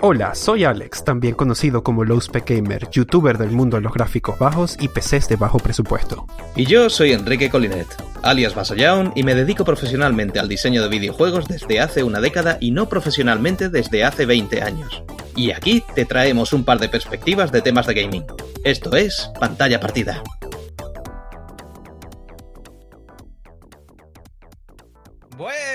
Hola, soy Alex, también conocido como Lowspec Gamer, youtuber del mundo de los gráficos bajos y PCs de bajo presupuesto. Y yo soy Enrique Colinet, alias Basoyaun, y me dedico profesionalmente al diseño de videojuegos desde hace una década y no profesionalmente desde hace 20 años. Y aquí te traemos un par de perspectivas de temas de gaming. Esto es Pantalla Partida.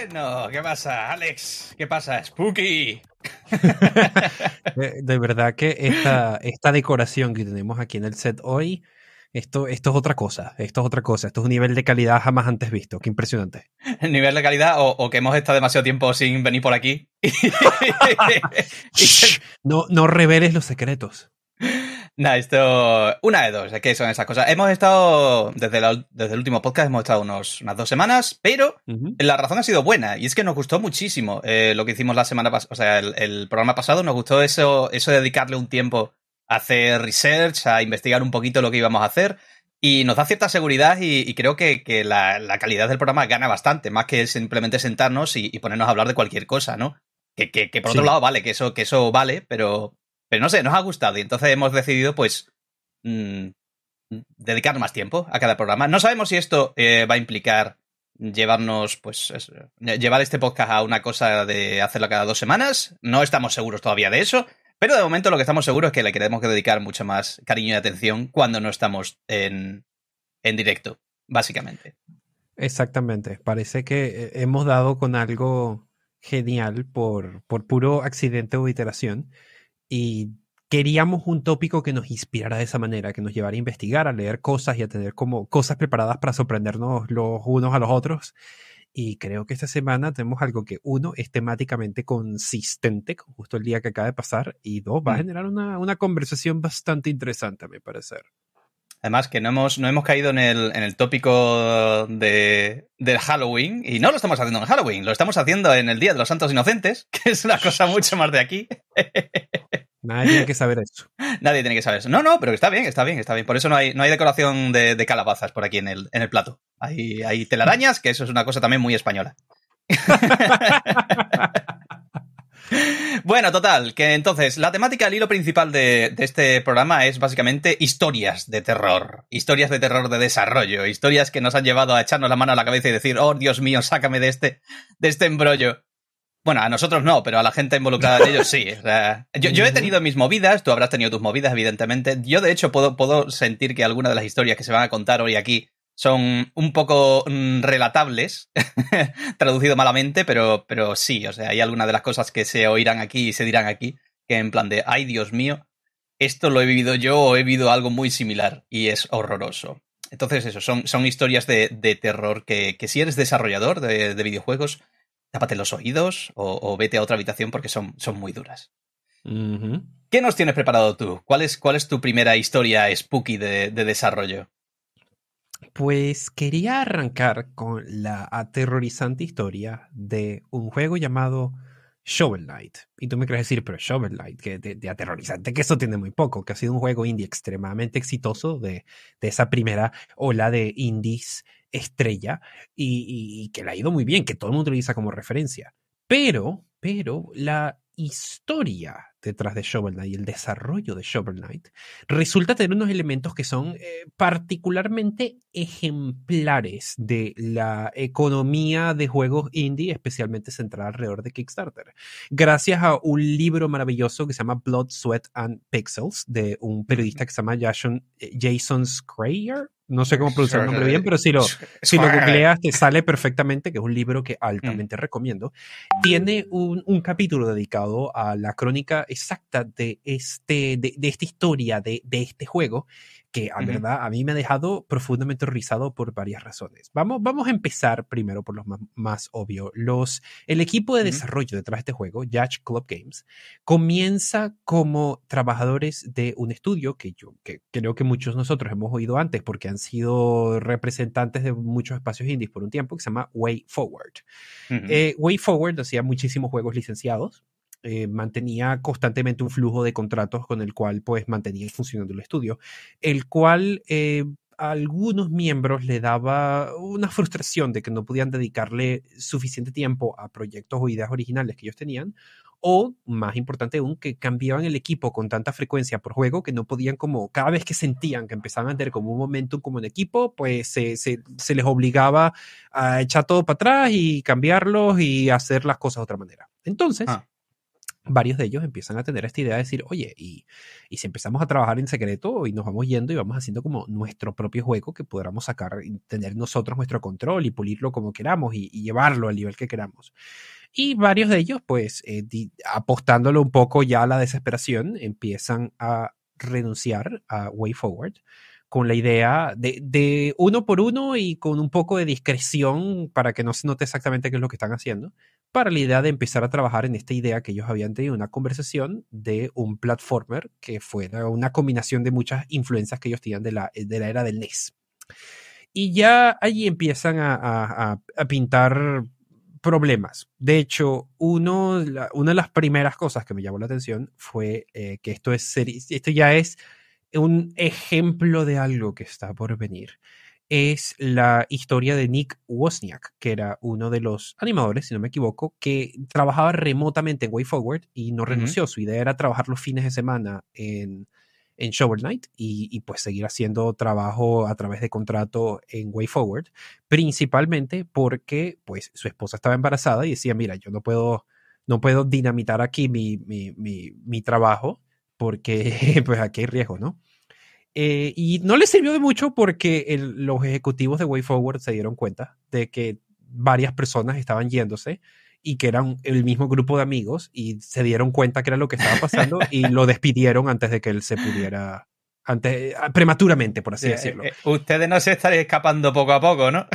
Bueno, ¿qué pasa, Alex? ¿Qué pasa, Spooky? de, verdad que esta, esta decoración que tenemos aquí en el set hoy, esto, esto es otra cosa, esto es otra cosa, esto es un nivel de calidad jamás antes visto, qué impresionante. El nivel de calidad o, que hemos estado demasiado tiempo sin venir por aquí. no, no reveles los secretos. Nada, esto. Una de dos, ¿qué son esas cosas? Hemos estado. Desde, desde el último podcast hemos estado unos, unas dos semanas, pero la razón ha sido buena y es que nos gustó muchísimo eh, lo que hicimos la semana pasada. O sea, el, programa pasado nos gustó eso, eso de dedicarle un tiempo a hacer research, a investigar un poquito lo que íbamos a hacer. Y nos da cierta seguridad y, creo que, la, calidad del programa gana bastante, más que simplemente sentarnos y, ponernos a hablar de cualquier cosa, ¿no? Que, que, por otro lado, vale, que eso, que eso vale, pero, pero no sé, nos ha gustado y entonces hemos decidido, pues, mm, dedicar más tiempo a cada programa. No sabemos si esto eh, va a implicar llevarnos, pues, llevar este podcast a una cosa de hacerlo cada dos semanas. No estamos seguros todavía de eso. Pero de momento lo que estamos seguros es que le queremos que dedicar mucho más cariño y atención cuando no estamos en, en directo, básicamente. Exactamente. Parece que eh, hemos dado con algo genial por, por puro accidente o iteración y queríamos un tópico que nos inspirara de esa manera, que nos llevara a investigar, a leer cosas y a tener como cosas preparadas para sorprendernos los unos a los otros. Y creo que esta semana tenemos algo que, uno, es temáticamente consistente, con justo el día que acaba de pasar, y dos, va a mm. generar una, conversación bastante interesante, a mi parecer. Además, que no hemos, no hemos caído en el, en el tópico de, del Halloween, y no lo estamos haciendo en Halloween, lo estamos haciendo en el Día de los Santos Inocentes, que es una cosa mucho más de aquí. Nadie tiene que saber eso. Nadie tiene que saber eso. No, no, pero está bien, está bien, está bien. Por eso no hay, no hay decoración de, calabazas por aquí en el, en el plato. Hay, hay telarañas, que eso es una cosa también muy española. Bueno, total, que entonces la temática, el hilo principal de, de, este programa es básicamente historias de terror, historias de terror de desarrollo, historias que nos han llevado a echarnos la mano a la cabeza y decir, oh Dios mío, sácame de este, de este embrollo. Bueno, a nosotros no, pero a la gente involucrada en ellos sí. yo, he tenido mis movidas, tú habrás tenido tus movidas, evidentemente. Yo, de hecho, puedo, puedo sentir que algunas de las historias que se van a contar hoy aquí son un poco mm, relatables, traducido malamente, pero, pero sí, o sea, hay algunas de las cosas que se oirán aquí y se dirán aquí, que en plan de, ay Dios mío, esto lo he vivido yo o he vivido algo muy similar y es horroroso. Entonces, eso, son, son historias de, terror que, que, si eres desarrollador de videojuegos, tápate los oídos o, vete a otra habitación porque son, son muy duras. ¿Qué nos tienes preparado tú? ¿Cuál es, cuál es tu primera historia spooky de, desarrollo? Pues quería arrancar con la aterrorizante historia de un juego llamado Shovel Knight. Y tú me quieres decir, pero Shovel Knight, que de, aterrorizante, que eso tiene muy poco, que ha sido un juego indie extremadamente exitoso de, de esa primera ola de indies estrella y, que le ha ido muy bien, que todo el mundo utiliza como referencia. Pero, pero la historia detrás de Shovel Knight y el desarrollo de Shovel Knight resulta tener unos elementos que son eh, particularmente ejemplares de la economía de juegos indie, especialmente centrada alrededor de Kickstarter. Gracias a un libro maravilloso que se llama Blood, Sweat and Pixels de un periodista que se llama Jason, eh, Jason Schreier, no sé cómo pronunciar el nombre bien, pero si lo, si lo googleas te sale perfectamente, que es un libro que altamente mm. recomiendo. Tiene un, un, capítulo dedicado a la crónica exacta de, este, de, de esta historia, de, de este juego, que a verdad a mí me ha dejado profundamente horrorizado por varias razones. Vamos, vamos a empezar primero por lo más, obvio. Los, el equipo de desarrollo detrás de este juego, Yacht Club Games, comienza como trabajadores de un estudio que yo que creo que muchos de nosotros hemos oído antes porque han sido representantes de muchos espacios indies por un tiempo, que se llama Way Forward. Eh, Way Forward hacía muchísimos juegos licenciados eh, mantenía constantemente un flujo de contratos con el cual pues mantenía funcionando el estudio, el cual eh, a algunos miembros le daba una frustración de que no podían dedicarle suficiente tiempo a proyectos o ideas originales que ellos tenían, o más importante aún, que cambiaban el equipo con tanta frecuencia por juego que no podían como, cada vez que sentían que empezaban a tener como un momento como en equipo, pues se, se, se les obligaba a echar todo para atrás y cambiarlos y hacer las cosas de otra manera. Entonces, ah varios de ellos empiezan a tener esta idea de decir, oye, y, y, si empezamos a trabajar en secreto y nos vamos yendo y vamos haciendo como nuestro propio juego que podamos sacar, y tener nosotros nuestro control y pulirlo como queramos y, llevarlo al nivel que queramos. Y varios de ellos, pues, eh, apostándolo un poco ya a la desesperación, empiezan a renunciar a Way Forward con la idea de, de, uno por uno y con un poco de discreción para que no se note exactamente qué es lo que están haciendo, para la idea de empezar a trabajar en esta idea que ellos habían tenido una conversación de un platformer que fuera una combinación de muchas influencias que ellos tenían de la, de la era del NES. Y ya allí empiezan a, a, a pintar problemas. De hecho, uno, una de las primeras cosas que me llamó la atención fue eh, que esto, es, esto ya es un ejemplo de algo que está por venir es la historia de Nick Wozniak, que era uno de los animadores, si no me equivoco, que trabajaba remotamente en WayForward y no renunció. Su idea era trabajar los fines de semana en, en Shovel Knight y, pues seguir haciendo trabajo a través de contrato en WayForward, principalmente porque pues su esposa estaba embarazada y decía, mira, yo no puedo, no puedo dinamitar aquí mi, mi, mi, mi trabajo porque pues aquí hay riesgo, ¿no? Eh, y no le sirvió de mucho porque los ejecutivos de WayForward se dieron cuenta de que varias personas estaban yéndose y que eran el mismo grupo de amigos y se dieron cuenta que era lo que estaba pasando y lo despidieron antes de que él se pudiera, antes, ah, prematuramente, por así decirlo. Eh, ustedes no se están escapando poco a poco, ¿no?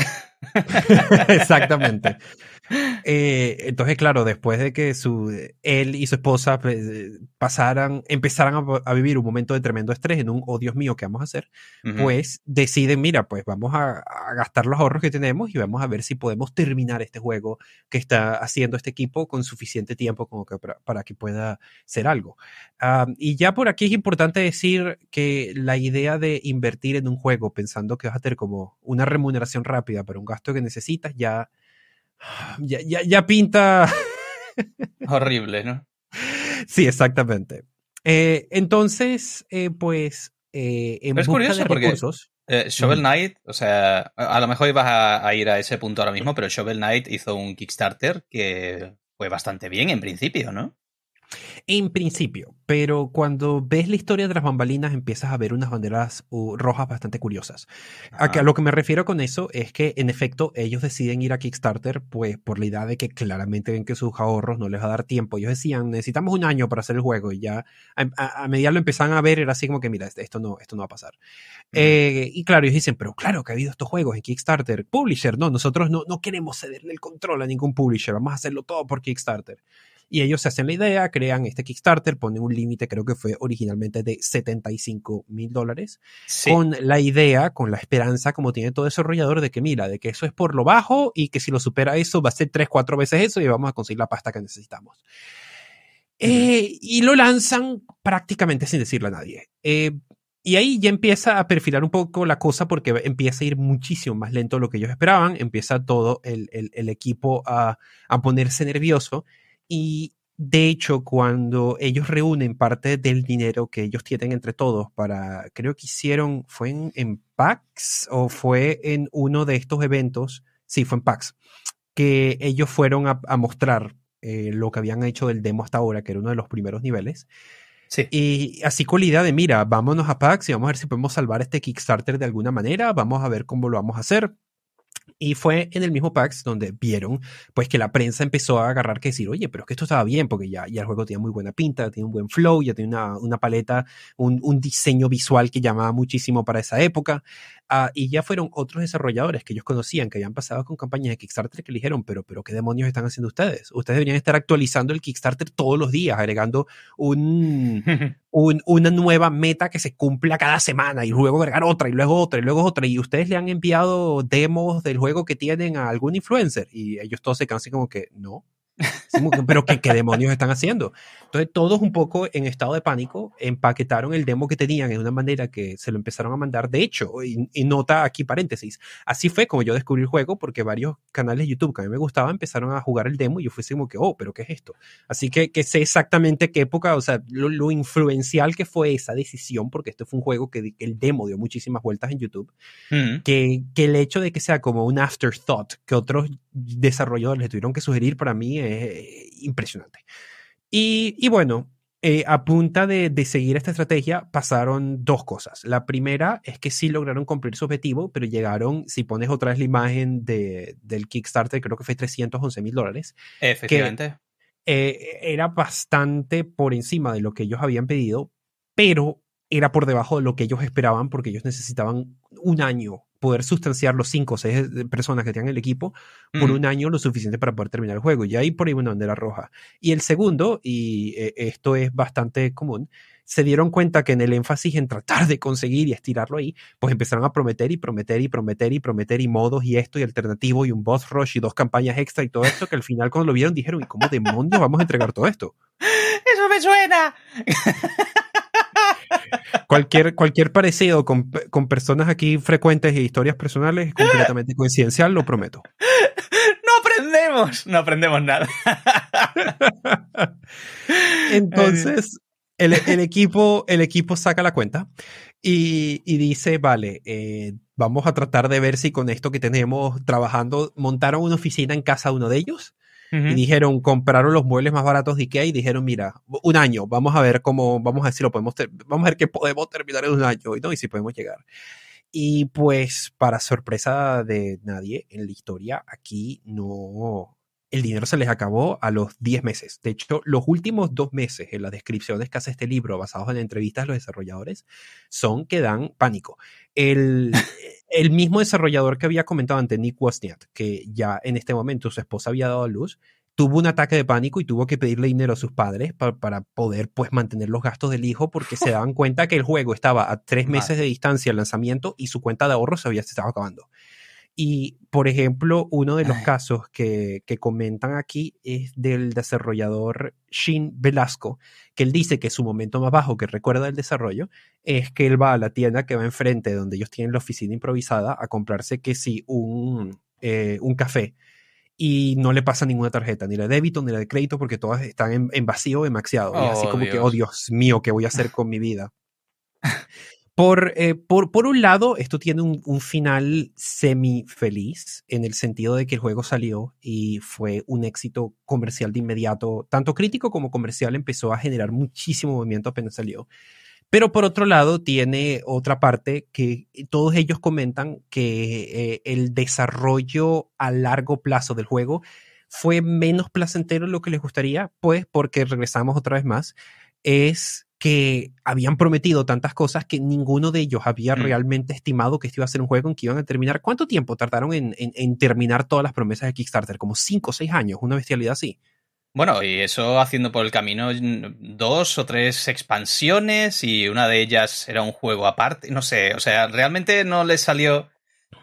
Exactamente. Eh, entonces, claro, después de que su, él y su esposa pues, pasaran, empezaran a, vivir un momento de tremendo estrés en un, oh Dios mío, ¿qué vamos a hacer? Pues deciden, mira, pues vamos a, gastar los ahorros que tenemos y vamos a ver si podemos terminar este juego que está haciendo este equipo con suficiente tiempo como que para, que pueda ser algo. y ya por aquí es importante decir que la idea de invertir en un juego pensando que vas a tener como una remuneración rápida, pero un gasto que necesitas, ya ya, ya, ya pinta... Horrible, ¿no? Sí, exactamente. Eh, entonces, eh, pues, eh, en es curioso porque Shovel Knight, o sea, a lo mejor ibas a, ir a ese punto ahora mismo, pero Shovel Knight hizo un Kickstarter que fue bastante bien en principio, ¿no? En principio, pero cuando ves la historia de las bambalinas empiezas a ver unas banderas uh, rojas bastante curiosas. A, lo que me refiero con eso es que en efecto ellos deciden ir a Kickstarter pues por la idea de que claramente ven que sus ahorros no les va a dar tiempo. Ellos decían necesitamos un año para hacer el juego y ya a, medida lo empezaban a ver era así como que mira esto no, esto no va a pasar. Eh, y claro, ellos dicen pero claro que ha habido estos juegos en Kickstarter. Publisher, no, nosotros no, no queremos cederle el control a ningún publisher, vamos a hacerlo todo por Kickstarter. Y ellos se hacen la idea, crean este Kickstarter, ponen un límite, creo que fue originalmente de 75 mil dólares, con la idea, con la esperanza, como tiene todo desarrollador, de que mira, de que eso es por lo bajo y que si lo supera eso va a ser tres, cuatro veces eso y vamos a conseguir la pasta que necesitamos. Eh, y lo lanzan prácticamente sin decirle a nadie. Eh, y ahí ya empieza a perfilar un poco la cosa porque empieza a ir muchísimo más lento de lo que ellos esperaban, empieza todo el, el, el equipo a, a, ponerse nervioso y de hecho, cuando ellos reúnen parte del dinero que ellos tienen entre todos para, creo que hicieron, fue en, PAX o fue en uno de estos eventos, sí, fue en PAX, que ellos fueron a, mostrar eh, lo que habían hecho del demo hasta ahora, que era uno de los primeros niveles. Sí. Y así con la idea de, mira, vámonos a PAX y vamos a ver si podemos salvar este Kickstarter de alguna manera, vamos a ver cómo lo vamos a hacer. Y fue en el mismo PAX donde vieron pues que la prensa empezó a agarrar que decir, oye, pero es que esto estaba bien porque ya, ya el juego tenía muy buena pinta, tiene un buen flow, ya tiene una, una paleta, un, un, diseño visual que llamaba muchísimo para esa época. Uh, y ya fueron otros desarrolladores que ellos conocían, que habían pasado con campañas de Kickstarter, que le dijeron, pero, pero ¿qué demonios están haciendo ustedes? Ustedes deberían estar actualizando el Kickstarter todos los días, agregando un, un, una nueva meta que se cumpla cada semana y luego agregar otra y luego otra y luego otra. Y ustedes le han enviado demos del juego que tienen a algún influencer y ellos todos se así como que, no, Pero ¿qué, ¿qué, demonios están haciendo? Entonces todos un poco en estado de pánico empaquetaron el demo que tenían en una manera que se lo empezaron a mandar. De hecho, y, nota aquí paréntesis, así fue como yo descubrí el juego porque varios canales de YouTube que a mí me gustaban empezaron a jugar el demo y yo fui como que, oh, pero ¿qué es esto? Así que, que sé exactamente qué época, o sea, lo, influencial que fue esa decisión, porque este fue un juego que, el demo dio muchísimas vueltas en YouTube, mm. que, que el hecho de que sea como un afterthought que otros desarrolladores le tuvieron que sugerir para mí es impresionante. Y, bueno, eh, a punta de, seguir esta estrategia pasaron dos cosas. La primera es que sí lograron cumplir su objetivo, pero llegaron, si pones otra vez la imagen de, del Kickstarter, creo que fue 311 mil dólares. Efectivamente. Eh, era bastante por encima de lo que ellos habían pedido, pero era por debajo de lo que ellos esperaban porque ellos necesitaban un año poder sustanciar los cinco o seis eh, personas que tenían el equipo por un año lo suficiente para poder terminar el juego. Y ahí por ahí una bandera roja. Y el segundo, y eh, esto es bastante común, se dieron cuenta que en el énfasis en tratar de conseguir y estirarlo ahí, pues empezaron a prometer y prometer y prometer y prometer y modos y esto y alternativo y un boss rush y dos campañas extra y todo esto que al final cuando lo vieron dijeron, ¿y cómo demonios vamos a entregar todo esto? Eso me suena. Cualquier, cualquier parecido con, con, personas aquí frecuentes y historias personales es completamente coincidencial, lo prometo. No aprendemos, no aprendemos nada. Entonces, el, el, equipo, el equipo saca la cuenta y, y dice, vale, eh, vamos a tratar de ver si con esto que tenemos trabajando, montaron una oficina en casa de uno de ellos y dijeron, compraron los muebles más baratos de Ikea y dijeron, mira, un año, vamos a ver cómo, vamos a ver si lo podemos, vamos a ver qué podemos terminar en un año y, ¿no? y si podemos llegar. Y pues, para sorpresa de nadie en la historia, aquí no, el dinero se les acabó a los 10 meses. De hecho, los últimos dos meses en las descripciones que hace este libro, basados en entrevistas de los desarrolladores, son que dan pánico. El, el mismo desarrollador que había comentado antes, Nick Wozniak, que ya en este momento su esposa había dado a luz, tuvo un ataque de pánico y tuvo que pedirle dinero a sus padres para, poder pues mantener los gastos del hijo porque se daban cuenta que el juego estaba a tres meses de distancia del lanzamiento y su cuenta de ahorros se había se estaba acabando. Y, por ejemplo, uno de los casos que, que, comentan aquí es del desarrollador Shin Velasco, que él dice que su momento más bajo que recuerda del desarrollo es que él va a la tienda que va enfrente, donde ellos tienen la oficina improvisada, a comprarse que sí, un, eh, un café. Y no le pasa ninguna tarjeta, ni la de débito ni la de crédito, porque todas están en, en vacío, en maxiado. y así oh, como que, oh Dios mío, ¿qué voy a hacer con mi vida? Eh, por, por, un lado, esto tiene un, final semi feliz, en el sentido de que el juego salió y fue un éxito comercial de inmediato, tanto crítico como comercial, empezó a generar muchísimo movimiento apenas salió. Pero por otro lado, tiene otra parte que todos ellos comentan que eh, el desarrollo a largo plazo del juego fue menos placentero de lo que les gustaría, pues porque regresamos otra vez más, es que habían prometido tantas cosas que ninguno de ellos había mm. realmente estimado que esto iba a ser un juego en que iban a terminar. ¿Cuánto tiempo tardaron en, terminar todas las promesas de Kickstarter? Como cinco o seis años, una bestialidad así. Bueno, y eso haciendo por el camino dos o tres expansiones y una de ellas era un juego aparte. No sé, o sea, realmente no les salió.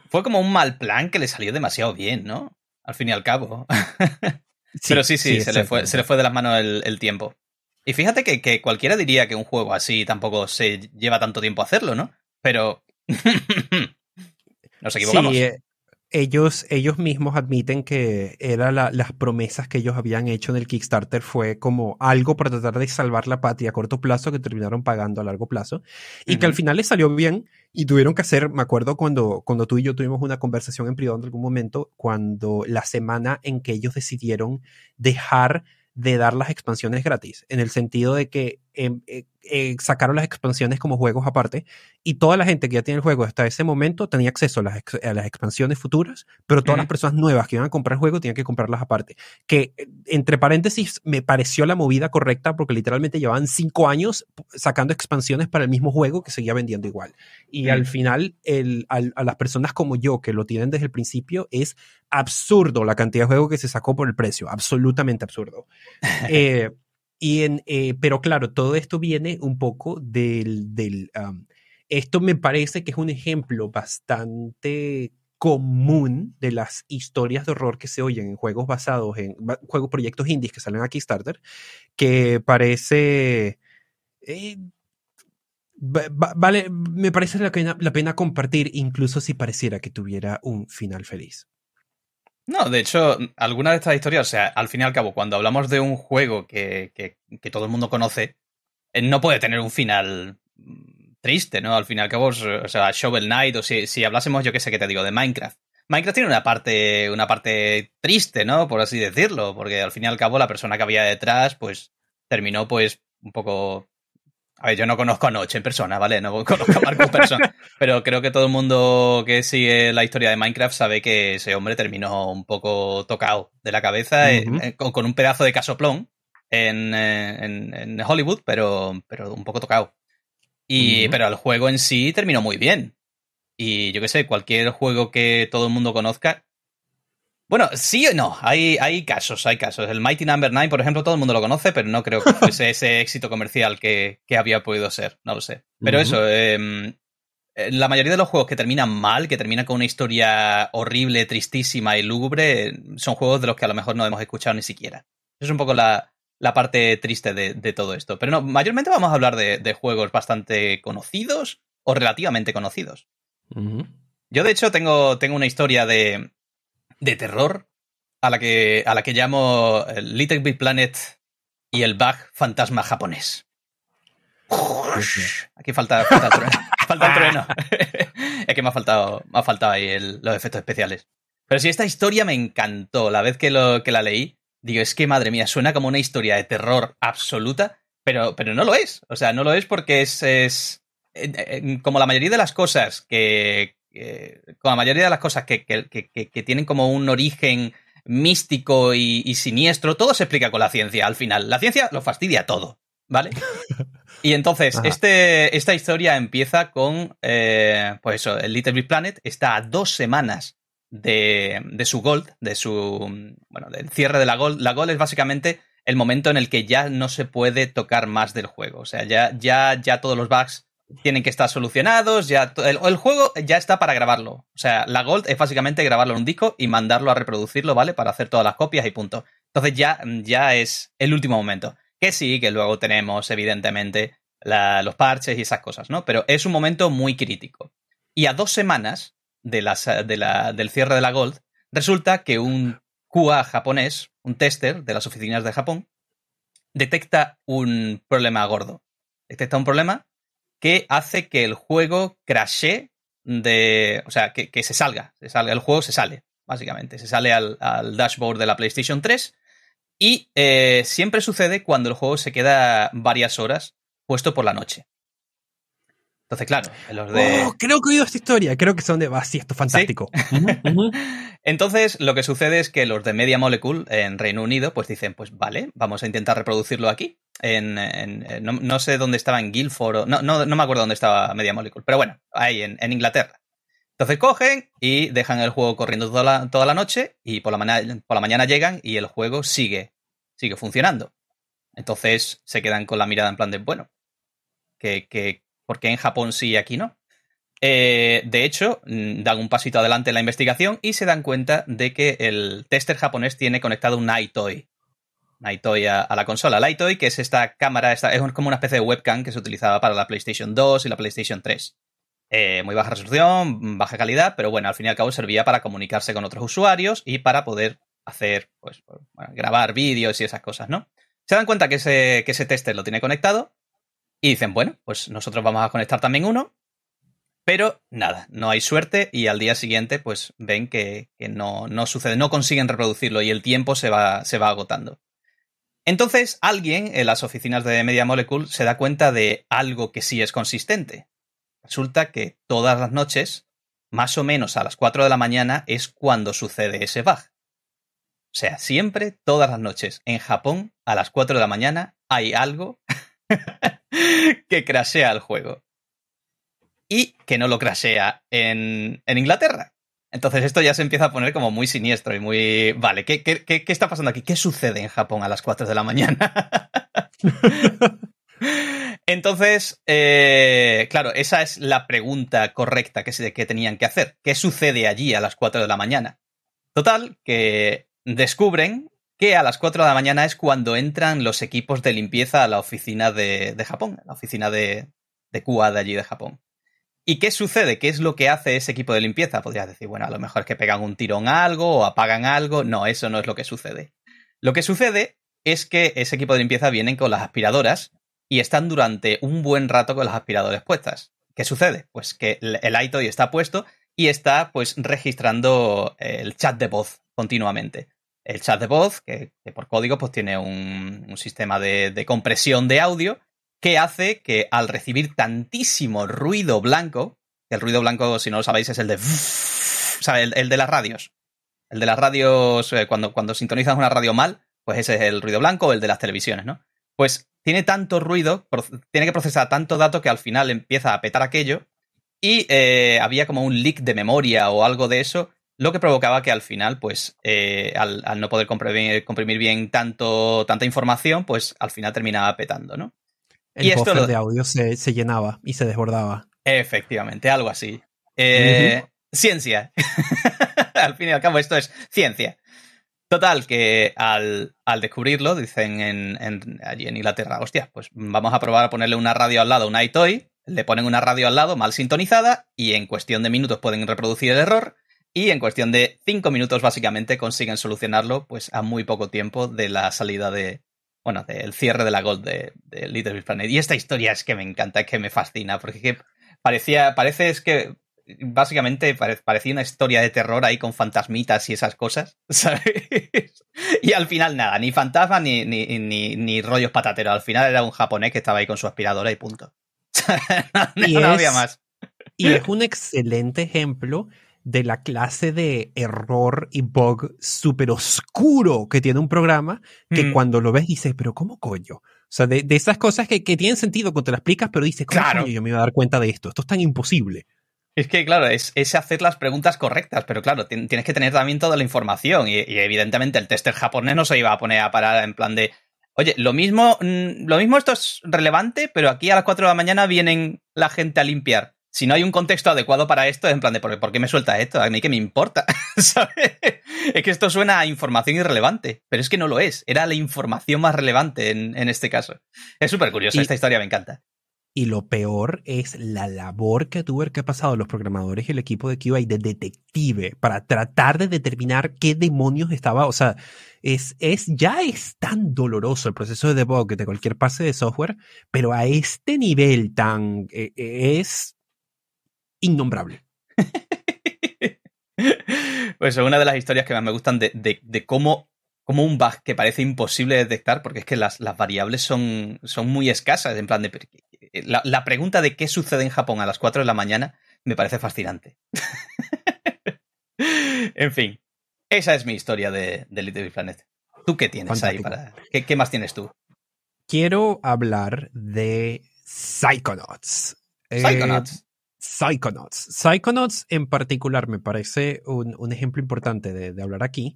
Fue como un mal plan que le salió demasiado bien, ¿no? Al fin y al cabo. Pero sí, sí, se, le fue, se, le fue, de las manos el tiempo. Y fíjate que, cualquiera diría que un juego así tampoco se lleva tanto tiempo hacerlo, ¿no? Pero nos equivocamos. Sí, eh, ellos, ellos mismos admiten que eran las promesas que ellos habían hecho en el Kickstarter fue como algo para tratar de salvar la patria a corto plazo que terminaron pagando a largo plazo y que al final les salió bien y tuvieron que hacer, me acuerdo cuando, cuando tú y yo tuvimos una conversación en privado en algún momento, cuando la semana en que ellos decidieron dejar de dar las expansiones gratis, en el sentido de que eh, eh, sacaron las expansiones como juegos aparte y toda la gente que ya tiene el juego hasta ese momento tenía acceso a las, a las expansiones futuras, pero todas las personas nuevas que iban a comprar el juego tenían que comprarlas aparte. Que, eh, entre paréntesis, me pareció la movida correcta porque literalmente llevaban cinco años sacando expansiones para el mismo juego que seguía vendiendo igual. Y al final, el, a las personas como yo que lo tienen desde el principio, es absurdo la cantidad de juego que se sacó por el precio, absolutamente absurdo. eh, y en, eh, pero claro, todo esto viene un poco del... del esto me parece que es un ejemplo bastante común de las historias de horror que se oyen en juegos basados en juegos, proyectos indies que salen a Kickstarter, que parece... Eh, vale, me parece la pena, la pena compartir, incluso si pareciera que tuviera un final feliz. No, de hecho, alguna de estas historias, o sea, al fin y al cabo, cuando hablamos de un juego que, que, todo el mundo conoce, eh, no puede tener un final mm, triste, ¿no? Al fin y al cabo, o sea, Shovel Knight, o si, si hablásemos, yo qué sé qué te digo, de Minecraft. Minecraft tiene una parte, una parte triste, ¿no? Por así decirlo, porque al fin y al cabo la persona que había detrás, pues, terminó, pues, un poco a ver, yo no conozco a Noche en persona, ¿vale? No conozco a Marco en persona. pero creo que todo el mundo que sigue la historia de Minecraft sabe que ese hombre terminó un poco tocado de la cabeza eh, eh, con, un pedazo de casoplón en, eh, en, Hollywood, pero, pero un poco tocado. Y, Pero el juego en sí terminó muy bien. Y yo qué sé, cualquier juego que todo el mundo conozca, bueno, sí o no, hay, hay casos, hay casos. El Mighty Number no. 9, por ejemplo, todo el mundo lo conoce, pero no creo que fuese ese éxito comercial que, había podido ser, no lo sé. Pero eso, em, eh, la mayoría de los juegos que terminan mal, que terminan con una historia horrible, tristísima y lúgubre, son juegos de los que a lo mejor no hemos escuchado ni siquiera. Es un poco la, parte triste de, todo esto. Pero no, mayormente vamos a hablar de, juegos bastante conocidos o relativamente conocidos. Yo, de hecho, tengo, tengo una historia de, de terror a la que, a la que llamo Little Big Planet y el bug fantasma japonés. Aquí falta, falta el trueno. falta el trueno. es que me ha faltado, me ha faltado ahí los efectos especiales. Pero sí, esta historia me encantó. La vez que, lo, que la leí, digo, es que madre mía, suena como una historia de terror absoluta, pero, pero no lo es. O sea, no lo es porque es, es como la mayoría de las cosas que, con la mayoría de las cosas que, tienen como un origen místico y, siniestro, todo se explica con la ciencia al final. La ciencia lo fastidia todo, ¿vale? Y entonces, este, esta historia empieza con, eh, pues eso, el Little Big Planet está a dos semanas de, su Gold, de su, bueno, del cierre de la Gold. La Gold es básicamente el momento en el que ya no se puede tocar más del juego. O sea, ya, ya, ya todos los bugs tienen que estar solucionados, ya el, juego ya está para grabarlo. O sea, la Gold es básicamente grabarlo en un disco y mandarlo a reproducirlo, ¿vale? Para hacer todas las copias y punto. Entonces ya, ya es el último momento. Que sí, que luego tenemos, evidentemente, los parches y esas cosas, ¿no? Pero es un momento muy crítico. Y a dos semanas de del cierre de la Gold, resulta que un QA japonés, un tester de las oficinas de Japón, detecta un problema gordo. Detecta un problema que hace que el juego crashe de. O sea, que, se salga. Se salga. El juego se sale, básicamente. Se sale al, dashboard de la PlayStation 3. Y eh, siempre sucede cuando el juego se queda varias horas puesto por la noche. Entonces, claro, los de. Oh, creo que he oído esta historia. Creo que son de. Ah, sí, esto es fantástico. Entonces, lo que sucede es que los de Media Molecule en Reino Unido, pues dicen, pues vale, vamos a intentar reproducirlo aquí. En, no, sé dónde estaba, en Guildford, no, no, no, me acuerdo dónde estaba Media Molecule, pero bueno, ahí en, Inglaterra. Entonces cogen y dejan el juego corriendo toda la, toda la noche y por la, mañana, por la mañana llegan y el juego sigue, sigue funcionando. Entonces se quedan con la mirada en plan de, bueno, que, que, ¿por qué en Japón sí y aquí no? Eh, de hecho, mm, dan un pasito adelante en la investigación y se dan cuenta de que el tester japonés tiene conectado un iToy. IToy a, la consola. El iToy, que es esta cámara, es como una especie de webcam que se utilizaba para la PlayStation 2 y la PlayStation 3. Eh, muy baja resolución, baja calidad, pero bueno, al fin y al cabo servía para comunicarse con otros usuarios y para poder hacer, pues, grabar vídeos y esas cosas, ¿no? Se dan cuenta que ese, que ese tester lo tiene conectado y dicen, bueno, pues nosotros vamos a conectar también uno pero nada, no hay suerte y al día siguiente pues ven que, no, no, sucede, no consiguen reproducirlo y el tiempo se va, se va agotando. Entonces alguien en las oficinas de Media Molecule se da cuenta de algo que sí es consistente. Resulta que todas las noches, más o menos a las 4 de la mañana, es cuando sucede ese bug. O sea, siempre, todas las noches, en Japón, a las 4 de la mañana, hay algo que crashea el juego y que no lo crashea en, Inglaterra. Entonces esto ya se empieza a poner como muy siniestro y muy... Vale, ¿qué, qué, está pasando aquí? ¿Qué sucede en Japón a las 4 de la mañana? Entonces, eh, claro, esa es la pregunta correcta que, se, que tenían que hacer. ¿Qué sucede allí a las 4 de la mañana? Total, que descubren que a las 4 de la mañana es cuando entran los equipos de limpieza a la oficina de, Japón, la oficina de, de QA de allí de Japón. ¿Y qué sucede? ¿Qué es lo que hace ese equipo de limpieza? Podrías decir, bueno, a lo mejor es que pegan un tirón a algo o apagan algo. No, eso no es lo que sucede. Lo que sucede es que ese equipo de limpieza vienen con las aspiradoras y están durante un buen rato con las aspiradoras puestas. ¿Qué sucede? Pues que el iToy está puesto y está pues registrando el chat de voz continuamente. El chat de voz, que, por código pues tiene un, sistema de, compresión de audio que hace que al recibir tantísimo ruido blanco, el ruido blanco, si no lo sabéis, es el de... El, de las radios. El de las radios, eh, cuando, cuando sintonizas una radio mal, pues ese es el ruido blanco o el de las televisiones, ¿no? Pues tiene tanto ruido, tiene que procesar tanto dato que al final empieza a petar aquello y eh, había como un leak de memoria o algo de eso, lo que provocaba que al final, pues, eh, al, no poder comprimir, comprimir, bien tanto, tanta información, pues al final terminaba petando, ¿no? El y esto de audio se, llenaba y se desbordaba. Efectivamente, algo así. Eh, ciencia. al fin y al cabo, esto es ciencia. Total, que al, descubrirlo, dicen en, allí en Inglaterra, hostia, pues vamos a probar a ponerle una radio al lado, un iToy, le ponen una radio al lado mal sintonizada y en cuestión de minutos pueden reproducir el error y en cuestión de cinco minutos básicamente consiguen solucionarlo pues a muy poco tiempo de la salida de, bueno, del cierre de la Gold de, Little Big Planet. Y esta historia es que me encanta, es que me fascina, porque parecía, parece es que básicamente parecía una historia de terror ahí con fantasmitas y esas cosas, ¿sabes? y al final nada, ni fantasma ni, ni, ni, rollos patateros. Al final era un japonés que estaba ahí con su aspiradora y punto. no había más. Y es un excelente ejemplo de la clase de error y bug súper oscuro que tiene un programa que cuando lo ves dices, pero ¿cómo coño? O sea, de, esas cosas que, tienen sentido cuando te las explicas, pero dices, ¿cómo claro. yo me iba a dar cuenta de esto? Esto es tan imposible. Es que, claro, es, hacer las preguntas correctas, pero claro, tienes que tener también toda la información y, evidentemente el tester japonés no se iba a poner a parar en plan de, oye, lo mismo, mm, lo mismo esto es relevante, pero aquí a las 4 de la mañana vienen la gente a limpiar si no hay un contexto adecuado para esto, es en plan de ¿por, qué me suelta esto? A mí que me importa, ¿sabes? Es que esto suena a información irrelevante, pero es que no lo es. Era la información más relevante en, este caso. Es súper curioso, esta historia me encanta. Y lo peor es la labor que tuvo que ha pasado los programadores y el equipo de QA de detective para tratar de determinar qué demonios estaba. O sea, es, es, ya es tan doloroso el proceso de debug de cualquier pase de software, pero a este nivel tan eh, es innombrable. pues es una de las historias que más me gustan de, cómo, un bug que parece imposible de detectar, porque es que las, variables son, son, muy escasas. En plan de. La, pregunta de qué sucede en Japón a las 4 de la mañana me parece fascinante. en fin, esa es mi historia de, Little Big Planet. ¿Tú qué tienes ahí para. ¿qué, más tienes tú? Quiero hablar de Psychonauts. Psychonauts. Psychonauts. Psychonauts en particular me parece un, ejemplo importante de, hablar aquí,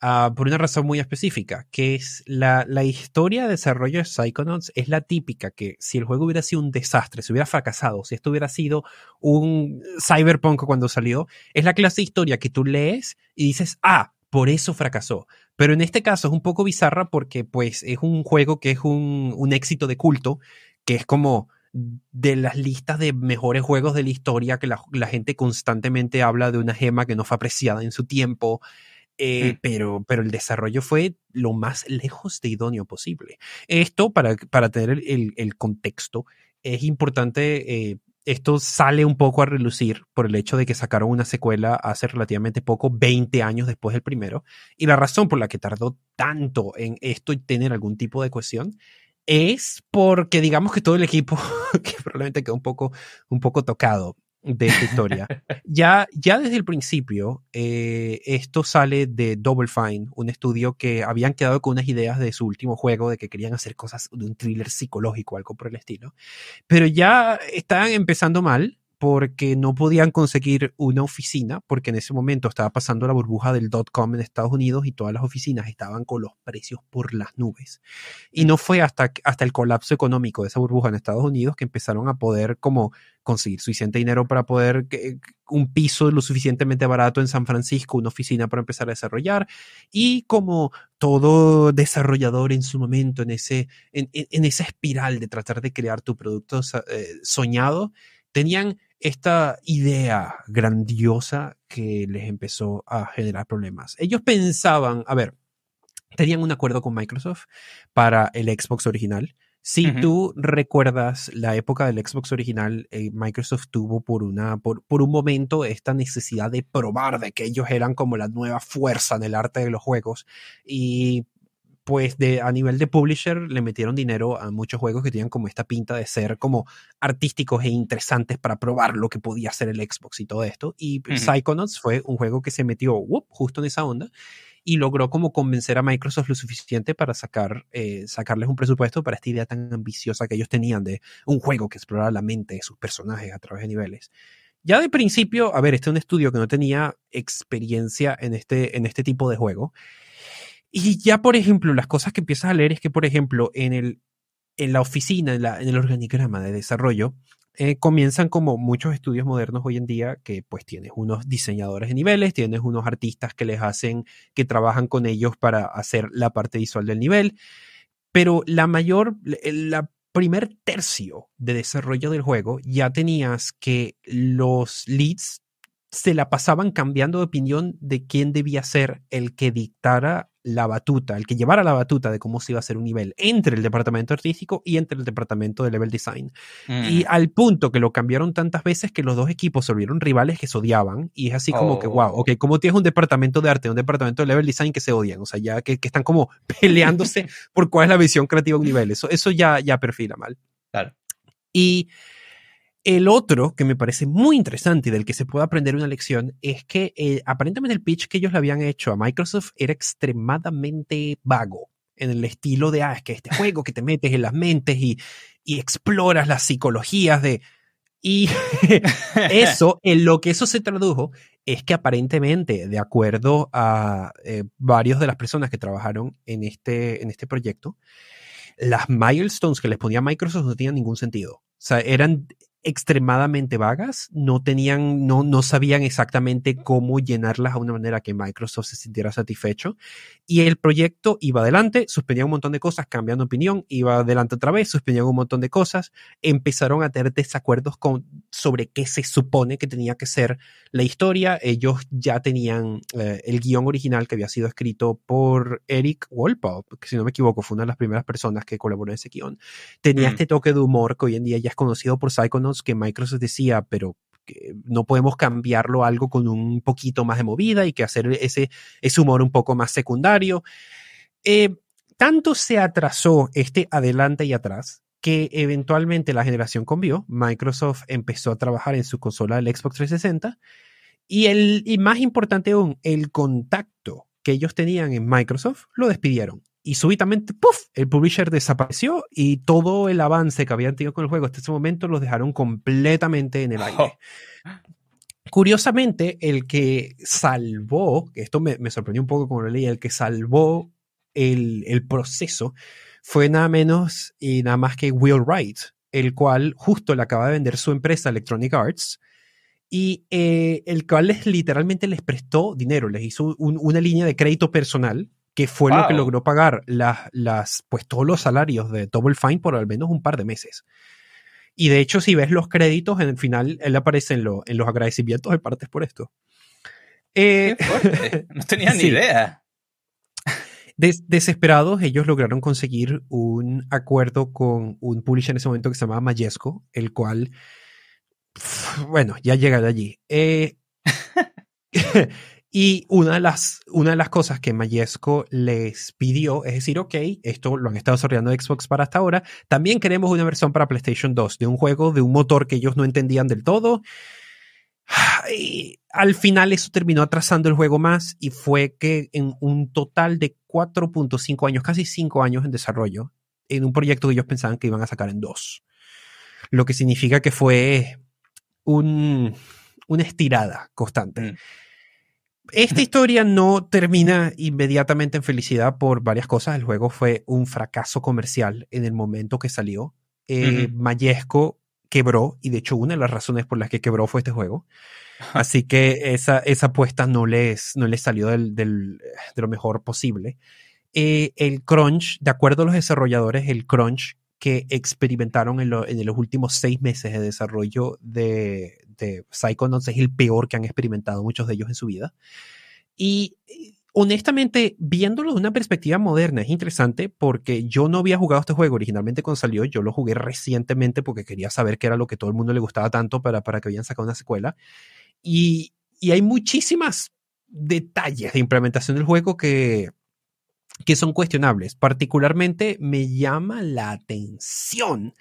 ah, por una razón muy específica, que es la, historia de desarrollo de Psychonauts es la típica que si el juego hubiera sido un desastre, si hubiera fracasado, si esto hubiera sido un cyberpunk cuando salió, es la clase de historia que tú lees y dices, ah, por eso fracasó. Pero en este caso es un poco bizarra porque pues es un juego que es un, un éxito de culto, que es como de las listas de mejores juegos de la historia, que la, gente constantemente habla de una gema que no fue apreciada en su tiempo, eh, mm. pero, pero el desarrollo fue lo más lejos de idóneo posible. Esto, para, para tener el, contexto, es importante, eh, esto sale un poco a relucir por el hecho de que sacaron una secuela hace relativamente poco, 20 años después del primero, y la razón por la que tardó tanto en esto y tener algún tipo de cohesión es porque digamos que todo el equipo, que probablemente quedó un poco, un poco tocado de esta historia. ya, ya desde el principio, eh, esto sale de Double Fine, un estudio que habían quedado con unas ideas de su último juego, de que querían hacer cosas de un thriller psicológico, algo por el estilo. Pero ya estaban empezando mal porque no podían conseguir una oficina, porque en ese momento estaba pasando la burbuja del dot-com en Estados Unidos y todas las oficinas estaban con los precios por las nubes. Y no fue hasta, hasta el colapso económico de esa burbuja en Estados Unidos que empezaron a poder como conseguir suficiente dinero para poder un piso lo suficientemente barato en San Francisco, una oficina para empezar a desarrollar y como todo desarrollador en su momento en ese en, en esa espiral de tratar de crear tu producto eh, soñado tenían esta idea grandiosa que les empezó a generar problemas. Ellos pensaban, a ver, tenían un acuerdo con Microsoft para el Xbox original. Si tú recuerdas la época del Xbox original, eh, Microsoft tuvo por, una, por, por, un momento esta necesidad de probar de que ellos eran como la nueva fuerza en el arte de los juegos y pues de, a nivel de publisher le metieron dinero a muchos juegos que tenían como esta pinta de ser como artísticos e interesantes para probar lo que podía hacer el Xbox y todo esto. Y Psychonauts fue un juego que se metió justo en esa onda y logró como convencer a Microsoft lo suficiente para sacar, eh, sacarles un presupuesto para esta idea tan ambiciosa que ellos tenían de un juego que explorara la mente de sus personajes a través de niveles. Ya de principio, a ver, este es un estudio que no tenía experiencia en este, en este tipo de juego. Y ya, por ejemplo, las cosas que empiezas a leer es que, por ejemplo, en, el, en la oficina, en, el organigrama de desarrollo, eh, comienzan como muchos estudios modernos hoy en día, que pues tienes unos diseñadores de niveles, tienes unos artistas que les hacen, que trabajan con ellos para hacer la parte visual del nivel, pero la mayor, la primer tercio de desarrollo del juego ya tenías que los leads se la pasaban cambiando de opinión de quién debía ser el que dictara la batuta, el que llevara la batuta de cómo se iba a hacer un nivel entre el departamento artístico y entre el departamento de level design. Y mm. al punto que lo cambiaron tantas veces que los dos equipos se volvieron rivales que se odiaban. Y es así como que, wow, oh. ok, ¿cómo tienes un departamento de arte un departamento de level design que se odian? O sea, ya que, están como peleándose por cuál es la visión creativa de un nivel. Eso, eso ya, ya perfila mal. Claro. Y el otro que me parece muy interesante y del que se puede aprender una lección es que eh, aparentemente el pitch que ellos le habían hecho a Microsoft era extremadamente vago en el estilo de, ah, es que este juego que te metes en las mentes y, y exploras las psicologías de... Y eso, en lo que eso se tradujo, es que aparentemente, de acuerdo a eh, varios de las personas que trabajaron en este, en este proyecto, las milestones que les ponía Microsoft no tenían ningún sentido. O sea, eran extremadamente vagas, no tenían, no, no sabían exactamente cómo llenarlas a una manera que Microsoft se sintiera satisfecho. Y el proyecto iba adelante, suspendían un montón de cosas, cambiando opinión, iba adelante otra vez, suspendían un montón de cosas, empezaron a tener desacuerdos con, sobre qué se supone que tenía que ser la historia. Ellos ya tenían eh, el guion original que había sido escrito por Eric Wolpaw, que si no me equivoco fue una de las primeras personas que colaboró en ese guion. Tenía mm. este toque de humor que hoy en día ya es conocido por Psychonauts que Microsoft decía, pero no podemos cambiarlo algo con un poquito más de movida y que hacer ese, ese humor un poco más secundario. Eh, tanto se atrasó este adelante y atrás que eventualmente la generación cambió. Microsoft empezó a trabajar en su consola del Xbox 360 y, el, y más importante aún, el contacto que ellos tenían en Microsoft lo despidieron y súbitamente, ¡puf! El publisher desapareció y todo el avance que habían tenido con el juego hasta ese momento los dejaron completamente en el aire. Oh. Curiosamente, el que salvó, esto me, sorprendió un poco como lo leí, el que salvó el, el, proceso fue nada menos y nada más que Will Wright, el cual justo le acaba de vender su empresa Electronic Arts y eh, el cual les, literalmente les prestó dinero, les hizo una línea de crédito personal que fue lo que logró pagar las, las, pues todos los salarios de Double Fine por al menos un par de meses. Y de hecho, si ves los créditos, en el final él aparece en, en los agradecimientos de partes por esto. Eh, no tenía ni idea. desesperados, ellos lograron conseguir un acuerdo con un publisher en ese momento que se llamaba Mayesco, el cual, bueno, ya llega de allí. Eh, Y una de las, una de las cosas que Mayesco les pidió es decir, ok, esto lo han estado desarrollando Xbox para hasta ahora, también queremos una versión para PlayStation 2 de un juego, de un motor que ellos no entendían del todo. Al final eso terminó atrasando el juego más y fue que en un total de 4.5 años, casi 5 años en desarrollo, en un proyecto que ellos pensaban que iban a sacar en dos. Lo que significa que fue un, una estirada constante. Mm. Esta historia no termina inmediatamente en felicidad por varias cosas. El juego fue un fracaso comercial en el momento que salió. Eh. Mayesco quebró, y de hecho una de las razones por las que quebró fue este juego. Así que esa, esa apuesta no les, no les salió del, del- de lo mejor posible. Eh, el crunch, de acuerdo a los desarrolladores, el crunch que experimentaron en, lo- en los últimos seis meses de desarrollo de, de Psychonauts es el peor que han experimentado muchos de ellos en su vida. Y eh, honestamente, viéndolo de una perspectiva moderna, es interesante porque yo no había jugado este juego originalmente cuando salió, yo lo jugué recientemente porque quería saber qué era lo que todo el mundo le gustaba tanto para, para que habían sacado una secuela. Y, y hay muchísimas detalles de implementación del juego que, que son cuestionables. Particularmente me llama la atención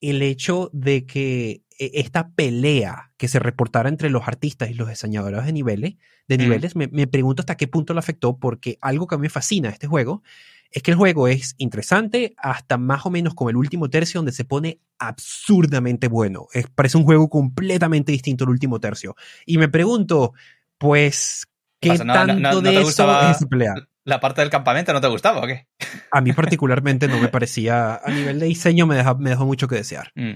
el hecho de que eh, esta pelea que se reportara entre los artistas y los diseñadores de niveles, de Mm. niveles me, me pregunto hasta qué punto lo afectó, porque algo que a mí me fascina de este juego es que el juego es interesante hasta más o menos como el último tercio donde se pone absurdamente bueno. Es, parece un juego completamente distinto al último tercio. Y me pregunto, pues, ¿qué no, tanto no, ¿no de eso gustaba es pelea? ¿La parte del campamento no te gustaba o qué? A mí particularmente no me parecía, a nivel de diseño me, deja- me dejó mucho que desear. Mm.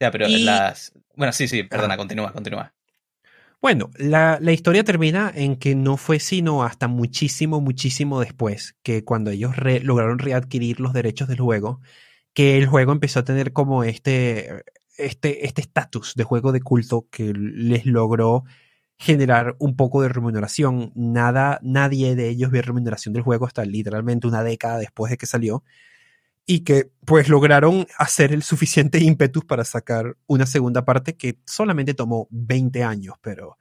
Ya, pero Y- las... Bueno, sí, sí, perdona, Ajá. continúa, continúa. Bueno, la, la historia termina en que no fue sino hasta muchísimo, muchísimo después que cuando ellos re- lograron readquirir los derechos del juego, que el juego empezó a tener como este este este estatus de juego de culto que les logró generar un poco de remuneración. Nada, nadie de ellos vio remuneración del juego hasta literalmente una década después de que salió. Y que pues lograron hacer el suficiente ímpetus para sacar una segunda parte que solamente tomó 20 años, pero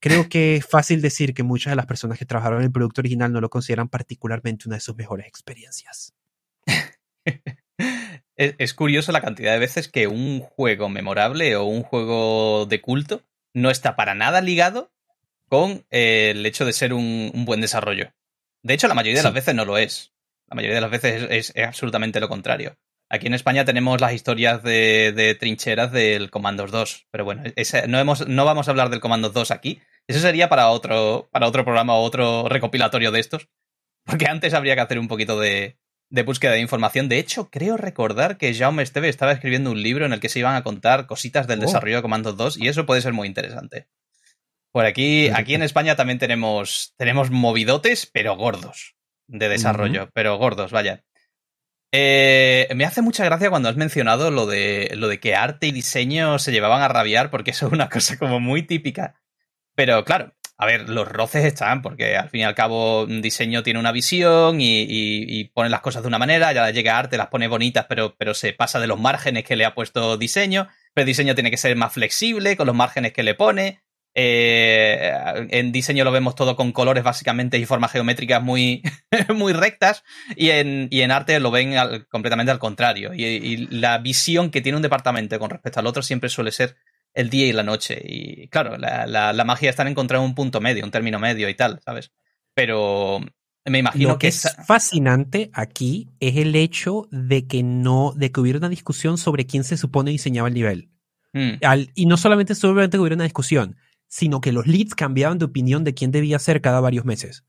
creo que es fácil decir que muchas de las personas que trabajaron en el producto original no lo consideran particularmente una de sus mejores experiencias. Es, curioso la cantidad de veces que un juego memorable o un juego de culto no está para nada ligado con eh, el hecho de ser un, un buen desarrollo. De hecho, la mayoría de Sí. las veces no lo es. La mayoría de las veces es, es- es absolutamente lo contrario. Aquí en España tenemos las historias de, de trincheras del Commandos 2, pero bueno, ese- no, hemos, no vamos a hablar del Commandos 2 aquí. Eso sería para otro, para otro programa o otro recopilatorio de estos. Porque antes habría que hacer un poquito de, de búsqueda de información. De hecho, creo recordar que Jaume Esteve estaba escribiendo un libro en el que se iban a contar cositas del Oh. desarrollo de Commandos 2 y eso puede ser muy interesante. Por aquí, aquí en España también tenemos, tenemos movidotes, pero gordos de desarrollo, pero gordos, vaya. Eh, me hace mucha gracia cuando has mencionado lo de, lo de que arte y diseño se llevaban a rabiar, porque eso es una cosa como muy típica. Pero claro, a ver, los roces están, porque al fin y al cabo un diseño tiene una visión y, pone las cosas de una manera, ya llega arte, las pone bonitas, pero, pero se pasa de los márgenes que le ha puesto diseño. Pero el diseño tiene que ser más flexible con los márgenes que le pone. Eh, en diseño lo vemos todo con colores básicamente y formas geométricas muy, muy rectas y en, y en arte lo ven al- completamente al contrario. Y la visión que tiene un departamento con respecto al otro siempre suele ser el día y la noche. Y claro, la, la- la magia está en encontrar un punto medio, un término medio y tal, ¿sabes? Pero me imagino Lo que que es fascinante aquí es el hecho de que no, de que hubiera una discusión sobre quién se supone diseñaba el nivel. Mm, Al- y no solamente solamente hubiera una discusión, sino que los leads cambiaban de opinión de quién debía ser cada varios meses.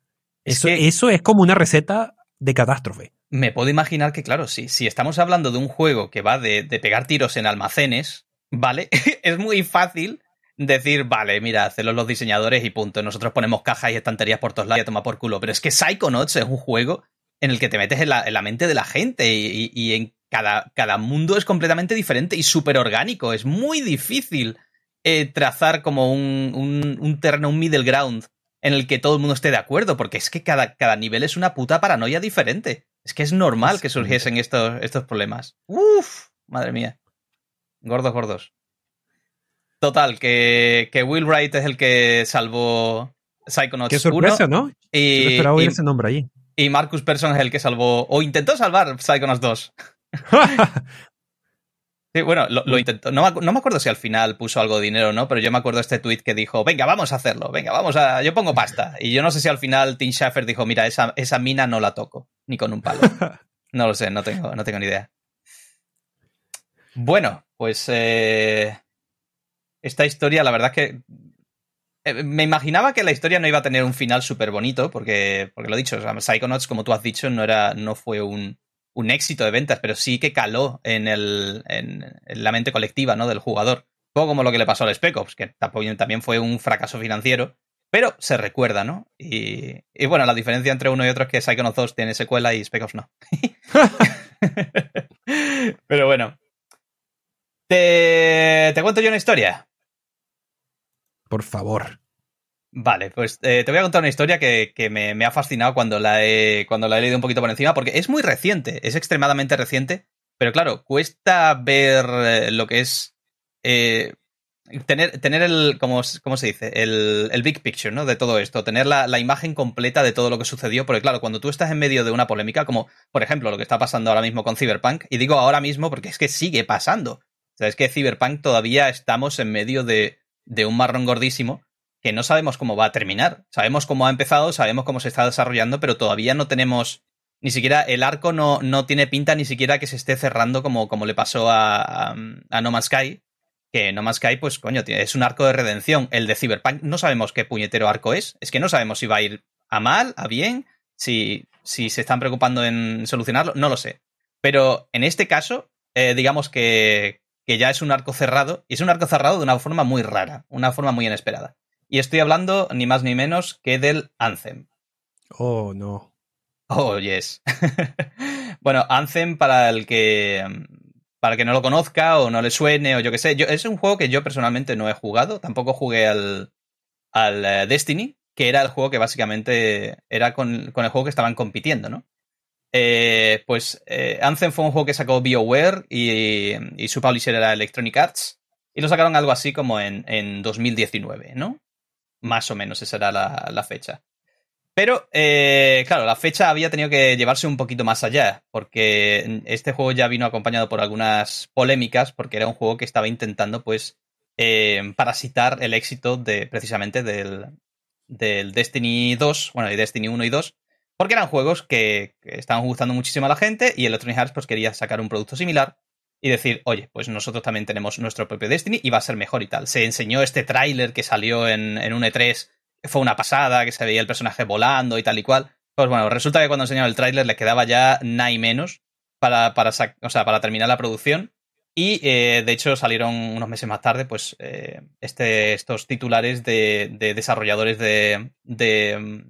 Es Eso, que- eso es como una receta de catástrofe. me puedo imaginar que, claro, si, si estamos hablando de un juego que va de, de pegar tiros en almacenes, ¿vale? es muy fácil decir, vale, mira, hacerlo los diseñadores y punto. Nosotros ponemos cajas y estanterías por todos lados y a tomar por culo. Pero es que Psychonauts es un juego en el que te metes en la, en la mente de la gente y, y- y en cada, cada mundo es completamente diferente y súper orgánico. Es muy difícil eh, trazar como un, un, un terreno, un middle ground en el que todo el mundo esté de acuerdo, porque es que cada, cada nivel es una puta paranoia diferente. Es que es normal que surgiesen estos, estos problemas. Uf, madre mía. Gordos, gordos. Total, que, que Will Wright es el que salvó Psychonauts Qué sorpresa, 1 ¿no? Yo y, esperaba oír y- ese nombre ahí. y Marcus Persson es el que salvó, o intentó salvar Psychonauts 2. Sí, bueno, lo, lo intentó. No no me acuerdo si al final puso algo de dinero o no, pero yo me acuerdo este tweet que dijo, venga, vamos a hacerlo, venga, vamos a... Yo pongo pasta. Y yo no sé si al final Tim Schafer dijo, mira, esa, esa mina no la toco, ni con un palo. No lo sé, no tengo, no tengo ni idea. Bueno, pues... eh, esta historia, la verdad es que eh, me imaginaba que la historia no iba a tener un final súper bonito, porque, porque lo he dicho, o sea, Psychonauts, como tú has dicho, no, era, no fue un, un éxito de ventas, pero sí que caló en, el, en, la mente colectiva ¿no? del jugador. Un poco como lo que le pasó al Spec Ops, que también fue un fracaso financiero, pero se recuerda, ¿no? Y, y bueno, la diferencia entre uno y otro es que Psychonauts 2 tiene secuela y Spec Ops no. pero bueno. ¿Te, ¿Te cuento yo una historia? Por favor. Vale, pues eh, te voy a contar una historia que, me, ha fascinado cuando la, he, cuando la he leído un poquito por encima, porque es muy reciente, es extremadamente reciente, pero claro, cuesta ver eh, lo que es eh, tener, tener el, ¿cómo, cómo se dice? El, el, big picture, ¿no? De todo esto, tener la, la, imagen completa de todo lo que sucedió, porque claro, cuando tú estás en medio de una polémica, como por ejemplo lo que está pasando ahora mismo con Cyberpunk, y digo ahora mismo porque es que sigue pasando, es que Cyberpunk todavía estamos en medio de, de un marrón gordísimo que no sabemos cómo va a terminar. Sabemos cómo ha empezado, sabemos cómo se está desarrollando, pero todavía no tenemos. Ni siquiera el arco no, no tiene pinta ni siquiera que se esté cerrando como, como le pasó a, a, No Man's Sky. Que No Man's Sky, pues coño, es un arco de redención. El de Cyberpunk no sabemos qué puñetero arco es. Es que no sabemos si va a ir a mal, a bien, si, si se están preocupando en solucionarlo, no lo sé. Pero en este caso, eh, digamos que, que ya es un arco cerrado, y es un arco cerrado de una forma muy rara, una forma muy inesperada. Y estoy hablando ni más ni menos que del Anthem. Oh, no. Oh, yes. bueno, Anthem, para el que. Para el que no lo conozca o no le suene o yo qué sé, yo, es un juego que yo personalmente no he jugado. Tampoco jugué al, al eh, Destiny, que era el juego que básicamente era con, el juego que estaban compitiendo, ¿no? Eh, pues eh, Anthem fue un juego que sacó BioWare y, su publisher era Electronic Arts. Y lo sacaron algo así como en, en 2019, ¿no? Más o menos, esa era la, fecha. Pero, eh, claro, la fecha había tenido que llevarse un poquito más allá, porque este juego ya vino acompañado por algunas polémicas, porque era un juego que estaba intentando, pues, eh, parasitar el éxito de, precisamente, del, del Destiny 2, bueno, y Destiny 1 y 2, porque eran juegos que, estaban gustando muchísimo a la gente y Electronic Arts pues quería sacar un producto similar y decir, oye, pues nosotros también tenemos nuestro propio Destiny y va a ser mejor y tal. Se enseñó este tráiler que salió en, un E3, que fue una pasada, que se veía el personaje volando y tal y cual. Pues bueno, resulta que cuando enseñaron el tráiler le quedaba ya nada y menos para, para, o sea, para terminar la producción. Y eh, de hecho salieron unos meses más tarde, pues, eh, este, estos titulares de, de desarrolladores de, de,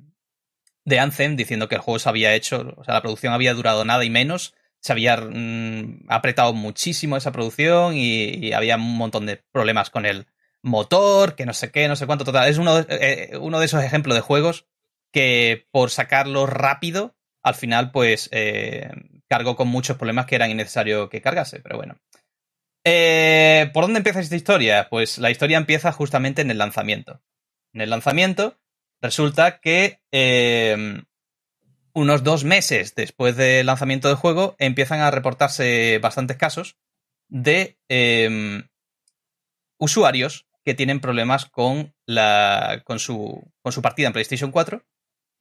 de Anthem diciendo que el juego se había hecho, o sea, la producción había durado nada y menos se había mm, apretado muchísimo esa producción y, había un montón de problemas con el motor, que no sé qué, no sé cuánto total. Es uno, eh, eh, uno de esos ejemplos de juegos que por sacarlo rápido, al final pues eh, cargó con muchos problemas que eran innecesario que cargase, pero bueno. ¿Por dónde empieza esta historia? Pues la historia empieza justamente en el lanzamiento. En el lanzamiento resulta que unos dos meses después del lanzamiento del juego, empiezan a reportarse bastantes casos de em, usuarios que tienen problemas con, la, con, su, con su partida en PlayStation 4.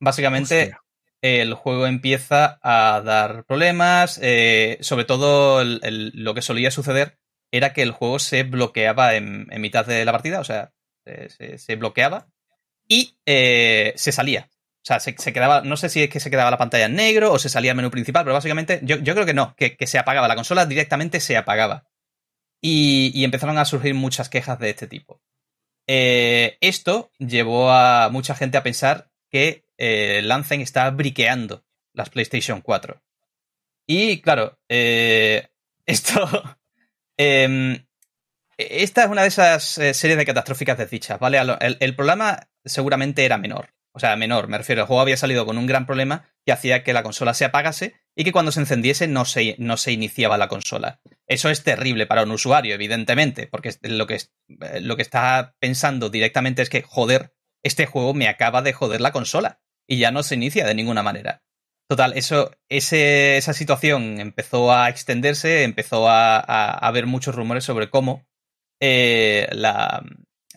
Básicamente, el juego empieza a dar problemas. Eh, sobre todo, lo que solía suceder era que el juego se bloqueaba en, mitad de la partida, o sea, se, bloqueaba y eh, se salía. O sea, se, quedaba, no sé si es que se quedaba la pantalla en negro o se salía el menú principal, pero básicamente yo, creo que no, que, se apagaba, la consola directamente se apagaba. Y, empezaron a surgir muchas quejas de este tipo. Eh, esto llevó a mucha gente a pensar que eh, Lancen está briqueando las PlayStation 4. Y claro, eh, esto... Em, esta es una de esas series de catastróficas desdichas, ¿vale? el problema seguramente era menor o sea, menor, me refiero, el juego había salido con un gran problema que hacía que la consola se apagase y que cuando se encendiese no se, no se iniciaba la consola. Eso es terrible para un usuario, evidentemente, porque lo que, eh, lo que está pensando directamente es que, joder, este juego me acaba de joder la consola y ya no se inicia de ninguna manera. Total, eso, ese, esa situación empezó a extenderse, empezó a, haber muchos rumores sobre cómo eh, la,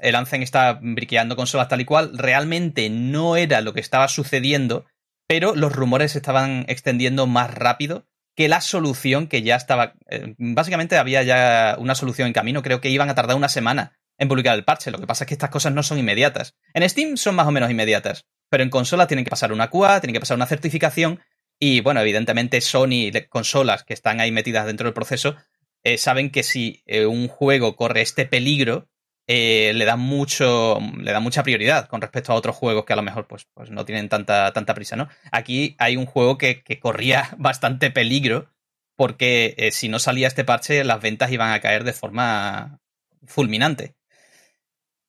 el Anthem está briqueando consolas tal y cual, realmente no era lo que estaba sucediendo, pero los rumores se estaban extendiendo más rápido que la solución que ya estaba. Eh, básicamente había ya una solución en camino, creo que iban a tardar una semana en publicar el parche. Lo que pasa es que estas cosas no son inmediatas. En Steam son más o menos inmediatas, pero en consola tienen que pasar una QA, tienen que pasar una certificación y bueno, evidentemente Sony, consolas que están ahí metidas dentro del proceso, eh, saben que si eh, un juego corre este peligro, eh, le da mucho, le da mucha prioridad con respecto a otros juegos que a lo mejor pues, pues no tienen tanta, tanta prisa, ¿no? Aquí hay un juego que, que corría bastante peligro porque si no salía este parche las ventas iban a caer de forma fulminante.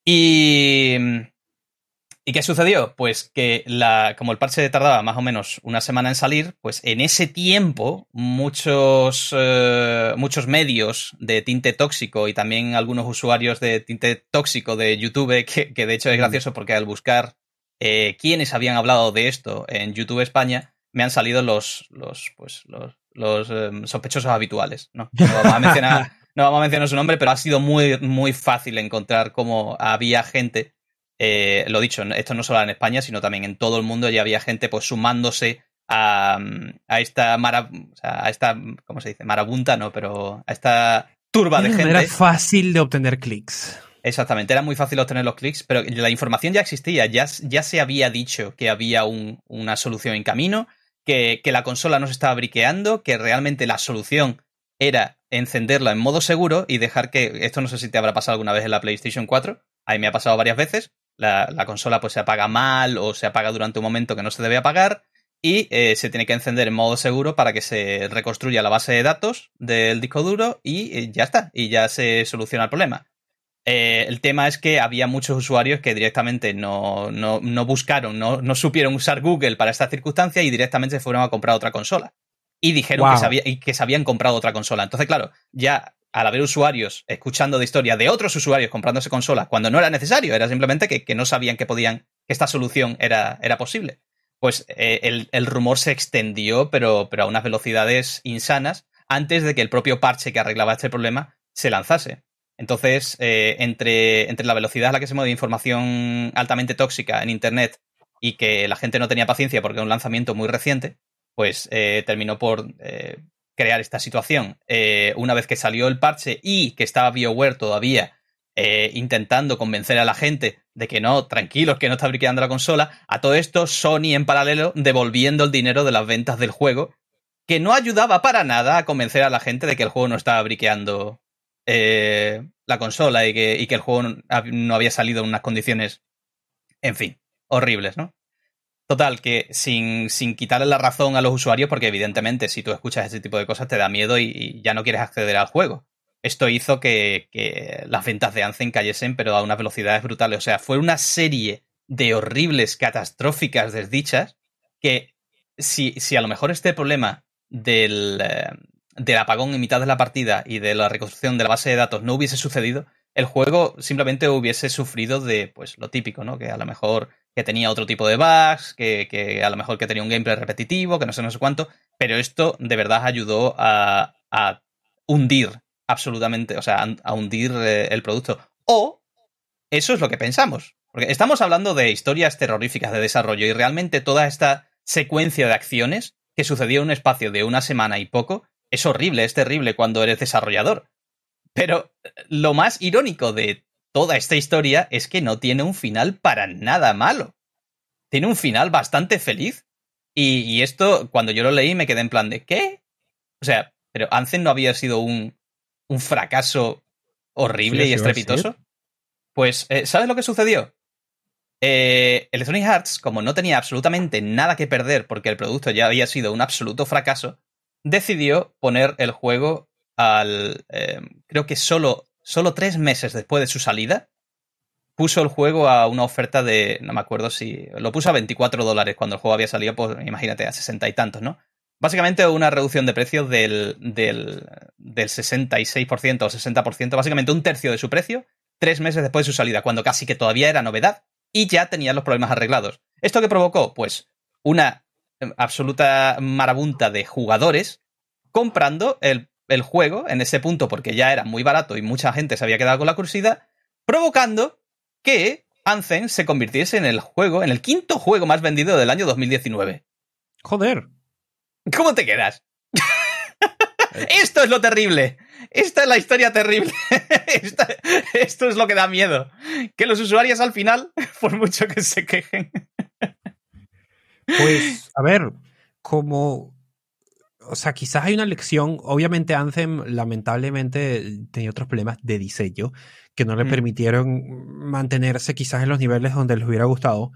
Y ¿Y qué sucedió? Pues que la, como el parche tardaba más o menos una semana en salir, pues en ese tiempo muchos, eh, muchos medios de tinte tóxico y también algunos usuarios de tinte tóxico de YouTube, que, que de hecho es mm. gracioso porque al buscar eh, quiénes habían hablado de esto en YouTube España, me han salido los, los, pues, los, los em, sospechosos habituales. No, no vamos a mencionar, no vamos a mencionar su nombre, pero ha sido muy, muy fácil encontrar cómo había gente eh, lo dicho, esto no solo en España, sino también en todo el mundo ya había gente pues sumándose a, a esta mara, a esta, ¿cómo se dice? Marabunta, no, pero a esta turba de gente. Era fácil de obtener clics. Exactamente, era muy fácil obtener los clics, pero la información ya existía, ya, ya se había dicho que había un, una solución en camino, que, que, la consola no se estaba briqueando, que realmente la solución era encenderla en modo seguro y dejar que, esto no sé si te habrá pasado alguna vez en la PlayStation 4, ahí me ha pasado varias veces, la, consola pues se apaga mal o se apaga durante un momento que no se debe apagar y eh, se tiene que encender en modo seguro para que se reconstruya la base de datos del disco duro y eh, ya está, y ya se soluciona el problema. Eh, el tema es que había muchos usuarios que directamente no, no, buscaron, no, no, supieron usar Google para esta circunstancia y directamente se fueron a comprar otra consola. Y dijeron que, que se habían comprado otra consola. Entonces, claro, ya al haber usuarios escuchando de historia de otros usuarios comprándose consolas cuando no era necesario, era simplemente que, no sabían que podían, que esta solución era, era posible. Pues eh, el, rumor se extendió, pero, pero a unas velocidades insanas, antes de que el propio parche que arreglaba este problema se lanzase. Entonces, eh, entre, entre la velocidad a la que se mueve información altamente tóxica en Internet y que la gente no tenía paciencia porque era un lanzamiento muy reciente, pues eh, terminó por crear esta situación. Eh, una vez que salió el parche y que estaba BioWare todavía eh, intentando convencer a la gente de que no, tranquilos, que no está briqueando la consola, a todo esto Sony en paralelo devolviendo el dinero de las ventas del juego, que no ayudaba para nada a convencer a la gente de que el juego no estaba briqueando eh, la consola y que, y que el juego no había salido en unas condiciones, en fin, horribles, ¿no? Total, que sin, sin, quitarle la razón a los usuarios, porque evidentemente si tú escuchas ese tipo de cosas te da miedo y, ya no quieres acceder al juego. Esto hizo que, que, las ventas de Anzen cayesen, pero a unas velocidades brutales. O sea, fue una serie de horribles, catastróficas desdichas que si, si a lo mejor este problema del, eh, del apagón en mitad de la partida y de la reconstrucción de la base de datos no hubiese sucedido, el juego simplemente hubiese sufrido de pues lo típico, ¿no? Que a lo mejor que tenía otro tipo de bugs, que, a lo mejor que tenía un gameplay repetitivo, que no sé, no sé cuánto, pero esto de verdad ayudó a, hundir absolutamente, o sea, a, hundir eh, el producto. O eso es lo que pensamos. Porque estamos hablando de historias terroríficas de desarrollo y realmente toda esta secuencia de acciones que sucedió en un espacio de una semana y poco es horrible, es terrible cuando eres desarrollador. Pero lo más irónico de toda esta historia es que no tiene un final para nada malo. Tiene un final bastante feliz. Y, esto, cuando yo lo leí, me quedé en plan de ¿qué? O sea, pero Anzen no había sido un, un fracaso horrible y estrepitoso. Pues, eh, ¿sabes lo que sucedió? Eh, Electronic Arts, como no tenía absolutamente nada que perder porque el producto ya había sido un absoluto fracaso, decidió poner el juego al. Eh, creo que solo solo tres meses después de su salida, puso el juego a una oferta de, no me acuerdo si, lo puso a 24 dólares cuando el juego había salido, pues imagínate, a 60 y tantos, ¿no? Básicamente una reducción de precio del, del, del 66% o 60%, básicamente un tercio de su precio, tres meses después de su salida, cuando casi que todavía era novedad y ya tenía los problemas arreglados. ¿Esto qué provocó? Pues una absoluta marabunta de jugadores comprando el el juego en ese punto porque ya era muy barato y mucha gente se había quedado con la curiosidad, provocando que Anthem se convirtiese en el juego, en el quinto juego más vendido del año 2019. Joder. ¿Cómo te quedas? esto es lo terrible. Esta es la historia terrible. esto es lo que da miedo. Que los usuarios al final, por mucho que se quejen. Pues, a ver, como o sea, quizás hay una lección. Obviamente, Anthem lamentablemente tenía otros problemas de diseño que no le mm. permitieron mantenerse quizás en los niveles donde les hubiera gustado.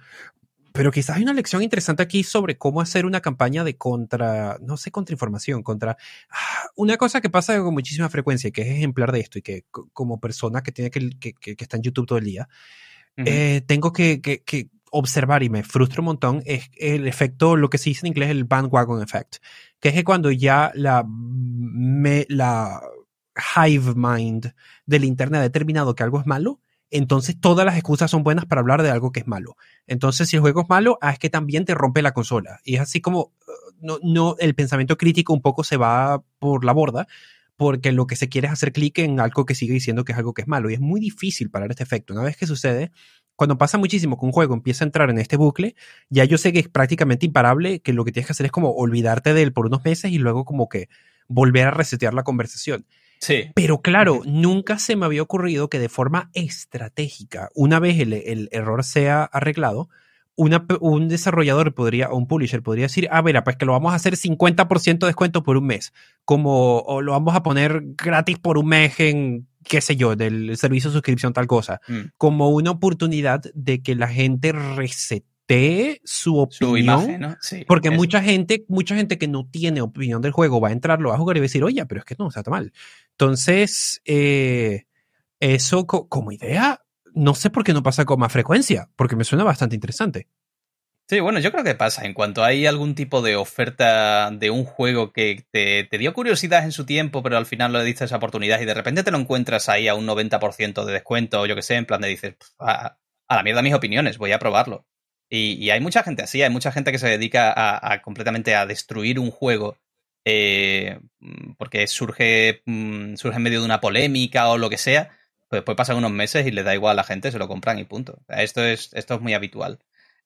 Pero quizás hay una lección interesante aquí sobre cómo hacer una campaña de contra, no sé, contrainformación, contra ah, una cosa que pasa con muchísima frecuencia y que es ejemplar de esto y que como persona que tiene que, que, que, está en YouTube todo el día, eh, tengo que, que, observar y me frustra un montón es el efecto, lo que se dice en inglés el bandwagon effect, que es que cuando ya la, me, la hive mind del internet ha determinado que algo es malo, entonces todas las excusas son buenas para hablar de algo que es malo. Entonces, si el juego es malo, ah, es que también te rompe la consola. Y es así como, uh, no, no, el pensamiento crítico un poco se va por la borda, porque lo que se quiere es hacer clic en algo que sigue diciendo que es algo que es malo. Y es muy difícil parar este efecto. Una vez que sucede, cuando pasa muchísimo que un juego empieza a entrar en este bucle, ya yo sé que es prácticamente imparable, que lo que tienes que hacer es como olvidarte de él por unos meses y luego como que volver a resetear la conversación. Sí. Pero claro, nunca se me había ocurrido que de forma estratégica, una vez el, el error sea arreglado, una, un desarrollador podría, o un publisher podría decir, ah, mira, pues que lo vamos a hacer 50% de descuento por un mes, como, o lo vamos a poner gratis por un mes en qué sé yo, del servicio de suscripción, tal cosa, mm. como una oportunidad de que la gente resete su opinión. porque mucha gente, mucha gente que no tiene opinión del juego va a entrar, lo va a jugar y va a decir, oye, pero es que no, está mal. Entonces, eh, eso como idea, no sé por qué no pasa con más frecuencia, porque me suena bastante interesante. Sí, bueno, yo creo que pasa. En cuanto hay algún tipo de oferta de un juego que te, dio curiosidad en su tiempo, pero al final lo diste esa oportunidad y de repente te lo encuentras ahí a un 90% de descuento o yo que sé, en plan de dices, a, la mierda mis opiniones, voy a probarlo. Y, hay mucha gente así, hay mucha gente que se dedica a, completamente a destruir un juego eh, porque surge, mm, surge en medio de una polémica o lo que sea. Pues después pasan unos meses y les da igual a la gente, se lo compran y punto. Esto es, esto es muy habitual.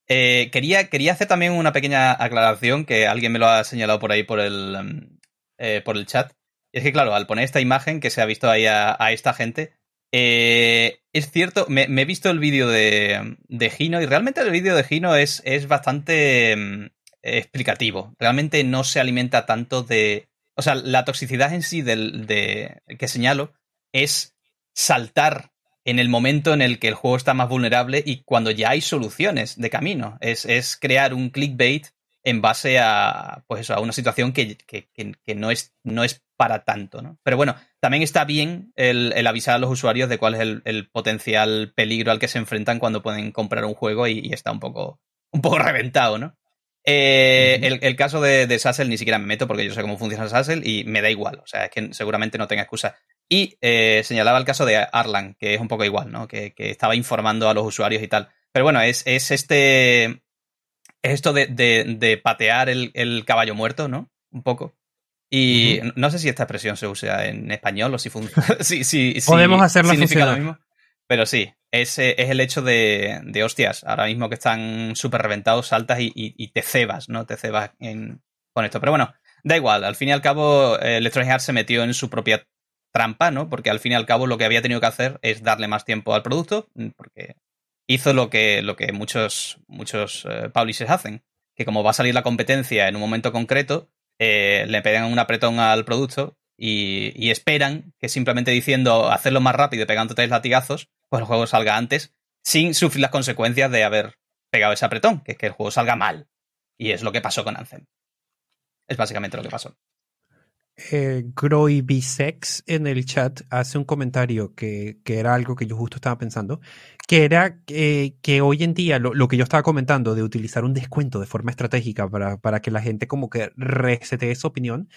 Eh, quería, quería hacer también una pequeña aclaración que alguien me lo ha señalado por ahí por el, eh, por el chat. Es que, claro, al poner esta imagen que se ha visto ahí a, esta gente, eh, es cierto, me, he visto el vídeo de, de, Gino y realmente el vídeo de Gino es, es bastante mm, explicativo. Realmente no se alimenta tanto de... O sea, la toxicidad en sí del, de, que señalo es saltar en el momento en el que el juego está más vulnerable y cuando ya hay soluciones de camino. Es, es crear un clickbait en base a, pues a una situación que, que, que, no, es, no es para tanto. ¿no? Pero bueno, también está bien el, el avisar a los usuarios de cuál es el, el, potencial peligro al que se enfrentan cuando pueden comprar un juego y, y está un poco, un poco reventado, ¿no? Eh, el, el, caso de, de, Sassel ni siquiera me meto porque yo sé cómo funciona Sassel y me da igual. O sea, es que seguramente no tenga excusa. Y eh, señalaba el caso de Arlan, que es un poco igual, ¿no? Que, estaba informando a los usuarios y tal. Pero bueno, es, es este. Es esto de, de, patear el, caballo muerto, ¿no? Un poco. Y no sé si esta expresión se usa en español o si funciona. si, Podemos hacerlo significa lo mismo. Pero sí, es, es el hecho de, de, hostias, ahora mismo que están súper reventados, saltas y, te cebas, ¿no? Te cebas con esto. Pero bueno, da igual, al fin y al cabo, eh, Electronic Arts se metió en su propia trampa, ¿no? Porque al fin y al cabo lo que había tenido que hacer es darle más tiempo al producto, mm, porque hizo lo que, lo que muchos, muchos eh, publishers hacen, que como va a salir la competencia en un momento concreto, eh, le pegan un apretón al producto y, esperan que simplemente diciendo hacerlo más rápido pegando tres latigazos, pues el juego salga antes, sin sufrir las consecuencias de haber pegado ese apretón, que es que el juego salga mal. Y es lo que pasó con Anthem. Es básicamente lo que pasó eh, Groy Bisex en el chat hace un comentario que, que, era algo que yo justo estaba pensando, que era eh, que hoy en día lo, lo, que yo estaba comentando de utilizar un descuento de forma estratégica para, para que la gente como que resete su opinión,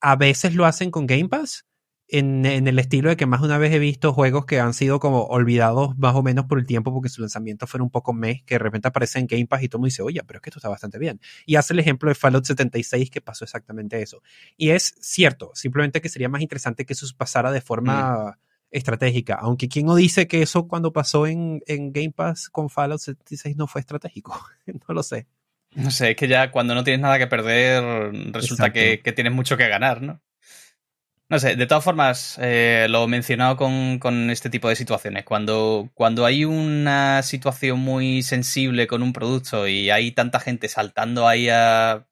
a veces lo hacen con Game Pass en, el estilo de que más de una vez he visto juegos que han sido como olvidados más o menos por el tiempo porque su lanzamiento fue un poco mes, que de repente aparece en Game Pass y todo el mundo dice, oye, pero es que esto está bastante bien. Y hace el ejemplo de Fallout 76 que pasó exactamente eso. Y es cierto, simplemente que sería más interesante que eso pasara de forma... Mm. estratégica, aunque quien no dice que eso cuando pasó en, en Game Pass con Fallout 76 no fue estratégico, no lo sé. No sé, es que ya cuando no tienes nada que perder resulta que, que, tienes mucho que ganar, ¿no? No sé, de todas formas, eh, lo mencionado con, con, este tipo de situaciones. Cuando, cuando hay una situación muy sensible con un producto y hay tanta gente saltando ahí a.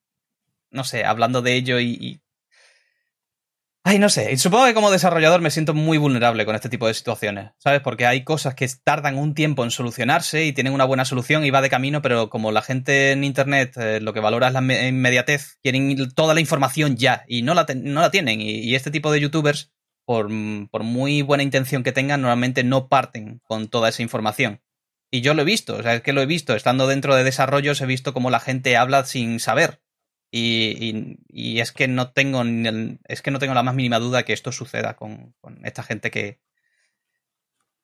No sé, hablando de ello y, Ay, no sé. Supongo que como desarrollador me siento muy vulnerable con este tipo de situaciones, ¿sabes? Porque hay cosas que tardan un tiempo en solucionarse y tienen una buena solución y va de camino, pero como la gente en Internet eh, lo que valora es la inmediatez, quieren toda la información ya y no la, no la tienen. Y, este tipo de youtubers, por, por muy buena intención que tengan, normalmente no parten con toda esa información. Y yo lo he visto, o sea, es que lo he visto. Estando dentro de desarrollos he visto cómo la gente habla sin saber. Y, es que no tengo es que no tengo la más mínima duda que esto suceda con, esta gente que,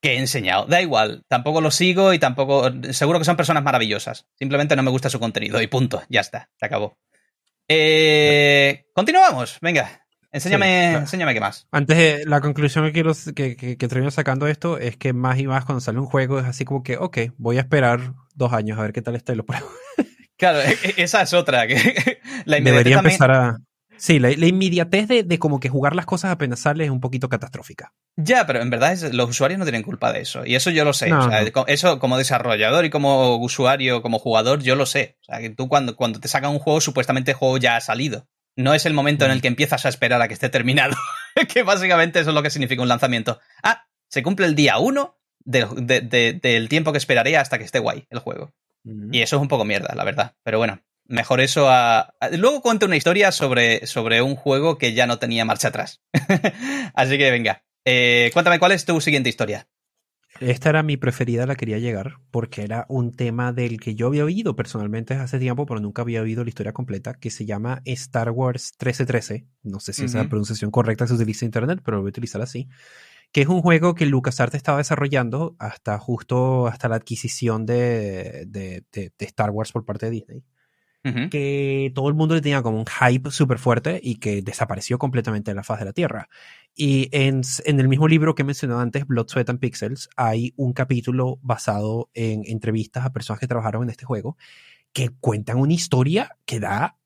que he enseñado. Da igual, tampoco lo sigo y tampoco. Seguro que son personas maravillosas. Simplemente no me gusta su contenido y punto. Ya está, se acabó. Eh, continuamos, venga. Enséñame, enséñame qué más. Antes, la conclusión que quiero que, que, que termino sacando esto es que más y más cuando sale un juego es así como que, ok, voy a esperar dos años a ver qué tal está y lo pruebo. Claro, e, e, esa es otra. Que la Debería empezar a. Sí, la, inmediatez de, como que jugar las cosas apenas sale es un poquito catastrófica. Ya, pero en verdad los usuarios no tienen culpa de eso. Y eso yo lo sé. o sea, Eso como desarrollador y como usuario, como jugador, yo lo sé. O sea, que tú cuando, cuando te sacan un juego, supuestamente el juego ya ha salido. No es el momento en el mm. que empiezas a esperar a que esté terminado. que básicamente eso es lo que significa un lanzamiento. Ah, se cumple el día uno del tiempo que esperaré hasta que esté guay el juego. Y eso es un poco mierda, la verdad. Pero bueno, mejor eso a... Luego cuento una historia sobre, sobre un juego que ya no tenía marcha atrás. Así que venga, eh, cuéntame cuál es tu siguiente historia. Esta era mi preferida, la quería llegar, porque era un tema del que yo había oído personalmente hace tiempo, pero nunca había oído la historia completa, que se llama Star Wars 1313. No sé si esa pronunciación correcta se utiliza en Internet, pero lo voy a utilizar así que es un juego que LucasArts estaba desarrollando hasta justo hasta la adquisición de, de, Star Wars por parte de Disney. Que todo el mundo le tenía como un hype súper fuerte y que desapareció completamente de la faz de la Tierra. Y en, en, el mismo libro que mencioné antes, Blood, Sweat and Pixels, hay un capítulo basado en entrevistas a personas que trabajaron en este juego que cuentan una historia que da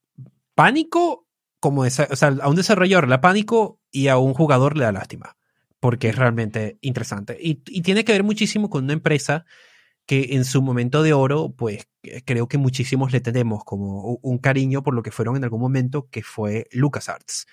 pánico, como esa, o sea, a un desarrollador le da pánico y a un jugador le da lástima porque es realmente interesante. Y, tiene que ver muchísimo con una empresa que en su momento de oro, pues creo que muchísimos le tenemos como un cariño por lo que fueron en algún momento, que fue LucasArts,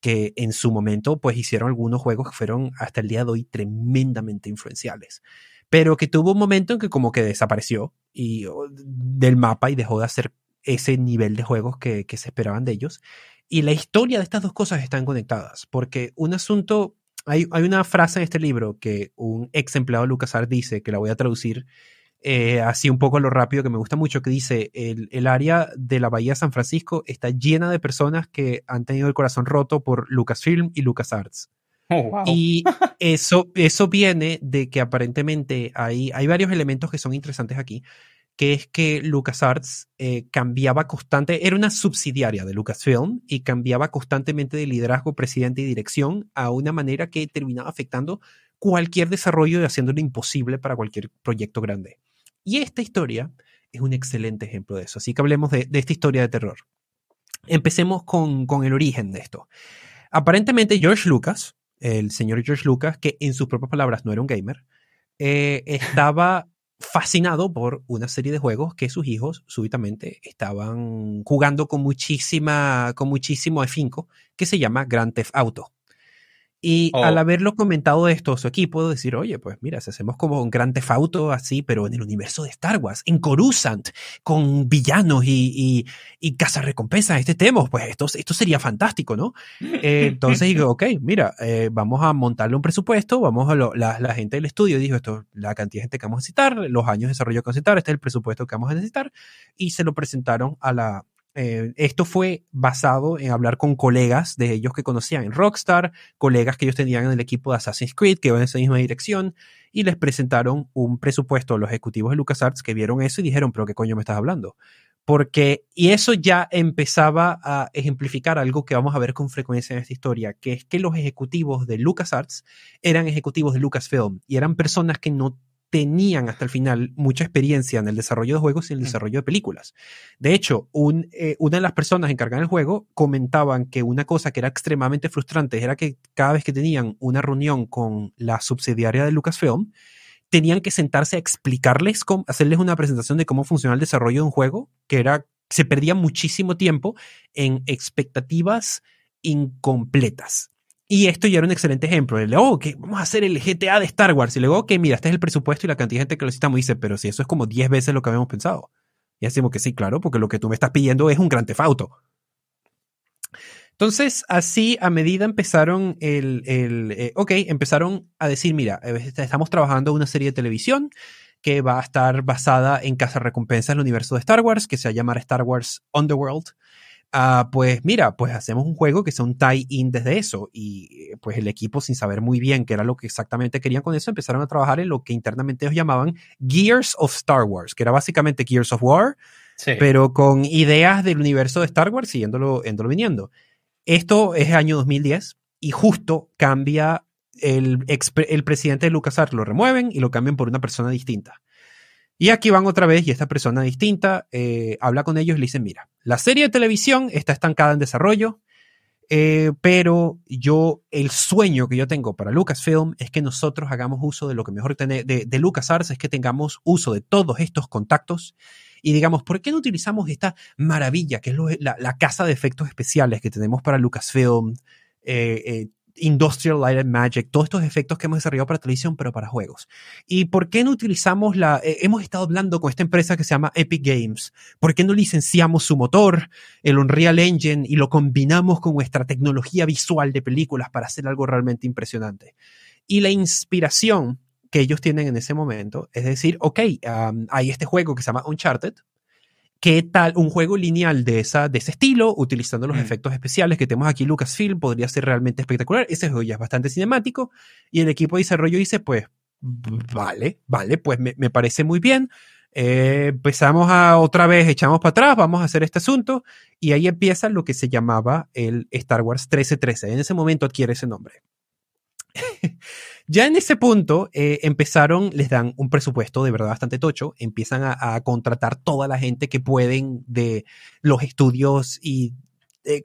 que en su momento pues hicieron algunos juegos que fueron hasta el día de hoy tremendamente influenciales, pero que tuvo un momento en que como que desapareció y, del mapa y dejó de hacer ese nivel de juegos que se esperaban de ellos. Y la historia de estas dos cosas están conectadas, porque un asunto hay, una frase en este libro que un ex empleado de LucasArts dice, que la voy a traducir eh, así un poco a lo rápido, que me gusta mucho, que dice, el, el, área de la Bahía de San Francisco está llena de personas que han tenido el corazón roto por Lucasfilm y LucasArts. Oh, y eso, eso viene de que aparentemente hay, hay varios elementos que son interesantes aquí que es que LucasArts eh, cambiaba constante, era una subsidiaria de Lucasfilm y cambiaba constantemente de liderazgo, presidente y dirección a una manera que terminaba afectando cualquier desarrollo y haciéndolo imposible para cualquier proyecto grande. Y esta historia es un excelente ejemplo de eso. Así que hablemos de, esta historia de terror. Empecemos con, el origen de esto. Aparentemente George Lucas, el señor George Lucas, que en sus propias palabras no era un gamer, eh, estaba fascinado por una serie de juegos que sus hijos súbitamente estaban jugando con muchísima, con muchísimo afinco, que se llama Grand Theft Auto. Y al haberlo comentado esto su equipo, decir, oye, pues mira, si hacemos como un gran tefauto así, pero en el universo de Star Wars, en Coruscant, con villanos y, y, y cazarrecompensas, este tema, pues esto, esto sería fantástico, ¿no? Eh, entonces digo, ok, mira, eh, vamos a montarle un presupuesto, vamos a la, la, gente del estudio dijo esto, la cantidad de gente que vamos a necesitar, los años de desarrollo que vamos a necesitar, este es el presupuesto que vamos a necesitar, y se lo presentaron a la, eh, esto fue basado en hablar con colegas de ellos que conocían en Rockstar, colegas que ellos tenían en el equipo de Assassin's Creed, que iban en esa misma dirección, y les presentaron un presupuesto a los ejecutivos de LucasArts que vieron eso y dijeron, pero ¿qué coño me estás hablando? Porque, y eso ya empezaba a ejemplificar algo que vamos a ver con frecuencia en esta historia, que es que los ejecutivos de LucasArts eran ejecutivos de Lucasfilm y eran personas que no tenían hasta el final mucha experiencia en el desarrollo de juegos y en el desarrollo de películas. De hecho, un, eh, una de las personas encargadas del juego comentaban que una cosa que era extremadamente frustrante era que cada vez que tenían una reunión con la subsidiaria de Lucasfilm, tenían que sentarse a explicarles, cómo, hacerles una presentación de cómo funciona el desarrollo de un juego, que era, se perdía muchísimo tiempo en expectativas incompletas. Y esto ya era un excelente ejemplo. Le oh, que vamos a hacer el GTA de Star Wars. Y luego, que mira, este es el presupuesto y la cantidad de gente que lo necesitamos. Dice, pero si eso es como 10 veces lo que habíamos pensado. Y decimos que sí, claro, porque lo que tú me estás pidiendo es un gran tefauto. Entonces, así a medida empezaron el, el eh, ok, empezaron a decir, mira, eh, estamos trabajando una serie de televisión que va a estar basada en Casa Recompensa en el universo de Star Wars, que se va a llamar Star Wars Underworld. Uh, pues mira, pues hacemos un juego que sea un tie-in desde eso. Y pues el equipo, sin saber muy bien qué era lo que exactamente querían con eso, empezaron a trabajar en lo que internamente ellos llamaban Gears of Star Wars, que era básicamente Gears of War, sí. pero con ideas del universo de Star Wars siguiéndolo, yéndolo viniendo. Esto es el año 2010 y justo cambia el, el presidente de LucasArts, lo remueven y lo cambian por una persona distinta. Y aquí van otra vez y esta persona distinta eh, habla con ellos y le dice, mira, la serie de televisión está estancada en desarrollo, eh, pero yo, el sueño que yo tengo para Lucasfilm es que nosotros hagamos uso de lo que mejor tiene de, de LucasArts, es que tengamos uso de todos estos contactos y digamos, ¿por qué no utilizamos esta maravilla que es la, casa de efectos especiales que tenemos para Lucasfilm, eh, Industrial Light and Magic, todos estos efectos que hemos desarrollado para televisión, pero para juegos. ¿Y por qué no utilizamos la... Eh, hemos estado hablando con esta empresa que se llama Epic Games. ¿Por qué no licenciamos su motor, el Unreal Engine, y lo combinamos con nuestra tecnología visual de películas para hacer algo realmente impresionante? Y la inspiración que ellos tienen en ese momento. Es decir, ok, hay este juego que se llama Uncharted. ¿Qué tal un juego lineal de, esa, de ese estilo, utilizando los mm. efectos especiales que tenemos aquí Lucasfilm, podría ser realmente espectacular? Ese juego ya es bastante cinemático. Y el equipo de desarrollo dice, pues, vale, vale, pues me, me parece muy bien. Eh, empezamos a otra vez, echamos para atrás, vamos a hacer este asunto. Y ahí empieza lo que se llamaba el Star Wars 1313. En ese momento adquiere ese nombre. Ya en ese punto eh, empezaron, les dan un presupuesto de verdad bastante tocho, empiezan a, contratar toda la gente que pueden de los estudios y eh,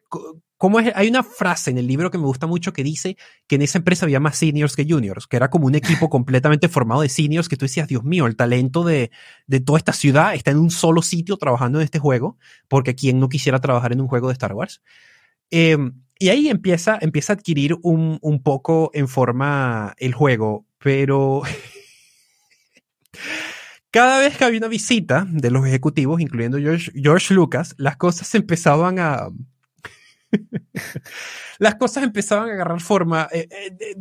¿Cómo es? Hay una frase en el libro que me gusta mucho que dice que en esa empresa había más seniors que juniors, que era como un equipo completamente formado de seniors, que tú decías, Dios mío, el talento de, de toda esta ciudad está en un solo sitio trabajando en este juego, porque quien no quisiera trabajar en un juego de Star Wars. Eh, y ahí empieza, empieza a adquirir un, un poco en forma el juego, pero cada vez que había una visita de los ejecutivos, incluyendo George, George Lucas, las cosas empezaban a... las cosas empezaban a agarrar forma, eh, eh,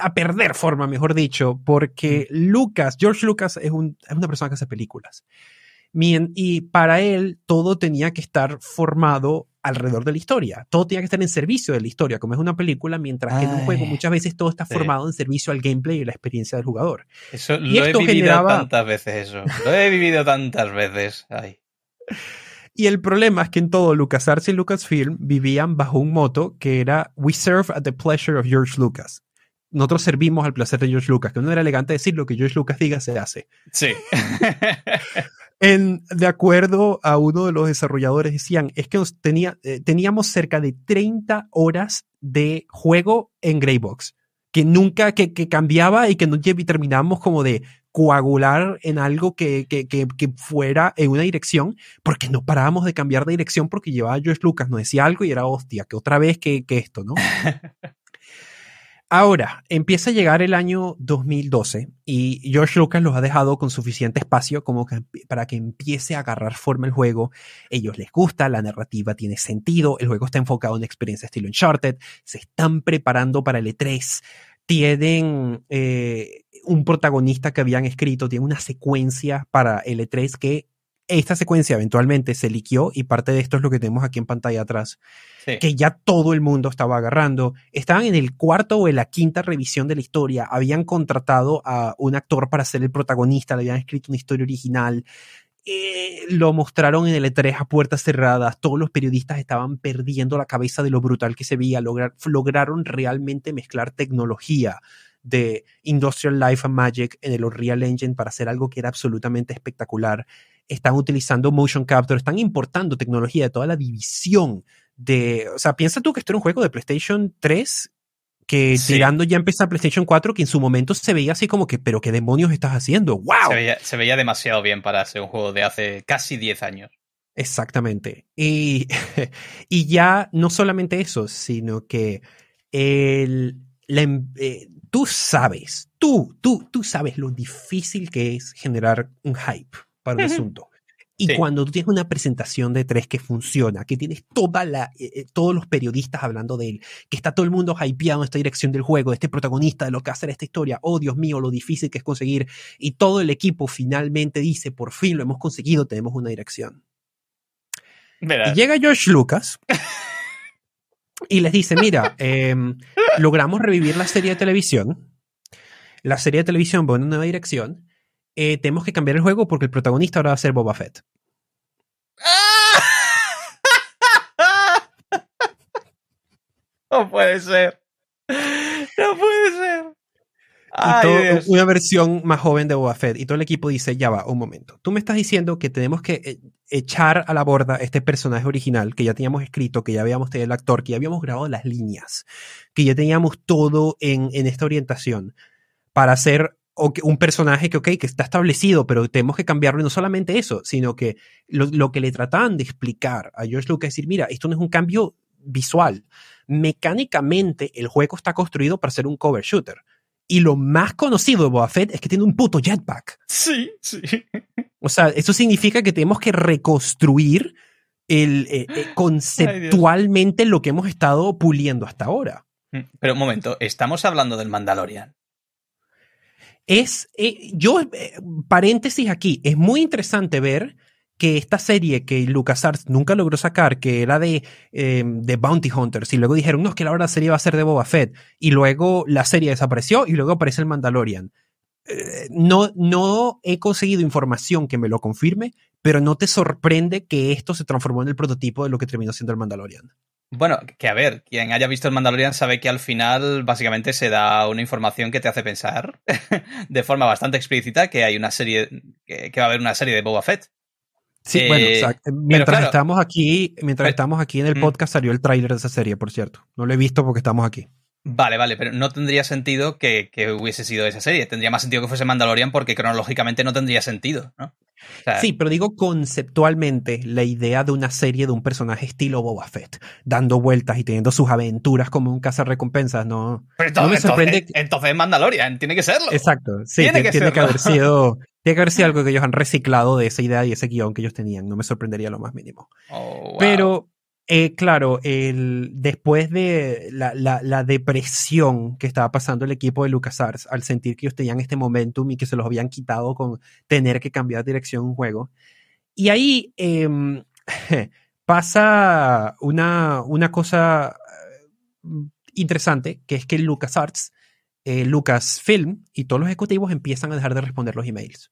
a perder forma, mejor dicho, porque mm. Lucas, George Lucas es, un, es una persona que hace películas. Y para él todo tenía que estar formado alrededor de la historia. Todo tenía que estar en servicio de la historia, como es una película, mientras que en un juego muchas veces todo está formado en servicio al gameplay y la experiencia del jugador. Eso y lo he vivido tantas veces, eso. Lo he vivido tantas veces. Ay. Y el problema es que en todo LucasArts y Lucasfilm vivían bajo un moto que era We serve at the pleasure of George Lucas. Nosotros servimos al placer de George Lucas, que no era elegante decir lo que George Lucas diga se hace. Sí. En, de acuerdo a uno de los desarrolladores, decían, es que tenía, eh, teníamos cerca de 30 horas de juego en Greybox, que nunca, que, que cambiaba y que no terminábamos como de coagular en algo que, que, que, que, fuera en una dirección, porque no parábamos de cambiar de dirección porque llevaba George Lucas, nos decía algo y era hostia, que otra vez que, que esto, ¿no? Ahora, empieza a llegar el año 2012 y George Lucas los ha dejado con suficiente espacio como que para que empiece a agarrar forma el juego. Ellos les gusta, la narrativa tiene sentido, el juego está enfocado en experiencia estilo Uncharted, se están preparando para el E3, tienen eh, un protagonista que habían escrito, tienen una secuencia para el E3 que esta secuencia eventualmente se liquió y parte de esto es lo que tenemos aquí en pantalla atrás, que ya todo el mundo estaba agarrando. Estaban en el cuarto o en la quinta revisión de la historia, habían contratado a un actor para ser el protagonista, le habían escrito una historia original, eh, lo mostraron en el E3 a puertas cerradas, todos los periodistas estaban perdiendo la cabeza de lo brutal que se veía, lograron realmente mezclar tecnología de Industrial Life and Magic en el Unreal Engine para hacer algo que era absolutamente espectacular. Están utilizando motion capture, están importando tecnología de toda la división de, o sea, piensa tú que esto era un juego de PlayStation 3 que tirando ya empezó PlayStation 4 que en su momento se veía así como que, pero qué demonios estás haciendo, wow. Se veía, demasiado bien para ser un juego de hace casi 10 años. Exactamente. Y, y ya no solamente eso, sino que el, em, eh, tú sabes, tú, tú, tú sabes lo difícil que es generar un hype para un asunto. Y cuando tú tienes una presentación de tres que funciona, que tienes toda la, eh, eh, todos los periodistas hablando de él, que está todo el mundo hypeado en esta dirección del juego, de este protagonista, de lo que hace esta historia, oh Dios mío, lo difícil que es conseguir, y todo el equipo finalmente dice, por fin lo hemos conseguido, tenemos una dirección. Y llega George Lucas y les dice, mira, em, logramos revivir la serie de televisión, la serie de televisión va en una nueva dirección, eh, tenemos que cambiar el juego porque el protagonista ahora va a ser Boba Fett. No puede ser. No puede ser. una versión más joven de Boba Fett. Y todo el equipo dice, ya va, un momento. Tú me estás diciendo que tenemos que eh, echar a la borda este personaje original que ya teníamos escrito, que ya habíamos tenido el actor, que ya habíamos grabado las líneas, que ya teníamos todo en, en esta orientación para hacer un personaje que, ok, que está establecido, pero tenemos que cambiarlo. Y no solamente eso, sino que lo, que le trataban de explicar a George Lucas es decir, mira, esto no es un cambio visual. Mecánicamente, el juego está construido para ser un cover shooter. Y lo más conocido de Boba Fett es que tiene un puto jetpack. Sí, sí. O sea, eso significa que tenemos que reconstruir el, eh, eh, conceptualmente lo que hemos estado puliendo hasta ahora. Mm, pero un momento, estamos hablando del Mandalorian es, eh, yo, eh, paréntesis aquí, es muy interesante ver que esta serie que LucasArts nunca logró sacar, que era de, eh, de Bounty Hunters, y luego dijeron, no, es que ahora la serie va a ser de Boba Fett, y luego la serie desapareció y luego aparece el Mandalorian. no, no he conseguido información que me lo confirme, pero no te sorprende que esto se transformó en el prototipo de lo que terminó siendo el Mandalorian. Bueno, que a ver, quien haya visto el Mandalorian sabe que al final básicamente se da una información que te hace pensar de forma bastante explícita que hay una serie, que, va a haber una serie de Boba Fett. Sí, bueno, eh, mientras estamos aquí, mientras estamos aquí en el podcast salió el tráiler de esa serie, por cierto. No lo he visto porque estamos aquí. Vale, vale, pero no tendría sentido que, que, hubiese sido esa serie. Tendría más sentido que fuese Mandalorian porque cronológicamente no tendría sentido, ¿no? sí, pero digo conceptualmente la idea de una serie de un personaje estilo Boba Fett, dando vueltas y teniendo sus aventuras como un recompensas, no, no me sorprende. Entonces, Mandalorian, tiene que serlo. Exacto, sí, tiene, que, tiene que, haber sido, tiene que haber sido algo que ellos han reciclado de esa idea y ese guion que ellos tenían, no me sorprendería lo más mínimo. Oh, pero eh, claro, después de la, depresión que estaba pasando el equipo de LucasArts al sentir que ellos tenían este momentum y que se los habían quitado con tener que cambiar dirección un juego. Y ahí em, pasa una, una cosa eh, interesante, que es que LucasArts, eh, Lucasfilm y todos los ejecutivos empiezan a dejar de responder los emails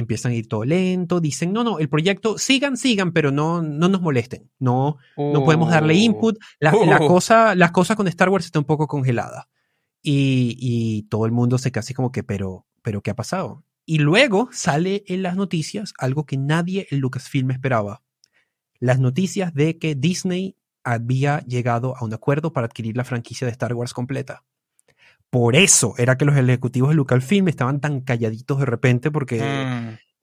empiezan a ir todo lento, dicen, no, no, el proyecto, sigan, sigan, pero no, no nos molesten, no, no podemos darle oh. input. La, oh. cosa, las cosas con Star Wars está un poco congelada. Y, y, todo el mundo se casi como que, pero, pero, ¿qué ha pasado? Y luego sale en las noticias algo que nadie en Lucasfilm esperaba. Las noticias de que Disney había llegado a un acuerdo para adquirir la franquicia de Star Wars completa. Por eso era que los ejecutivos de Lucasfilm estaban tan calladitos de repente porque mm.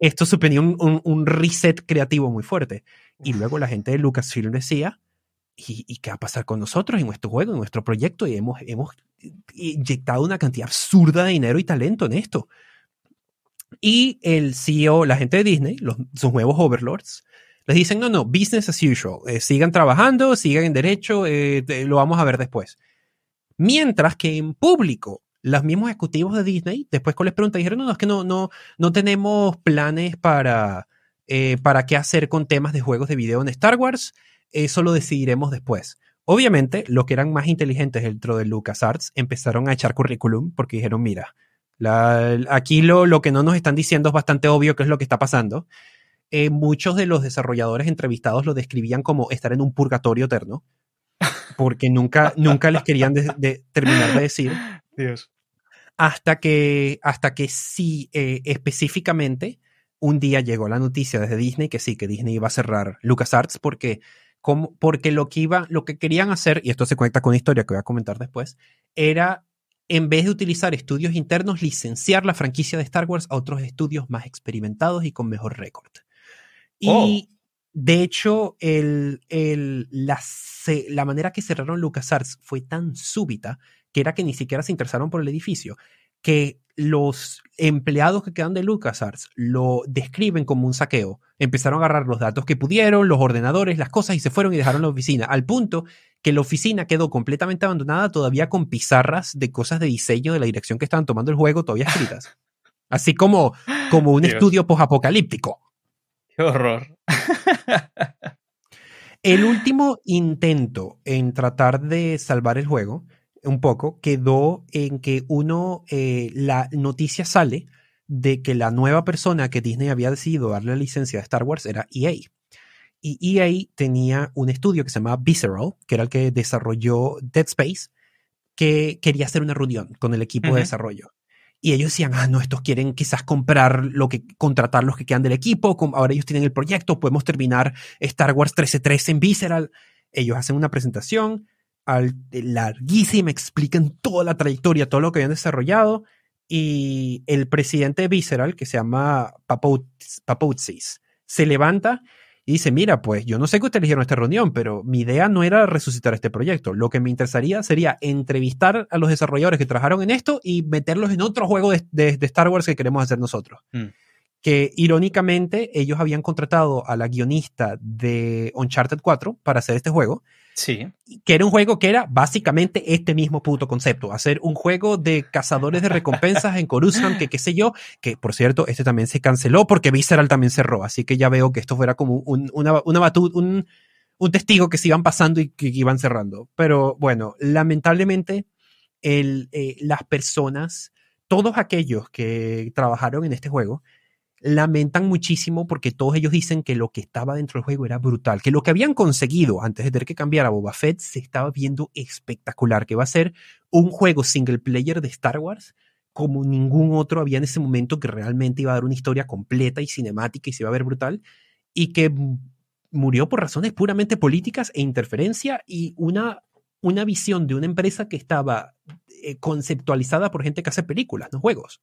Esto suponía un, reset creativo muy fuerte. Y luego la gente de Lucasfilm decía, ¿y, qué va a pasar con nosotros en nuestro juego, en nuestro proyecto? Y hemos, hemos inyectado una cantidad absurda de dinero y talento en esto. Y el CEO, la gente de Disney, los, sus nuevos overlords, les dicen, no, no, business as usual, eh, sigan trabajando, sigan en derecho, eh, lo vamos a ver después. Mientras que en público, los mismos ejecutivos de Disney, después con les preguntas, dijeron, no, no, es que no, no, no tenemos planes para, eh, para qué hacer con temas de juegos de video en Star Wars, eso lo decidiremos después. Obviamente, los que eran más inteligentes dentro de LucasArts empezaron a echar currículum porque dijeron, mira, aquí lo, lo, que no nos están diciendo es bastante obvio qué es lo que está pasando. Eh, muchos de los desarrolladores entrevistados lo describían como estar en un purgatorio eterno porque nunca, nunca les querían de, terminar de decir. Dios. Hasta que, hasta que sí, eh, específicamente, un día llegó la noticia desde Disney que sí, que Disney iba a cerrar LucasArts porque, como, porque lo que iba, lo que querían hacer, y esto se conecta con una historia que voy a comentar después, era en vez de utilizar estudios internos, licenciar la franquicia de Star Wars a otros estudios más experimentados y con mejor récord. Y Oh. de hecho, el, el- la, la manera que cerraron LucasArts fue tan súbita que era que ni siquiera se interesaron por el edificio, que los empleados que quedan de LucasArts lo describen como un saqueo. Empezaron a agarrar los datos que pudieron, los ordenadores, las cosas y se fueron y dejaron la oficina, al punto que la oficina quedó completamente abandonada todavía con pizarras de cosas de diseño de la dirección que estaban tomando el juego todavía escritas. Así como, como un Dios. estudio posapocalíptico. Qué horror. El último intento en tratar de salvar el juego, un poco, quedó en que uno, eh, la noticia sale de que la nueva persona que Disney había decidido darle la licencia de Star Wars era EA. Y EA tenía un estudio que se llamaba Visceral, que era el que desarrolló Dead Space, que quería hacer una reunión con el equipo de desarrollo. Y ellos decían, ah, no, estos quieren quizás comprar lo que, contratar los que quedan del equipo, ahora ellos tienen el proyecto, podemos terminar Star Wars 13.3 en Visceral. Ellos hacen una presentación al, larguísima, explican toda la trayectoria, todo lo que habían desarrollado. Y el presidente de Visceral, que se llama Papoutsis, se levanta y dice, mira, pues yo no sé qué ustedes eligieron esta reunión, pero mi idea no era resucitar este proyecto. Lo que me interesaría sería entrevistar a los desarrolladores que trabajaron en esto y meterlos en otro juego de Star Wars que queremos hacer nosotros. Mm. Que irónicamente ellos habían contratado a la guionista de Uncharted 4 para hacer este juego, Sí. que era un juego que era básicamente este mismo puto concepto, hacer un juego de cazadores de recompensas en Coruscant, que qué sé yo, que por cierto, este también se canceló porque Visceral también cerró, así que ya veo que esto fuera como un, una, una batu- un, un testigo que se iban pasando y que iban cerrando. Pero bueno, lamentablemente el, eh, las personas, todos aquellos que trabajaron en este juego, lamentan muchísimo porque todos ellos dicen que lo que estaba dentro del juego era brutal, que lo que habían conseguido antes de tener que cambiar a Boba Fett se estaba viendo espectacular, que va a ser un juego single player de Star Wars como ningún otro había en ese momento que realmente iba a dar una historia completa y cinemática y se iba a ver brutal y que murió por razones puramente políticas e interferencia y una, una visión de una empresa que estaba eh, conceptualizada por gente que hace películas, no juegos.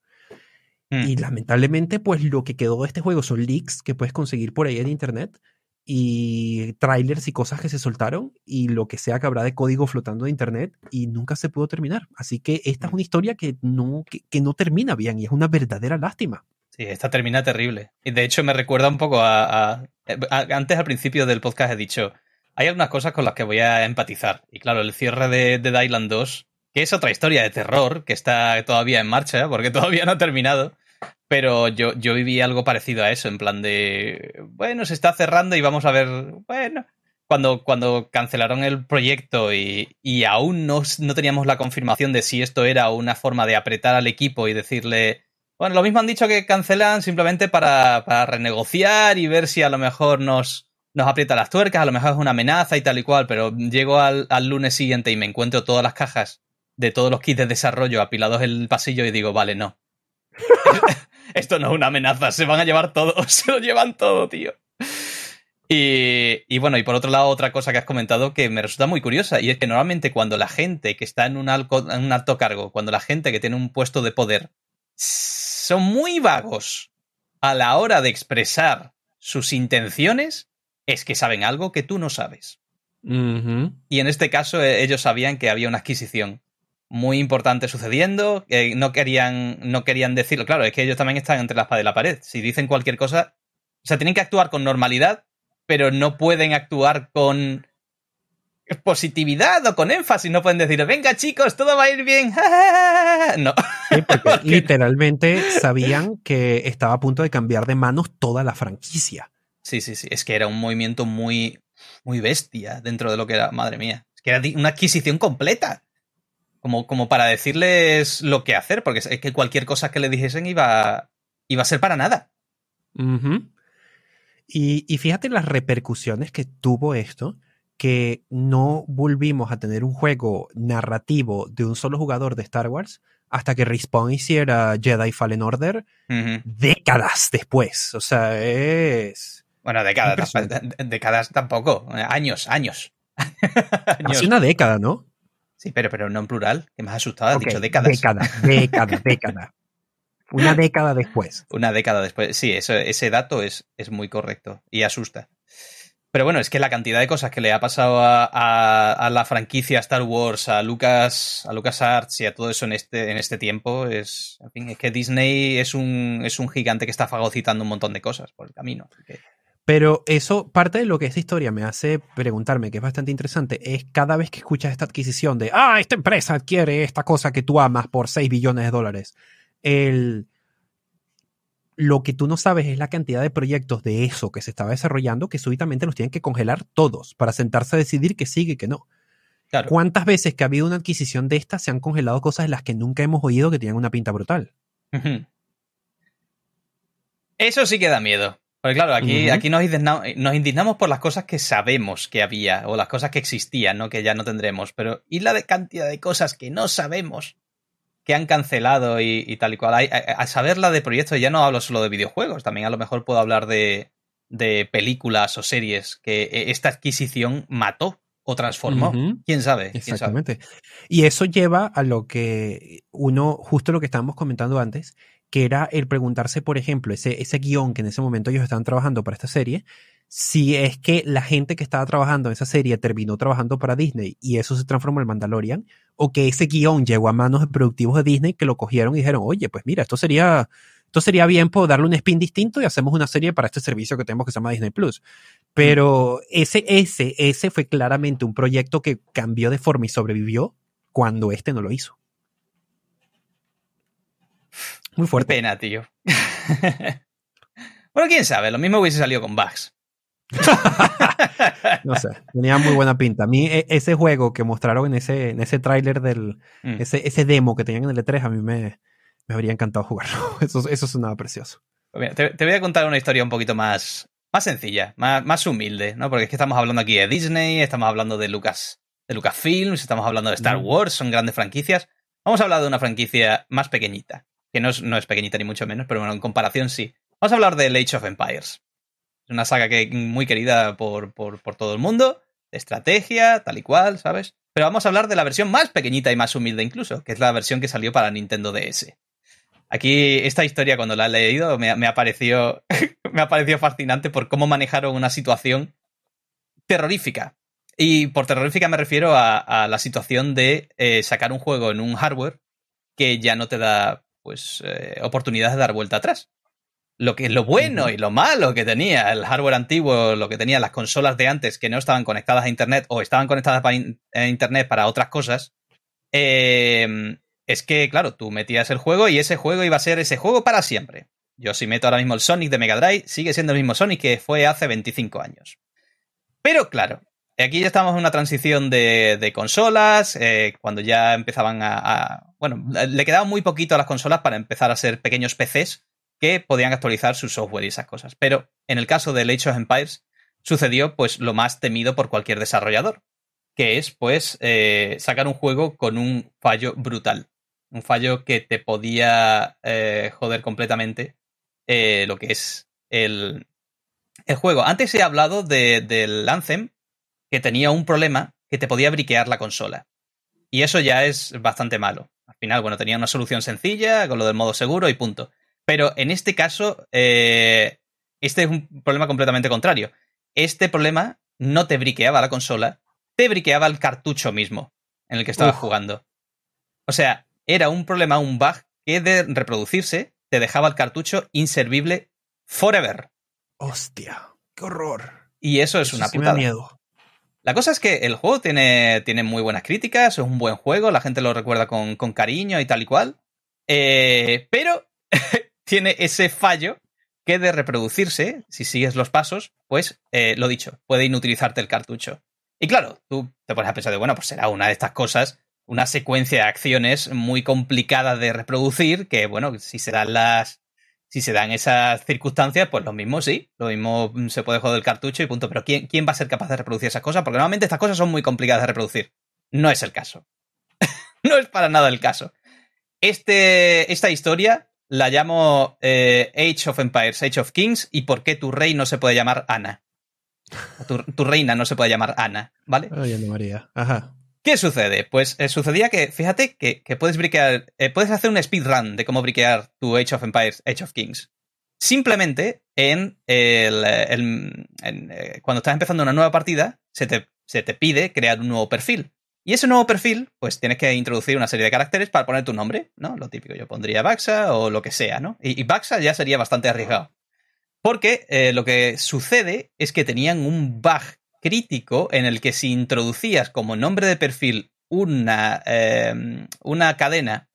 Mm. Y lamentablemente, pues lo que quedó de este juego son leaks que puedes conseguir por ahí en internet y trailers y cosas que se soltaron y lo que sea que habrá de código flotando de internet y nunca se pudo terminar. Así que esta es una historia que no, que, que no termina bien y es una verdadera lástima. Sí, esta termina terrible. Y de hecho me recuerda un poco a, a- a- Antes al principio del podcast he dicho, hay algunas cosas con las que voy a empatizar. Y claro, el cierre de Dead Island 2, que es otra historia de terror, que está todavía en marcha, porque todavía no ha terminado. Pero yo, yo viví algo parecido a eso, en plan de, bueno, se está cerrando y vamos a ver, bueno, cuando, cuando cancelaron el proyecto y, y aún no, no teníamos la confirmación de si esto era una forma de apretar al equipo y decirle, bueno, lo mismo han dicho que cancelan simplemente para, para renegociar y ver si a lo mejor nos, nos aprieta las tuercas, a lo mejor es una amenaza y tal y cual, pero llego al, al lunes siguiente y me encuentro todas las cajas de todos los kits de desarrollo apilados en el pasillo y digo, vale, no. Esto no es una amenaza, se van a llevar todo, se lo llevan todo, tío. Y, y bueno, y por otro lado, otra cosa que has comentado que me resulta muy curiosa, y es que normalmente cuando la gente que está en un, alco- en un alto cargo, cuando la gente que tiene un puesto de poder, son muy vagos a la hora de expresar sus intenciones, es que saben algo que tú no sabes. Y en este caso eh, ellos sabían que había una adquisición muy importante sucediendo, no querían, no querían decirlo. Claro, es que ellos también están entre la espada y la pared. Si dicen cualquier cosa, o sea, tienen que actuar con normalidad, pero no pueden actuar con positividad o con énfasis. No pueden decir, venga chicos, todo va a ir bien. no. Sí, porque Porque- literalmente sabían que estaba a punto de cambiar de manos toda la franquicia. Sí, sí, sí. Es que era un movimiento muy, muy bestia dentro de lo que era, madre mía. Es que era una adquisición completa. Como, como para decirles lo que hacer, porque es que cualquier cosa que le dijesen iba, iba a ser para nada. Y, y fíjate las repercusiones que tuvo esto, que no volvimos a tener un juego narrativo de un solo jugador de Star Wars hasta que Respawn hiciera Jedi Fallen Order décadas después. O sea, es... Bueno, décadas, décadas tampoco. Años, años. Años. Hace una década, ¿no? Sí, pero, pero no en plural, que me has asustado, has Ok, dicho décadas. Década, década, década. Una década después. Una década después. Sí, eso, ese dato es, es muy correcto y asusta. Pero bueno, es que la cantidad de cosas que le ha pasado a, a- a la franquicia Star Wars, a Lucas, a Lucas Arts y a todo eso en este, en este tiempo es. En fin, es que Disney es un, es un gigante que está fagocitando un montón de cosas por el camino. así que- Pero eso, parte de lo que esta historia me hace preguntarme, que es bastante interesante, es cada vez que escuchas esta adquisición de, ah, esta empresa adquiere esta cosa que tú amas por 6 billones de dólares. El, lo que tú no sabes es la cantidad de proyectos de eso que se estaba desarrollando que súbitamente los tienen que congelar todos para sentarse a decidir que sigue y que no. Claro. ¿Cuántas veces que ha habido una adquisición de esta se han congelado cosas de las que nunca hemos oído que tienen una pinta brutal? Eso sí que da miedo. Porque claro, aquí, aquí nos, indigna- nos indignamos por las cosas que sabemos que había o las cosas que existían, ¿no? Que ya no tendremos. Pero ¿y la de cantidad de cosas que no sabemos que han cancelado y, y tal y cual? Hay- a, a saber la de proyectos, ya no hablo solo de videojuegos, también a lo mejor puedo hablar de, de películas o series que eh, esta adquisición mató o transformó. Ujú. ¿Quién sabe? ¿Quién sabe? Exactamente. Y eso lleva a lo que uno, justo lo que estábamos comentando antes, que era el preguntarse, por ejemplo, ese, ese guion que en ese momento ellos estaban trabajando para esta serie, si es que la gente que estaba trabajando en esa serie terminó trabajando para Disney y eso se transformó en Mandalorian, o que ese guion llegó a manos de productivos de Disney que lo cogieron y dijeron, oye, pues mira, esto sería, esto sería bien por darle un spin distinto y hacemos una serie para este servicio que tenemos que se llama Disney Plus. Pero ese, ese, ese fue claramente un proyecto que cambió de forma y sobrevivió cuando este no lo hizo. Muy fuerte. pena, tío. bueno, quién sabe, lo mismo hubiese salido con Bugs. No sé, tenía muy buena pinta. A mí e- ese juego que mostraron en ese, en ese tráiler del, Mm. ese, ese demo que tenían en el E3, a mí me, me habría encantado jugarlo. Eso, eso sonaba precioso. Pues mira, te, te voy a contar una historia un poquito más, más sencilla, más, más humilde, ¿no? Porque es que estamos hablando aquí de Disney, estamos hablando de Lucas, de Lucasfilms, estamos hablando de Star Mm. Wars, son grandes franquicias. Vamos a hablar de una franquicia más pequeñita, que no es, no es pequeñita ni mucho menos, pero bueno, en comparación sí. Vamos a hablar de Age of Empires. Es una saga que muy querida por, por, por todo el mundo, de estrategia, tal y cual, ¿sabes? Pero vamos a hablar de la versión más pequeñita y más humilde incluso, que es la versión que salió para Nintendo DS. Aquí, esta historia, cuando la he leído, me, me ha parecido, me ha parecido fascinante por cómo manejaron una situación terrorífica. Y por terrorífica me refiero a, la situación de eh, sacar un juego en un hardware que ya no te da pues eh, oportunidades de dar vuelta atrás. Lo que lo bueno y lo malo que tenía el hardware antiguo, lo que tenían las consolas de antes que no estaban conectadas a internet o estaban conectadas in- a internet para otras cosas, eh, es que, claro, tú metías el juego y ese juego iba a ser ese juego para siempre. Yo si meto ahora mismo el Sonic de Mega Drive, sigue siendo el mismo Sonic que fue hace 25 años. Pero claro, aquí ya estamos en una transición de, consolas, eh, cuando ya empezaban a, Bueno, le quedaba muy poquito a las consolas para empezar a ser pequeños PCs que podían actualizar su software y esas cosas. Pero en el caso de Age of Empires sucedió pues lo más temido por cualquier desarrollador, que es pues eh, sacar un juego con un fallo brutal. Un fallo que te podía eh, joder completamente lo que es el, el juego. Antes he hablado de- del Anthem, que tenía un problema que te podía briquear la consola. Y eso ya es bastante malo. Al final, bueno, tenía una solución sencilla con lo del modo seguro y punto. Pero en este caso, eh, este es un problema completamente contrario. Este problema no te briqueaba la consola, te briqueaba el cartucho mismo en el que estabas Uf. jugando. O sea, era un problema, un bug que de reproducirse te dejaba el cartucho inservible forever. Hostia, qué horror. Y eso es Eso una sí me da putada. miedo. La cosa es que el juego tiene, tiene muy buenas críticas, es un buen juego, la gente lo recuerda con, con cariño y tal y cual. Eh, pero tiene ese fallo que de reproducirse, si sigues los pasos, pues eh, lo dicho, puede inutilizarte el cartucho. Y claro, tú te pones a pensar de, bueno, pues será una de estas cosas, una secuencia de acciones muy complicada de reproducir, que bueno, si se dan las. Si se dan esas circunstancias, pues lo mismo sí, lo mismo se puede joder el cartucho y punto. Pero ¿quién, ¿quién va a ser capaz de reproducir esas cosas? Porque normalmente estas cosas son muy complicadas de reproducir. No es el caso. no es para nada el caso. Este, esta historia la llamo eh, Age of Empires, Age of Kings y por qué tu rey no se puede llamar Ana. Tu, reina no se puede llamar Ana, ¿vale? Ana María. Ajá. ¿Qué sucede? Pues eh, sucedía que, fíjate, que, puedes briquear, eh, puedes hacer un speedrun de cómo briquear tu Age of Empires, Age of Kings. Simplemente en el, eh, cuando estás empezando una nueva partida, se te, se te pide crear un nuevo perfil. Y ese nuevo perfil, pues tienes que introducir una serie de caracteres para poner tu nombre, ¿no? Lo típico, yo pondría Baxa o lo que sea, ¿no? Y, y Baxa ya sería bastante arriesgado. Porque lo que sucede es que tenían un bug crítico en el que si introducías como nombre de perfil una, em, una cadena,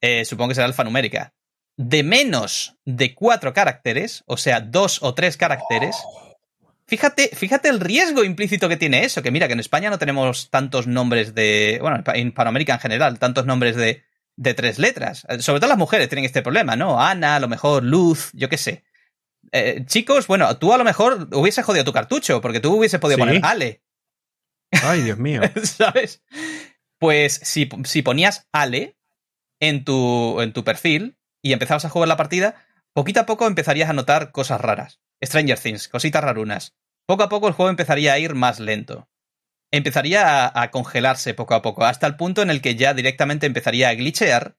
eh, supongo que será alfanumérica, de menos de cuatro caracteres, o sea, dos o tres caracteres, fíjate, fíjate el riesgo implícito que tiene eso, que mira, que en España no tenemos tantos nombres de, bueno, en Hispanoamérica en general, tantos nombres de, de tres letras. Sobre todo las mujeres tienen este problema, ¿no? Ana, a lo mejor Luz, yo qué sé. Eh, chicos, bueno, tú a lo mejor hubieses jodido tu cartucho, porque tú hubieses podido poner Ale. Ay, Dios mío. ¿Sabes? Pues si, si, ponías Ale en tu, en tu perfil y empezabas a jugar la partida, poquito a poco empezarías a notar cosas raras. Stranger Things, cositas rarunas. Poco a poco el juego empezaría a ir más lento. Empezaría a, a congelarse poco a poco, hasta el punto en el que ya directamente empezaría a glitchear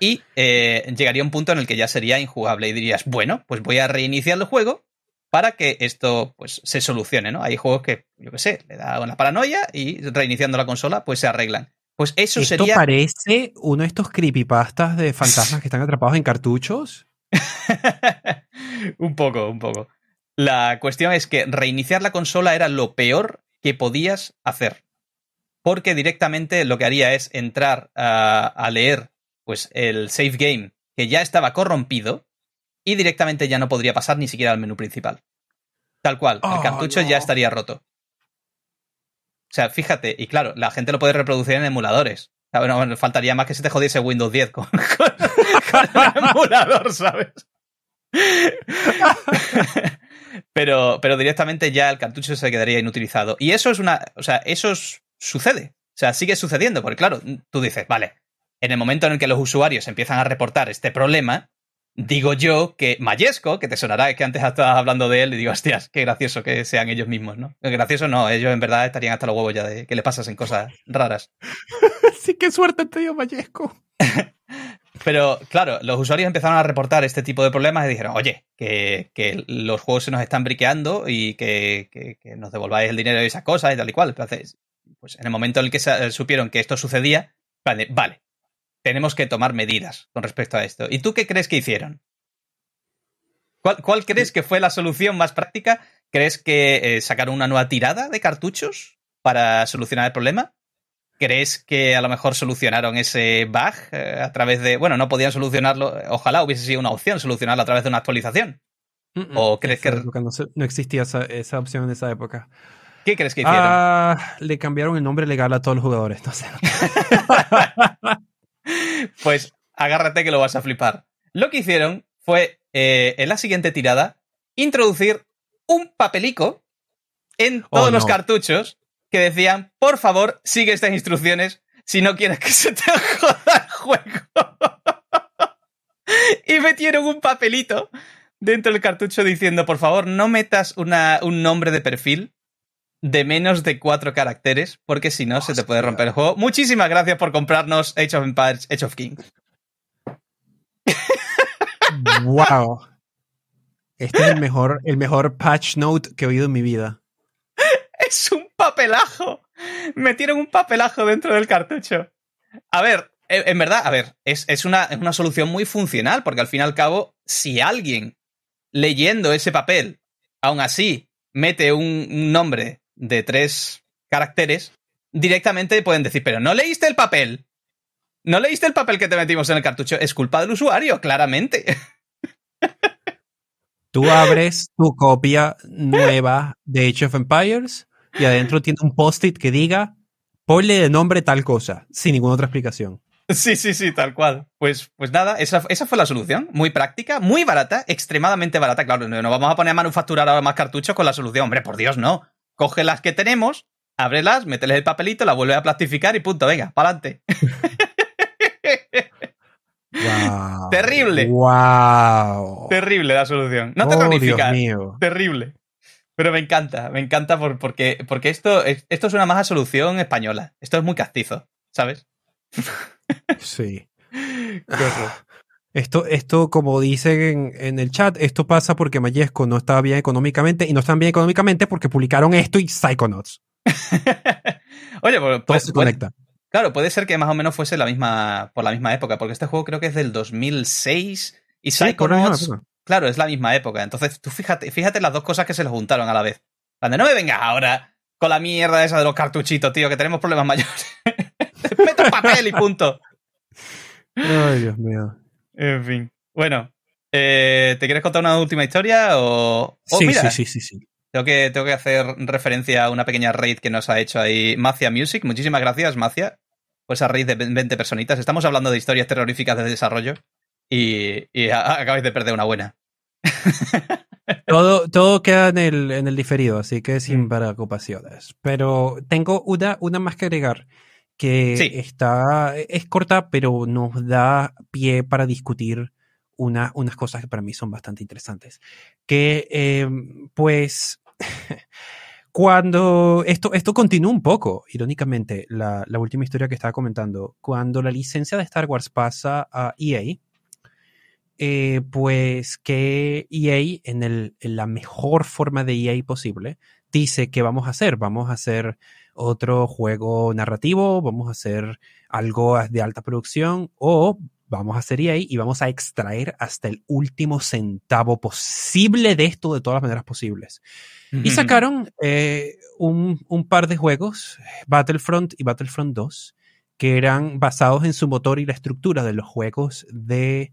y eh, llegaría un punto en el que ya sería injugable y dirías, bueno, pues voy a reiniciar el juego para que esto pues se solucione, ¿no? Hay juegos que, yo qué sé, le da una paranoia y reiniciando la consola pues se arreglan. Pues eso ¿Esto sería... parece uno de estos creepypastas de fantasmas que están atrapados en cartuchos? un poco, un poco. La cuestión es que reiniciar la consola era lo peor que podías hacer. Porque directamente lo que haría es entrar a leer pues el save game que ya estaba corrompido y directamente ya no podría pasar ni siquiera al menú principal. Tal cual, el oh, cartucho ya estaría roto. O sea, fíjate, y claro, la gente lo puede reproducir en emuladores. bueno, faltaría más que se te jodiese Windows 10 con, el emulador, ¿sabes? pero, pero directamente ya el cartucho se quedaría inutilizado. Y eso es una. O sea, eso sucede. O sea, sigue sucediendo, porque claro, tú dices, vale, en el momento en el que los usuarios empiezan a reportar este problema, digo yo que Mayesco, que te sonará que antes estabas hablando de él, y digo, hostias, qué gracioso que sean ellos mismos, ¿no? Gracioso no, ellos en verdad estarían hasta los huevos ya de que le pasasen cosas raras. sí, qué suerte te dio Mayesco. Pero claro, los usuarios empezaron a reportar este tipo de problemas y dijeron, oye, que, que los juegos se nos están briqueando y que, que, nos devolváis el dinero y esas cosas y tal y cual. Entonces, pues en el momento en el que supieron que esto sucedía, vale, vale, tenemos que tomar medidas con respecto a esto. ¿Y tú qué crees que hicieron? ¿Cuál, crees que fue la solución más práctica? ¿Crees que eh, sacaron una nueva tirada de cartuchos para solucionar el problema? ¿Crees que a lo mejor solucionaron ese bug eh, a través de... Bueno, no podían solucionarlo, ojalá hubiese sido una opción solucionarlo a través de una actualización. ¿O crees que... No, existía esa, opción en esa época. ¿Qué crees que hicieron? Ah, le cambiaron el nombre legal a todos los jugadores, no sé. pues agárrate que lo vas a flipar. Lo que hicieron fue, eh, en la siguiente tirada, introducir un papelico en oh, todos los cartuchos que decían, por favor, sigue estas instrucciones si no quieres que se te joda el juego. y metieron un papelito dentro del cartucho diciendo, por favor, no metas un nombre de perfil de menos de cuatro caracteres, porque si no se te puede romper el juego. Muchísimas gracias por comprarnos Age of Empires, Age of Kings. Wow. Este es el mejor, el mejor patch note que he oído en mi vida. Es un papelajo. Metieron un papelajo dentro del cartucho. A ver, en verdad, a ver, es, una, es una solución muy funcional, porque al fin y al cabo, si alguien leyendo ese papel, aún así, mete un nombre de tres caracteres, directamente pueden decir, pero no leíste el papel. No leíste el papel que te metimos en el cartucho. Es culpa del usuario, claramente. Tú abres tu copia nueva de Age of Empires y adentro tiene un post-it que diga, ponle de nombre tal cosa, sin ninguna otra explicación. Sí, sí, sí, tal cual. Pues, pues nada, esa, esa, fue la solución. Muy práctica, muy barata, extremadamente barata. Claro, no, vamos a poner a manufacturar ahora más cartuchos con la solución. Hombre, por Dios, no coge las que tenemos, ábrelas, mételes el papelito, la vuelve a plastificar y punto, venga, para adelante. Terrible. Wow. Terrible la solución. No Oh. Dios mío. Terrible. Pero me encanta, me encanta por- porque, porque esto, esto es una más solución española. Esto es muy castizo, ¿sabes? Sí. Qué horror. Esto, esto, como dicen en, en el chat, esto pasa porque Mayesco no estaba bien económicamente y no están bien económicamente porque publicaron esto y Psychonauts. Oye, pues, Todo pues- se puede- conecta. claro, puede ser que más o menos fuese la misma, por la misma época, porque este juego creo que es del 2006 y Sí, Psychonauts, claro, es la misma época. Entonces, tú fíjate, fíjate las dos cosas que se les juntaron a la vez. De no me vengas ahora con la mierda esa de los cartuchitos, tío, que tenemos problemas mayores. Mete un papel y punto. Ay, Dios mío. En fin. Bueno, eh, ¿te quieres contar una última historia o...? o sí, mira, sí, sí, sí, sí. Tengo que, tengo que hacer referencia a una pequeña raid que nos ha hecho ahí Macia Music. Muchísimas gracias, Macia, por esa raid de 20 personitas. Estamos hablando de historias terroríficas de desarrollo y, y a- acabáis de perder una buena. Todo, todo queda en el, en el diferido, así que sin Mm. preocupaciones. Pero tengo una, una más que agregar que está, es corta, pero nos da pie para discutir una, unas cosas que para mí son bastante interesantes. Que, eh, pues, cuando esto, esto continúa un poco, irónicamente, la, la última historia que estaba comentando, cuando la licencia de Star Wars pasa a EA, eh, pues que EA, en, el, en la mejor forma de EA posible, dice que vamos a hacer. Vamos a hacer otro juego narrativo, vamos a hacer algo de alta producción o vamos a hacer EA y vamos a extraer hasta el último centavo posible de esto de todas las maneras posibles. Y sacaron eh, un, un par de juegos, Battlefront y Battlefront 2, que eran basados en su motor y la estructura de los juegos de,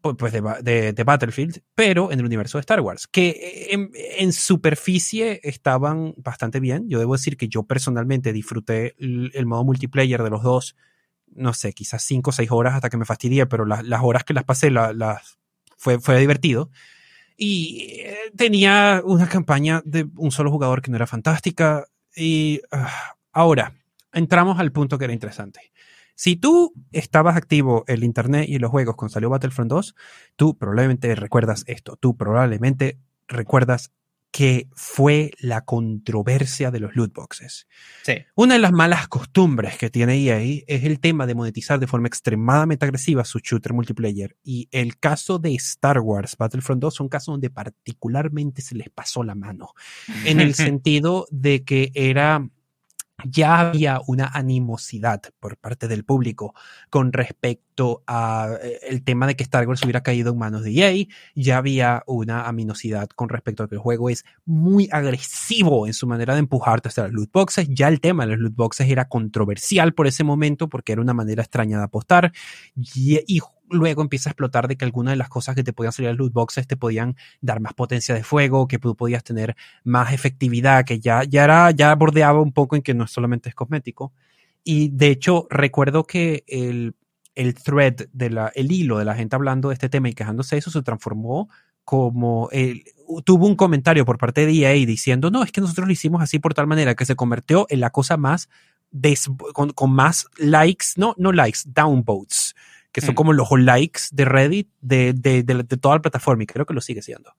pu- pues de, de- de Battlefield, pero en el universo de Star Wars, que en, en superficie estaban bastante bien. Yo debo decir que yo personalmente disfruté el, el modo multiplayer de los dos, no sé, quizás 5 o 6 horas hasta que me fastidié, pero las, las horas que las pasé la- las, fue, fue divertido. Y eh, tenía una campaña de un solo jugador que no era fantástica. Y ah, ahora, entramos al punto que era interesante. Si tú estabas activo en el internet y en los juegos cuando salió Battlefront 2, tú probablemente recuerdas esto. Tú probablemente recuerdas que fue la controversia de los loot boxes. Sí. Una de las malas costumbres que tiene EA es el tema de monetizar de forma extremadamente agresiva su shooter multiplayer. Y el caso de Star Wars Battlefront 2 es un caso donde particularmente se les pasó la mano. En el sentido de que era ya había una animosidad por parte del público con respecto a eh, el tema de que Star Wars hubiera caído en manos de EA, ya había una aminosidad con respecto a que el juego es muy agresivo en su manera de empujarte hacia las loot boxes, ya el tema de los loot boxes era controversial por ese momento porque era una manera extraña de apostar. Y luego empieza a explotar de que algunas de las cosas que te podían salir a loot boxes te podían dar más potencia de fuego, que tú podías tener más efectividad, que ya, ya era, ya bordeaba un poco en que no solamente es cosmético. Y de hecho, recuerdo que el, el thread, de la, el hilo de la gente hablando de este tema y quejándose de eso se transformó como el, tuvo un comentario por parte de EA diciendo, no, es que nosotros lo hicimos así por tal manera que se convirtió en la cosa más des, con, con, más likes, no, no likes, downvotes, que son Mm. como los likes de Reddit de, de, de, de toda la plataforma y creo que lo sigue siendo.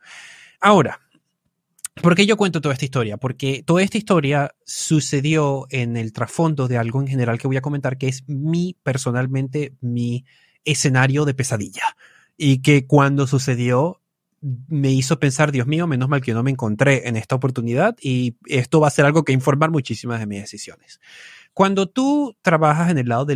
Ahora, ¿Por qué yo cuento toda esta historia? Porque toda esta historia sucedió en el trasfondo de algo en general que voy a comentar, que es mi, personalmente, mi escenario de pesadilla. Y que cuando sucedió me hizo pensar, Dios mío, menos mal que no me encontré en esta oportunidad y esto va a ser algo que informar muchísimas de mis decisiones. Cuando tú trabajas en el lado de,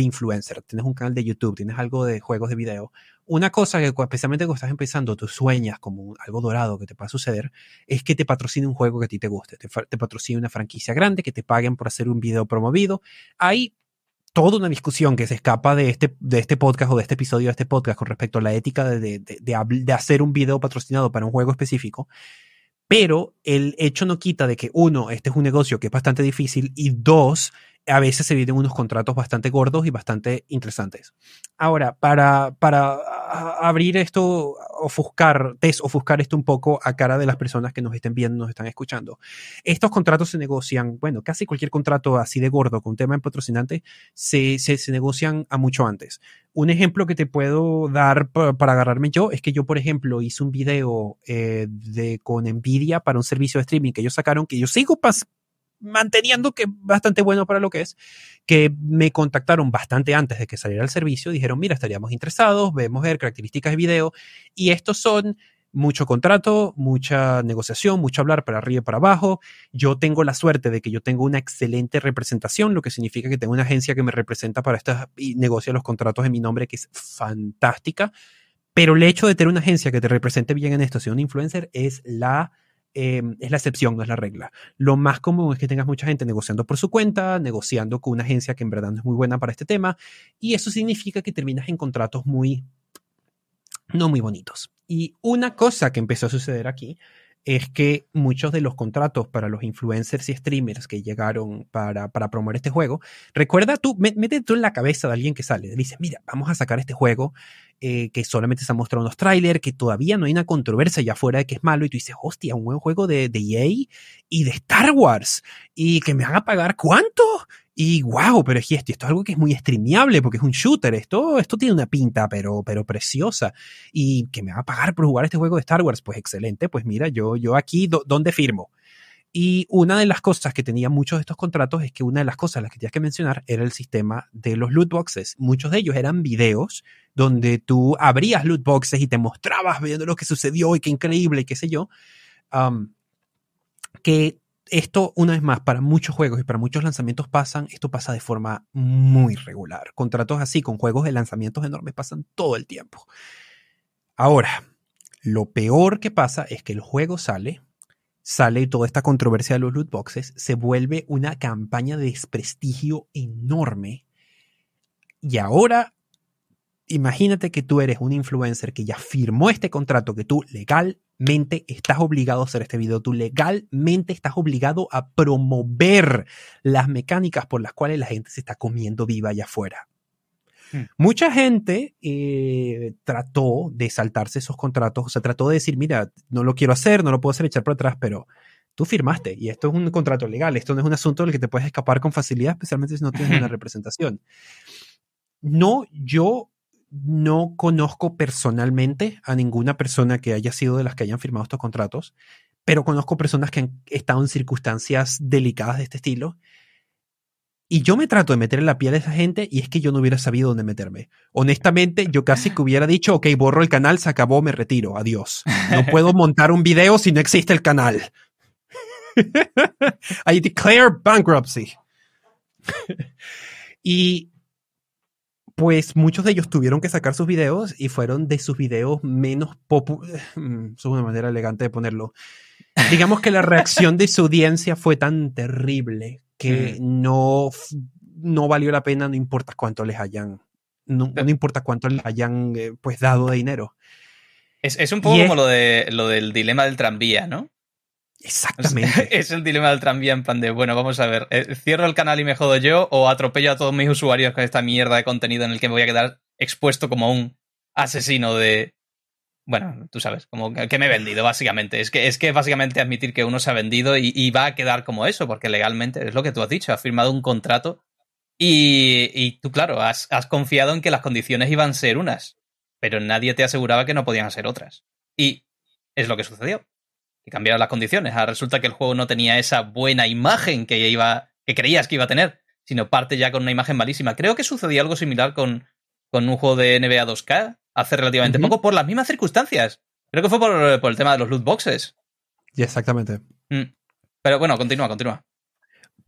influencer, tienes un canal de YouTube, tienes algo de juegos de video, una cosa que especialmente cuando estás empezando, tú sueñas como algo dorado que te va a suceder, es que te patrocine un juego que a ti te guste, te, te patrocine una franquicia grande, que te paguen por hacer un video promovido. Hay toda una discusión que se escapa de este, de este podcast o de este episodio de este podcast con respecto a la ética de, de hacer un video patrocinado para un juego específico. Pero el hecho no quita de que, uno, este es un negocio que es bastante difícil y dos, a veces se vienen unos contratos bastante gordos y bastante interesantes. Ahora, para, para abrir esto ofuscar, desofuscar esto un poco a cara de las personas que nos estén viendo, nos están escuchando. Estos contratos se negocian, bueno, casi cualquier contrato así de gordo con tema en patrocinante se, se, se negocian a mucho antes. Un ejemplo que te puedo dar para agarrarme yo es que yo, por ejemplo, hice un video eh, de, con Nvidia para un servicio de streaming que ellos sacaron, que yo sigo manteniendo que bastante bueno para lo que es, que me contactaron bastante antes de que saliera el servicio, dijeron, mira, estaríamos interesados, vemos ver características de video, y estos son mucho contrato, mucha negociación, mucho hablar para arriba y para abajo. Yo tengo la suerte de que yo tengo una excelente representación, lo que significa que tengo una agencia que me representa para estas y negocia los contratos en mi nombre, que es fantástica. Pero el hecho de tener una agencia que te represente bien en esto, si un influencer, es la Em, es la excepción, no es la regla. Lo más común es que tengas mucha gente negociando por su cuenta, negociando con una agencia que en verdad no es muy buena para este tema, y eso significa que terminas en contratos muy, no muy bonitos. Y una cosa que empezó a suceder aquí es que muchos de los contratos para los influencers y streamers que llegaron para, para promover este juego, recuerda tú, métete tú en la cabeza de alguien que sale, dice, mira, vamos a sacar este juego eh, que solamente se han mostrado unos trailers, que todavía no hay una controversia ya fuera de que es malo, y tú dices, hostia, un buen juego de, de EA y de Star Wars, y que me van a pagar cuánto, y wow, pero es esto, esto, es algo que es muy streameable porque es un shooter. Esto, esto tiene una pinta, pero, pero preciosa. Y que me va a pagar por jugar este juego de Star Wars. Pues excelente. Pues mira, yo, yo aquí, ¿dónde firmo? Y una de las cosas que tenía muchos de estos contratos es que una de las cosas las que tenías que mencionar era el sistema de los loot boxes. Muchos de ellos eran videos donde tú abrías loot boxes y te mostrabas viendo lo que sucedió y qué increíble y qué sé yo. que esto, una vez más, para muchos juegos y para muchos lanzamientos pasan, esto pasa de forma muy regular. Contratos así con juegos de lanzamientos enormes pasan todo el tiempo. Ahora, lo peor que pasa es que el juego sale, sale toda esta controversia de los loot boxes, se vuelve una campaña de desprestigio enorme. Y ahora, imagínate que tú eres un influencer que ya firmó este contrato, que tú legal legalmente estás obligado a hacer este video. Tú legalmente estás obligado a promover las mecánicas por las cuales la gente se está comiendo viva allá afuera. Hmm. Mucha gente eh, trató de saltarse esos contratos, o sea, trató de decir, mira, no lo quiero hacer, no lo puedo hacer echar por atrás, pero tú firmaste y esto es un contrato legal, esto no es un asunto del que te puedes escapar con facilidad, especialmente si no tienes una representación. No, yo no conozco personalmente a ninguna persona que haya sido de las que hayan firmado estos contratos, pero conozco personas que han estado en circunstancias delicadas de este estilo. Y yo me trato de meter en la piel de esa gente y es que yo no hubiera sabido dónde meterme. Honestamente, yo casi que hubiera dicho, ok, borro el canal, se acabó, me retiro, adiós. No puedo montar un video si no existe el canal. I declare bankruptcy. y pues muchos de ellos tuvieron que sacar sus videos y fueron de sus videos menos populares. Mm, es una manera elegante de ponerlo. Digamos que la reacción de su audiencia fue tan terrible que no, no valió la pena, no importa cuánto les hayan, no, importa cuánto les hayan eh, pues dado de dinero. Es, es un poco como lo, de, lo del dilema del tranvía, ¿no? Exactamente. Es, el dilema del tranvía en plan de, bueno, vamos a ver, eh, ¿cierro el canal y me jodo yo o atropello a todos mis usuarios con esta mierda de contenido en el que me voy a quedar expuesto como un asesino de... Bueno, tú sabes, como que me he vendido, básicamente. Es que, es que básicamente admitir que uno se ha vendido y, va a quedar como eso, porque legalmente es lo que tú has dicho, has firmado un contrato y, y tú, claro, has, has confiado en que las condiciones iban a ser unas, pero nadie te aseguraba que no podían ser otras. Y es lo que sucedió que cambiaron las condiciones. Ahora resulta que el juego no tenía esa buena imagen que iba, que creías que iba a tener, sino parte ya con una imagen malísima. Creo que sucedió algo similar con, con un juego de NBA 2K hace relativamente poco, por las mismas circunstancias. Creo que fue por, por el tema de los loot boxes. exactamente. Mm. Pero bueno, continúa, continúa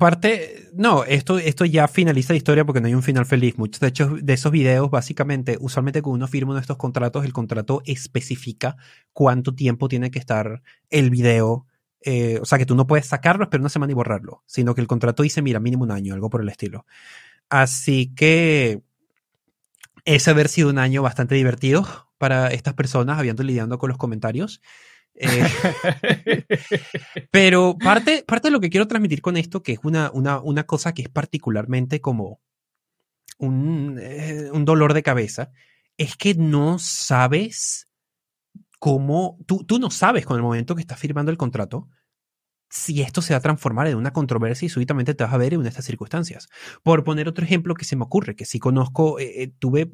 parte, no, esto, esto ya finaliza la historia porque no hay un final feliz. Muchos de, de esos videos, básicamente, usualmente cuando uno firma uno de estos contratos, el contrato especifica cuánto tiempo tiene que estar el video. Eh, o sea, que tú no puedes sacarlo, pero una semana y borrarlo, sino que el contrato dice, mira, mínimo un año, algo por el estilo. Así que ese haber sido un año bastante divertido para estas personas, habiendo lidiando con los comentarios. Eh, pero parte, parte de lo que quiero transmitir con esto, que es una, una, una cosa que es particularmente como un, eh, un dolor de cabeza, es que no sabes cómo tú, tú no sabes con el momento que estás firmando el contrato si esto se va a transformar en una controversia y súbitamente te vas a ver en estas circunstancias. Por poner otro ejemplo que se me ocurre, que sí conozco, eh, eh, tuve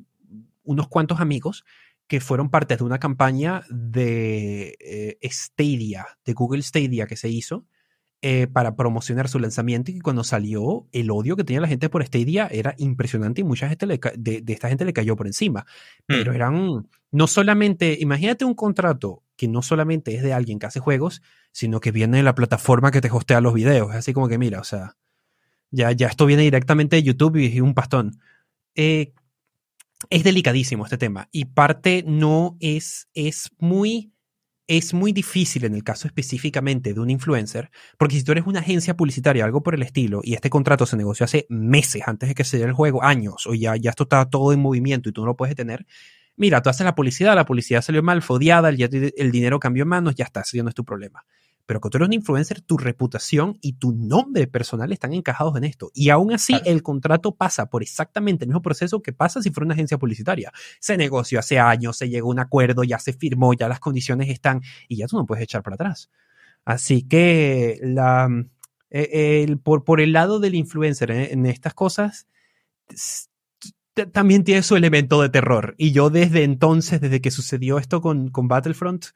unos cuantos amigos que fueron parte de una campaña de eh, Stadia, de Google Stadia que se hizo para promocionar su lanzamiento y que cuando salió el odio que tenía la gente por Stadia era impresionante y mucha gente de, esta gente le cayó por encima. Pero mm. eran no solamente, imagínate un contrato que no solamente es de alguien que hace juegos, sino que viene de la plataforma que te hostea los videos. Así como que mira, o sea, ya, ya esto viene directamente de YouTube y un pastón. Eh, es delicadísimo este tema y parte no es, es muy, es muy difícil en el caso específicamente de un influencer, porque si tú eres una agencia publicitaria, algo por el estilo, y este contrato se negoció hace meses antes de que se dé el juego, años, o ya, ya esto está todo en movimiento y tú no lo puedes tener, mira, tú haces la publicidad, la publicidad salió mal, fue odiada, el, el dinero cambió en manos, ya está, ese no es tu problema. Pero que tú eres un influencer, tu reputación y tu nombre personal están encajados en esto. Y aún así, el contrato pasa por exactamente el mismo proceso que pasa si fuera una agencia publicitaria. Se negoció hace años, se llegó a un acuerdo, ya se firmó, ya las condiciones están y ya tú no puedes echar para atrás. Así que la, eh, el, por, por el lado del influencer en, en estas cosas, también tiene su elemento de terror. Y yo desde entonces, desde que sucedió esto con, con Battlefront,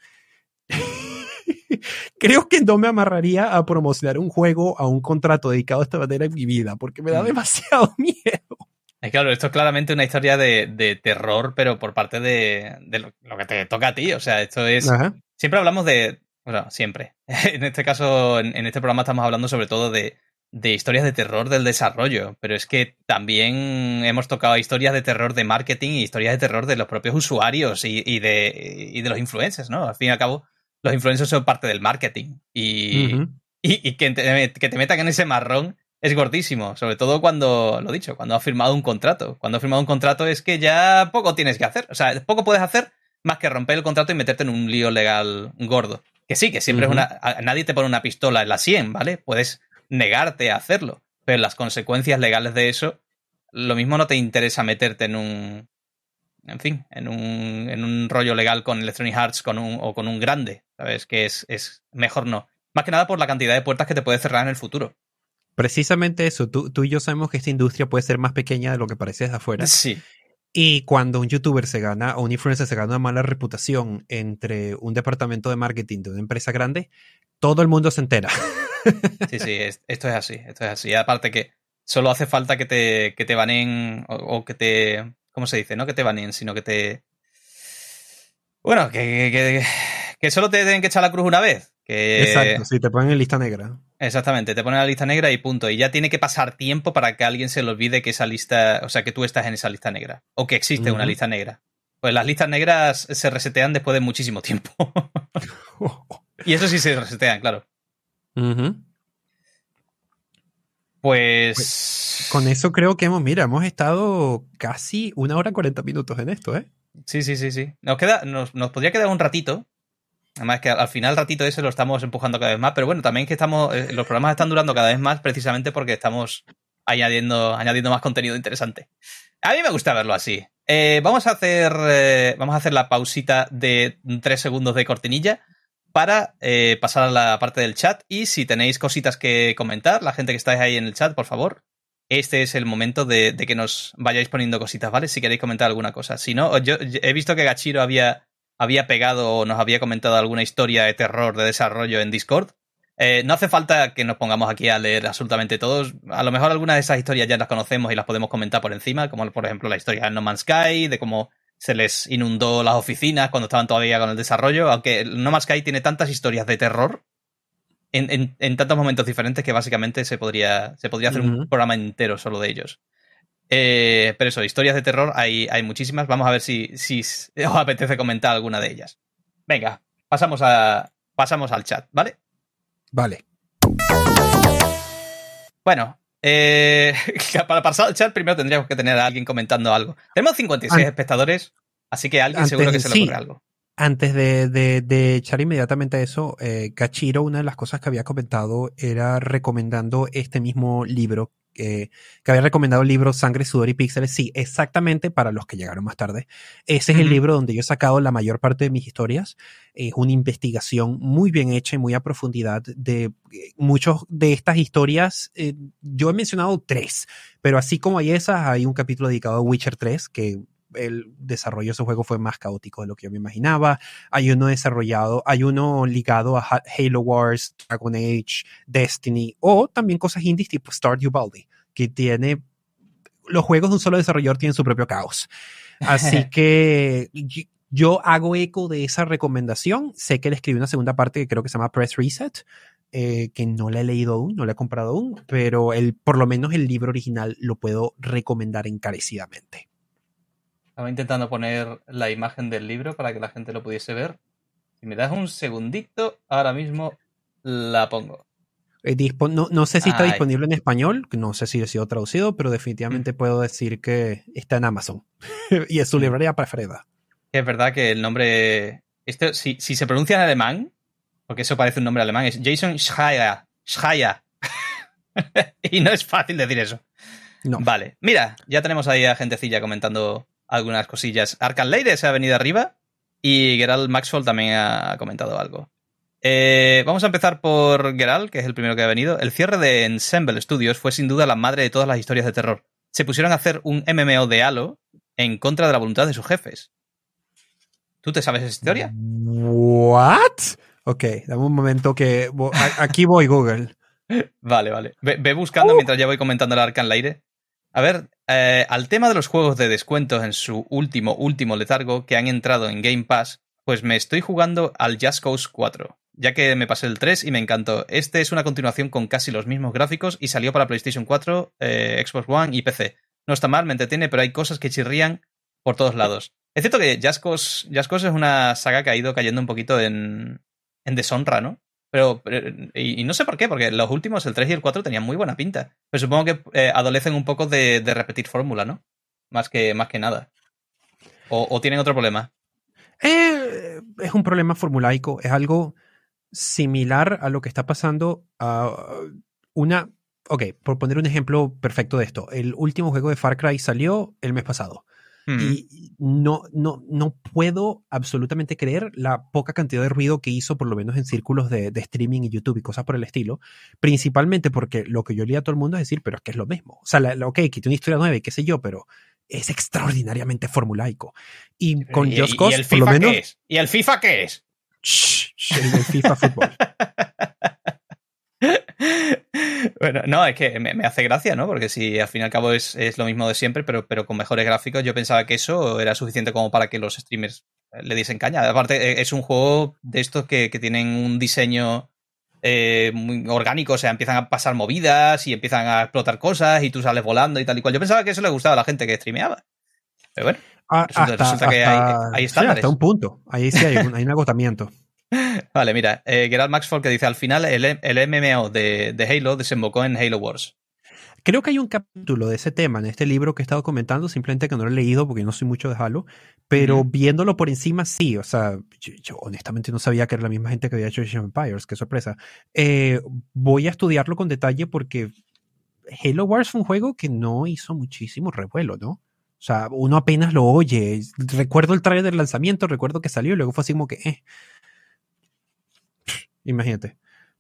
creo que no me amarraría a promocionar un juego a un contrato dedicado a esta manera en mi vida, porque me da mm. demasiado miedo. Es claro, esto es claramente una historia de, terror, pero por parte de, lo, que te toca a ti. O sea, esto es. Siempre hablamos de. Bueno, siempre. en este caso, en, este programa estamos hablando sobre todo de, de historias de terror del desarrollo, pero es que también hemos tocado historias de terror de marketing y historias de terror de los propios usuarios y, de, y de los influencers, ¿no? Al fin y al cabo, los influencers son parte del marketing y, y, que, te, que te metan en ese marrón es gordísimo, sobre todo cuando, lo dicho, cuando has firmado un contrato. Cuando has firmado un contrato es que ya poco tienes que hacer, o sea, poco puedes hacer más que romper el contrato y meterte en un lío legal gordo. Que sí, que siempre es una... Nadie te pone una pistola en la 100, ¿vale? Puedes negarte a hacerlo. Pero las consecuencias legales de eso, lo mismo no te interesa meterte en un. En fin, en un, en un rollo legal con Electronic Arts con un, o con un grande. ¿Sabes? Que es, es mejor no. Más que nada por la cantidad de puertas que te puede cerrar en el futuro. Precisamente eso. Tú, tú y yo sabemos que esta industria puede ser más pequeña de lo que parece desde afuera. Sí. Y cuando un youtuber se gana o un influencer se gana una mala reputación entre un departamento de marketing de una empresa grande, todo el mundo se entera. Sí, sí, esto es así, esto es así. Aparte que solo hace falta que te, que te banen o, que te... ¿Cómo se dice? No que te banen, sino que te... Bueno, que, que, solo te tienen que echar la cruz una vez. Que... Exacto, sí, te ponen en lista negra. Exactamente, te ponen en la lista negra y punto. Y ya tiene que pasar tiempo para que alguien se le olvide que esa lista, o sea, que tú estás en esa lista negra. O que existe una lista negra. Pues las listas negras se resetean después de muchísimo tiempo. y eso sí se resetean, claro. Pues... pues... Con eso creo que hemos, mira, hemos estado casi una hora cuarenta minutos en esto, ¿eh? Sí, sí, sí, sí. Nos queda, nos, nos podría quedar un ratito. Además que al final el ratito ese lo estamos empujando cada vez más, pero bueno, también que estamos, eh, los programas están durando cada vez más precisamente porque estamos añadiendo, añadiendo más contenido interesante. A mí me gusta verlo así. Eh, vamos a hacer, eh, vamos a hacer la pausita de tres segundos de cortinilla para eh, pasar a la parte del chat. Y si tenéis cositas que comentar, la gente que estáis ahí en el chat, por favor, este es el momento de, que nos vayáis poniendo cositas, ¿vale? Si queréis comentar alguna cosa. Si no, yo, he visto que Gachiro había, había pegado o nos había comentado alguna historia de terror de desarrollo en Discord. Eh, no hace falta que nos pongamos aquí a leer absolutamente todos. A lo mejor algunas de esas historias ya las conocemos y las podemos comentar por encima, como por ejemplo la historia de No Man's Sky, de cómo se les inundó las oficinas cuando estaban todavía con el desarrollo, aunque No Man's Sky tiene tantas historias de terror en, tantos momentos diferentes que básicamente se podría, se podría hacer un programa entero solo de ellos. Eh, pero eso, historias de terror hay, hay muchísimas. Vamos a ver si, si os apetece comentar alguna de ellas. Venga, pasamos, a, pasamos al chat, ¿vale? Vale. Bueno, eh, para pasar al chat primero tendríamos que tener a alguien comentando algo. Tenemos 56 espectadores, así que alguien seguro que se le ocurre algo. Antes de, de, echar inmediatamente a eso, eh, Gachiro, una de las cosas que había comentado era recomendando este mismo libro que había recomendado el libro Sangre, Sudor y Píxeles. Sí, exactamente para los que llegaron más tarde. Ese es el libro donde yo he sacado la mayor parte de mis historias. Es una investigación muy bien hecha y muy a profundidad de eh, muchos de estas historias. Eh, yo he mencionado tres, pero así como hay esas, hay un capítulo dedicado a Witcher 3 que el desarrollo de ese juego fue más caótico de lo que yo me imaginaba. Hay uno desarrollado, hay uno ligado a Halo Wars, Dragon Age, Destiny, o también cosas indies tipo Stardew Valley, que tiene, los juegos de un solo desarrollador tienen su propio caos. Así que yo hago eco de esa recomendación. Sé que le escribí una segunda parte que creo que se llama Press Reset, eh, que no la he leído aún, no la he comprado aún, pero el, por lo menos el libro original lo puedo recomendar encarecidamente. Estaba intentando poner la imagen del libro para que la gente lo pudiese ver. Si me das un segundito, ahora mismo la pongo. Eh, no, sé si está disponible en español, no sé si ha sido traducido, pero definitivamente mm. puedo decir que está en Amazon y es su mm. librería preferida. Es verdad que el nombre, esto, si, se pronuncia en alemán, porque eso parece un nombre alemán, es Jason Schreier. Schreier. y no es fácil decir eso. No. Vale, mira, ya tenemos ahí a gentecilla comentando algunas cosillas. Arcan Leire se ha venido arriba y Gerald Maxwell también ha comentado algo. Eh, vamos a empezar por Gerald, que es el primero que ha venido. El cierre de Ensemble Studios fue sin duda la madre de todas las historias de terror. Se pusieron a hacer un MMO de Halo en contra de la voluntad de sus jefes. ¿Tú te sabes esa historia? ¿What? Ok, dame un momento que. Aquí voy, Google. vale, vale. Ve, buscando uh. mientras ya voy comentando el Arcan Leire. A ver, eh, al tema de los juegos de descuentos en su último, último letargo que han entrado en Game Pass, pues me estoy jugando al Just Cause 4, ya que me pasé el 3 y me encantó. Este es una continuación con casi los mismos gráficos y salió para PlayStation 4, eh, Xbox One y PC. No está mal, me entretiene, pero hay cosas que chirrían por todos lados. Es cierto que Just Cause, es una saga que ha ido cayendo un poquito en, en deshonra, ¿no? Pero, y, no sé por qué, porque los últimos, el 3 y el 4, tenían muy buena pinta. Pero supongo que eh, adolecen un poco de, repetir fórmula, ¿no? Más que, más que nada. ¿O, tienen otro problema? Eh, es un problema formulaico. Es algo similar a lo que está pasando una. Ok, por poner un ejemplo perfecto de esto. El último juego de Far Cry salió el mes pasado. Mm. Y no, no, no puedo absolutamente creer la poca cantidad de ruido que hizo, por lo menos en círculos de, streaming y YouTube y cosas por el estilo. Principalmente porque lo que yo leía a todo el mundo es decir, pero es que es lo mismo. O sea, la, ok, quité una historia nueva y qué sé yo, pero es extraordinariamente formulaico. Y con ¿Y, Just Cause, por lo menos. Qué es? ¿Y el FIFA qué es? el FIFA Fútbol. bueno, no, es que me, hace gracia, ¿no? Porque si al fin y al cabo es, lo mismo de siempre, pero, pero con mejores gráficos, yo pensaba que eso era suficiente como para que los streamers eh, le diesen caña. Aparte, eh, es un juego de estos que, tienen un diseño eh, muy orgánico, o sea, empiezan a pasar movidas y empiezan a explotar cosas y tú sales volando y tal y cual. Yo pensaba que eso le gustaba a la gente que streameaba. Pero bueno, ah, resulta, que hay, estándares. hasta un punto. Ahí sí hay un agotamiento. Vale, mira, eh, Gerald Maxwell que dice, al final el, el MMO de, Halo desembocó en Halo Wars. Creo que hay un capítulo de ese tema en este libro que he estado comentando, simplemente que no lo he leído porque no soy mucho de Halo, pero viéndolo por encima sí, o sea, yo, honestamente no sabía que era la misma gente que había hecho Age Empires, qué sorpresa. Eh, voy a estudiarlo con detalle porque Halo Wars fue un juego que no hizo muchísimo revuelo, ¿no? O sea, uno apenas lo oye. Recuerdo el trailer del lanzamiento, recuerdo que salió y luego fue así como que, eh, Imagínate.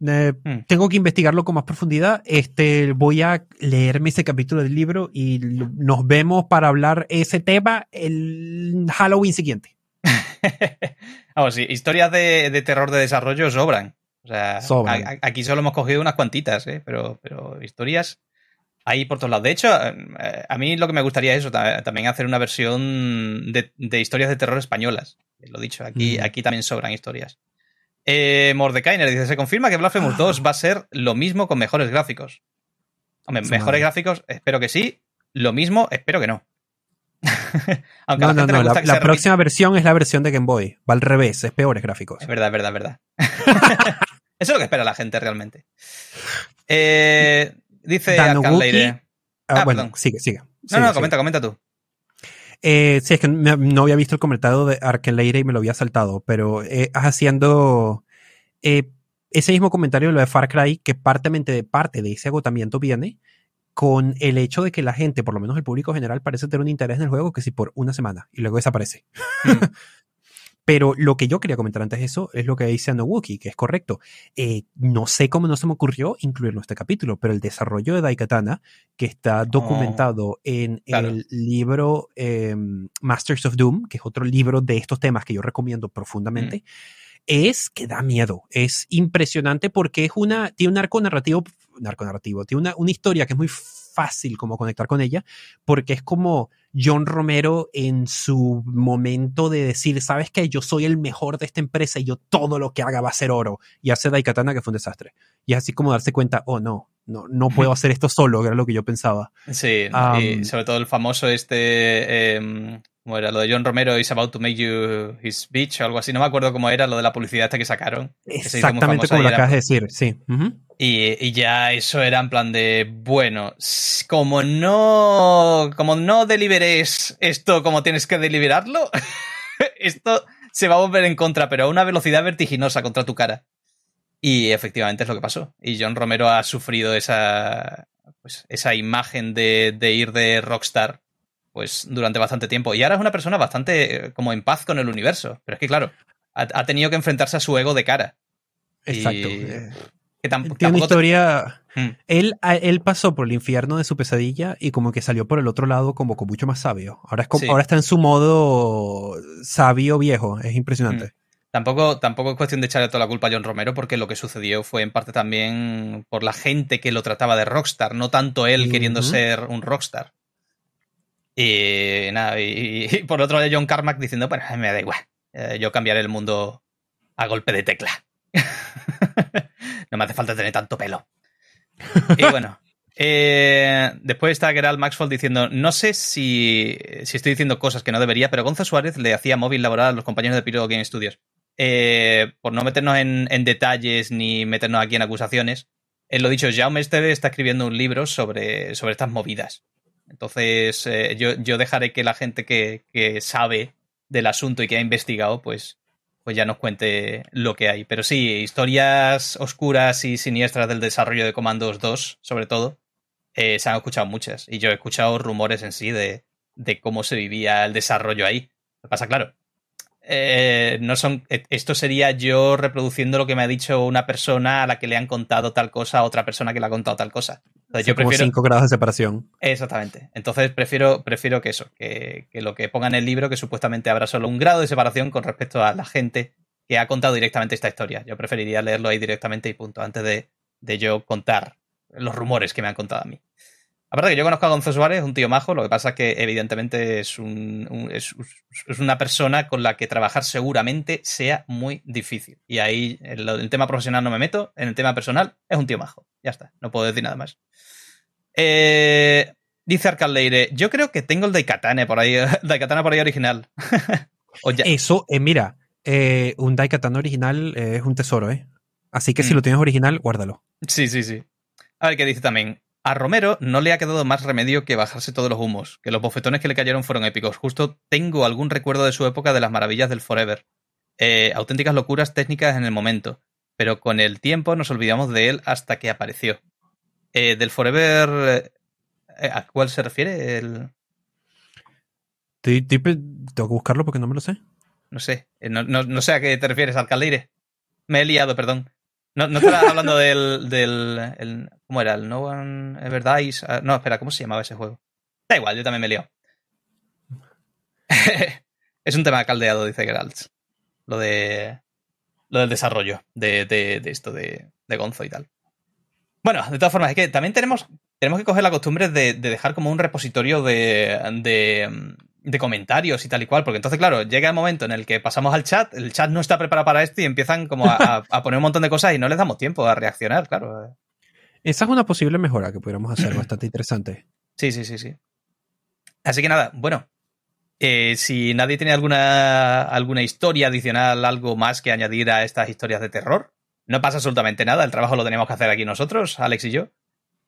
Eh, hmm. Tengo que investigarlo con más profundidad. Este, voy a leerme ese capítulo del libro y nos vemos para hablar ese tema el Halloween siguiente. Sí, historias de, terror de desarrollo sobran. O sea, aquí solo hemos cogido unas cuantitas, ¿eh? pero, pero historias hay por todos lados. De hecho, eh, a mí lo que me gustaría es eso, también hacer una versión de, historias de terror españolas. Lo dicho, aquí, mm. aquí también sobran historias. Eh, Mordekainer dice: Se confirma que Blasphemous 2 ah. va a ser lo mismo con mejores gráficos. Hombre, mejores gráficos, espero que sí. Lo mismo, espero que no. Aunque no, no, no. La, próxima versión es la versión de Game Boy. Va al revés, es peores gráficos. Es verdad, es verdad, es verdad. Eso es lo que espera la gente realmente. Eh, dice ah, ah, bueno, sigue, sigue. No, no, comenta, comenta tú. Eh, sí, es que no había visto el comentario de Arkeleire y me lo había saltado, pero eh, haciendo eh, ese mismo comentario de lo de Far Cry, que parte de parte de ese agotamiento viene con el hecho de que la gente, por lo menos el público general, parece tener un interés en el juego que si por una semana y luego desaparece. Mm. Pero lo que yo quería comentar antes de eso es lo que dice Wookie, que es correcto. Eh, no sé cómo no se me ocurrió incluirlo en este capítulo, pero el desarrollo de Daikatana, que está documentado en el libro em, Masters of Doom, que es otro libro de estos temas que yo recomiendo profundamente, mm. es que da miedo. Es impresionante porque es una, tiene un arco narrativo, narrativo, tiene una, una historia que es muy fácil como conectar con ella, porque es como John Romero en su momento de decir, sabes que yo soy el mejor de esta empresa y yo todo lo que haga va a ser oro. Y hace Daikatana que fue un desastre. Y es así como darse cuenta, oh no, no, no puedo hacer esto solo, era lo que yo pensaba. Sí, y sobre todo el famoso este, eh, ¿cómo era? Lo de John Romero is about to make you his bitch o algo así, no me acuerdo cómo era lo de la publicidad esta que sacaron. Exactamente como lo acabas de decir, sí. y, ya eso era en plan de, bueno, como no, como no deliberes esto como tienes que deliberarlo, esto se va a volver en contra, pero a una velocidad vertiginosa contra tu cara. Y efectivamente es lo que pasó. Y John Romero ha sufrido esa, pues, esa imagen de, de ir de rockstar pues durante bastante tiempo. Y ahora es una persona bastante eh, como en paz con el universo. Pero es que, claro, ha, tenido que enfrentarse a su ego de cara. Exacto. Eh, tiene una historia. Hmm. Él, él pasó por el infierno de su pesadilla y como que salió por el otro lado como con mucho más sabio. Ahora, es como, ahora está en su modo sabio viejo. Es impresionante. Hmm. Tampoco, tampoco es cuestión de echarle toda la culpa a John Romero, porque lo que sucedió fue en parte también por la gente que lo trataba de rockstar, no tanto él queriendo ser un rockstar. Y nada, y, por otro lado John Carmack diciendo, bueno, me da igual, eh, yo cambiaré el mundo a golpe de tecla. no me hace falta tener tanto pelo. Y bueno, eh, después está Gerald Maxwell diciendo, no sé si, si, estoy diciendo cosas que no debería, pero Gonzo Suárez le hacía móvil laboral a los compañeros de Pyro Game Studios. Eh, por no meternos en, detalles ni meternos aquí en acusaciones, en lo dicho, Jaume Esteve está escribiendo un libro sobre, sobre estas movidas. Entonces, eh, yo, dejaré que la gente que, sabe del asunto y que ha investigado, pues, pues ya nos cuente lo que hay. Pero sí, historias oscuras y siniestras del desarrollo de Comandos 2, sobre todo, eh, se han escuchado muchas. Y yo he escuchado rumores en sí de, de cómo se vivía el desarrollo ahí. Lo que pasa, claro, eh, no son. Esto sería yo reproduciendo lo que me ha dicho una persona a la que le han contado tal cosa a otra persona que le ha contado tal cosa yo prefiero... cinco grados de separación. Exactamente. Entonces prefiero, prefiero que eso, que, lo que ponga en el libro, que supuestamente habrá solo un grado de separación con respecto a la gente que ha contado directamente esta historia. Yo preferiría leerlo ahí directamente y punto, antes de, de yo contar los rumores que me han contado a mí. Aparte que yo conozco a Gonzalo Suárez, un tío majo, lo que pasa es que evidentemente es, un, es, una persona con la que trabajar seguramente sea muy difícil. Y ahí en el, tema profesional no me meto, en el tema personal es un tío majo. Ya está, no puedo decir nada más. Eh, dice Arcaldeire, yo creo que tengo el Daikatana por ahí, Daikatana por ahí original. Eso, eh, mira, eh, un Daikatana original es un tesoro, ¿eh? Así que si mm. lo tienes original, guárdalo. Sí, sí, sí. A ver qué dice también. A Romero no le ha quedado más remedio que bajarse todos los humos, que los bofetones que le cayeron fueron épicos. Justo tengo algún recuerdo de su época de las maravillas del Forever. Eh, auténticas locuras técnicas en el momento, pero con el tiempo nos olvidamos de él hasta que apareció. Eh, del Forever, eh, ¿a cuál se refiere? El... Tengo que buscarlo porque no me lo sé. No sé, no, sé a qué te refieres, Alcaldeire. Me he liado, perdón. No, no estaba hablando del, del ¿Cómo era? El No One Ever Dies. Ah, no, espera, ¿cómo se llamaba ese juego? Da igual, yo también me liado. es un tema caldeado, dice Geralt. Lo de. Lo del desarrollo de, de, esto de, de, Gonzo y tal. Bueno, de todas formas, es que también tenemos, tenemos que coger la costumbre de, dejar como un repositorio de, de comentarios y tal y cual, porque entonces, claro, llega el momento en el que pasamos al chat, el chat no está preparado para esto y empiezan como a, poner un montón de cosas y no les damos tiempo a reaccionar, claro. Esa es una posible mejora que pudiéramos hacer, bastante interesante. Sí, sí, sí, sí. Así que nada, bueno, eh, si nadie tiene alguna, alguna historia adicional, algo más que añadir a estas historias de terror, no pasa absolutamente nada, el trabajo lo tenemos que hacer aquí nosotros, Alex y yo.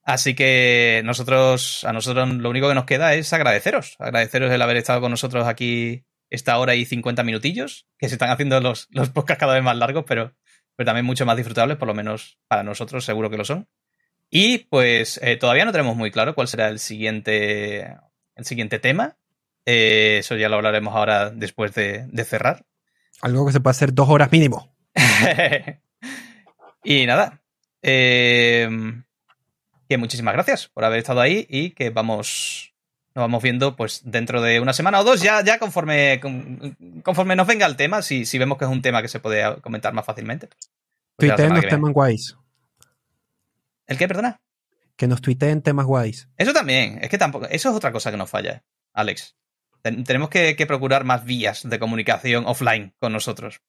Así que nosotros, a nosotros lo único que nos queda es agradeceros. Agradeceros el haber estado con nosotros aquí esta hora y 50 minutillos, que se están haciendo los, los podcasts cada vez más largos, pero, pero también mucho más disfrutables, por lo menos para nosotros seguro que lo son. Y pues eh, todavía no tenemos muy claro cuál será el siguiente, el siguiente tema. Eh, eso ya lo hablaremos ahora después de, de cerrar. Algo que se puede hacer dos horas mínimo. y nada. Eh, que muchísimas gracias por haber estado ahí y que vamos. Nos vamos viendo pues dentro de una semana o dos, ya, ya conforme, conforme nos venga el tema, si, si vemos que es un tema que se puede comentar más fácilmente. Pues tuiteen los temas guays. ¿El qué, perdona? Que nos tuiteen temas guays. Eso también, es que tampoco, eso es otra cosa que nos falla, Alex. tenemos que, procurar más vías de comunicación offline con nosotros.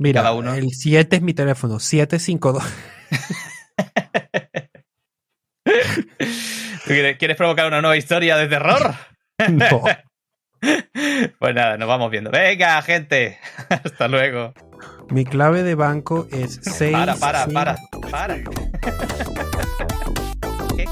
Mira, cada uno... el 7 es mi teléfono, 752. quieres, provocar una nueva historia de terror? No. pues nada, nos vamos viendo. Venga, gente. Hasta luego. Mi clave de banco es 6. Para, para, para, para. ¿Qué?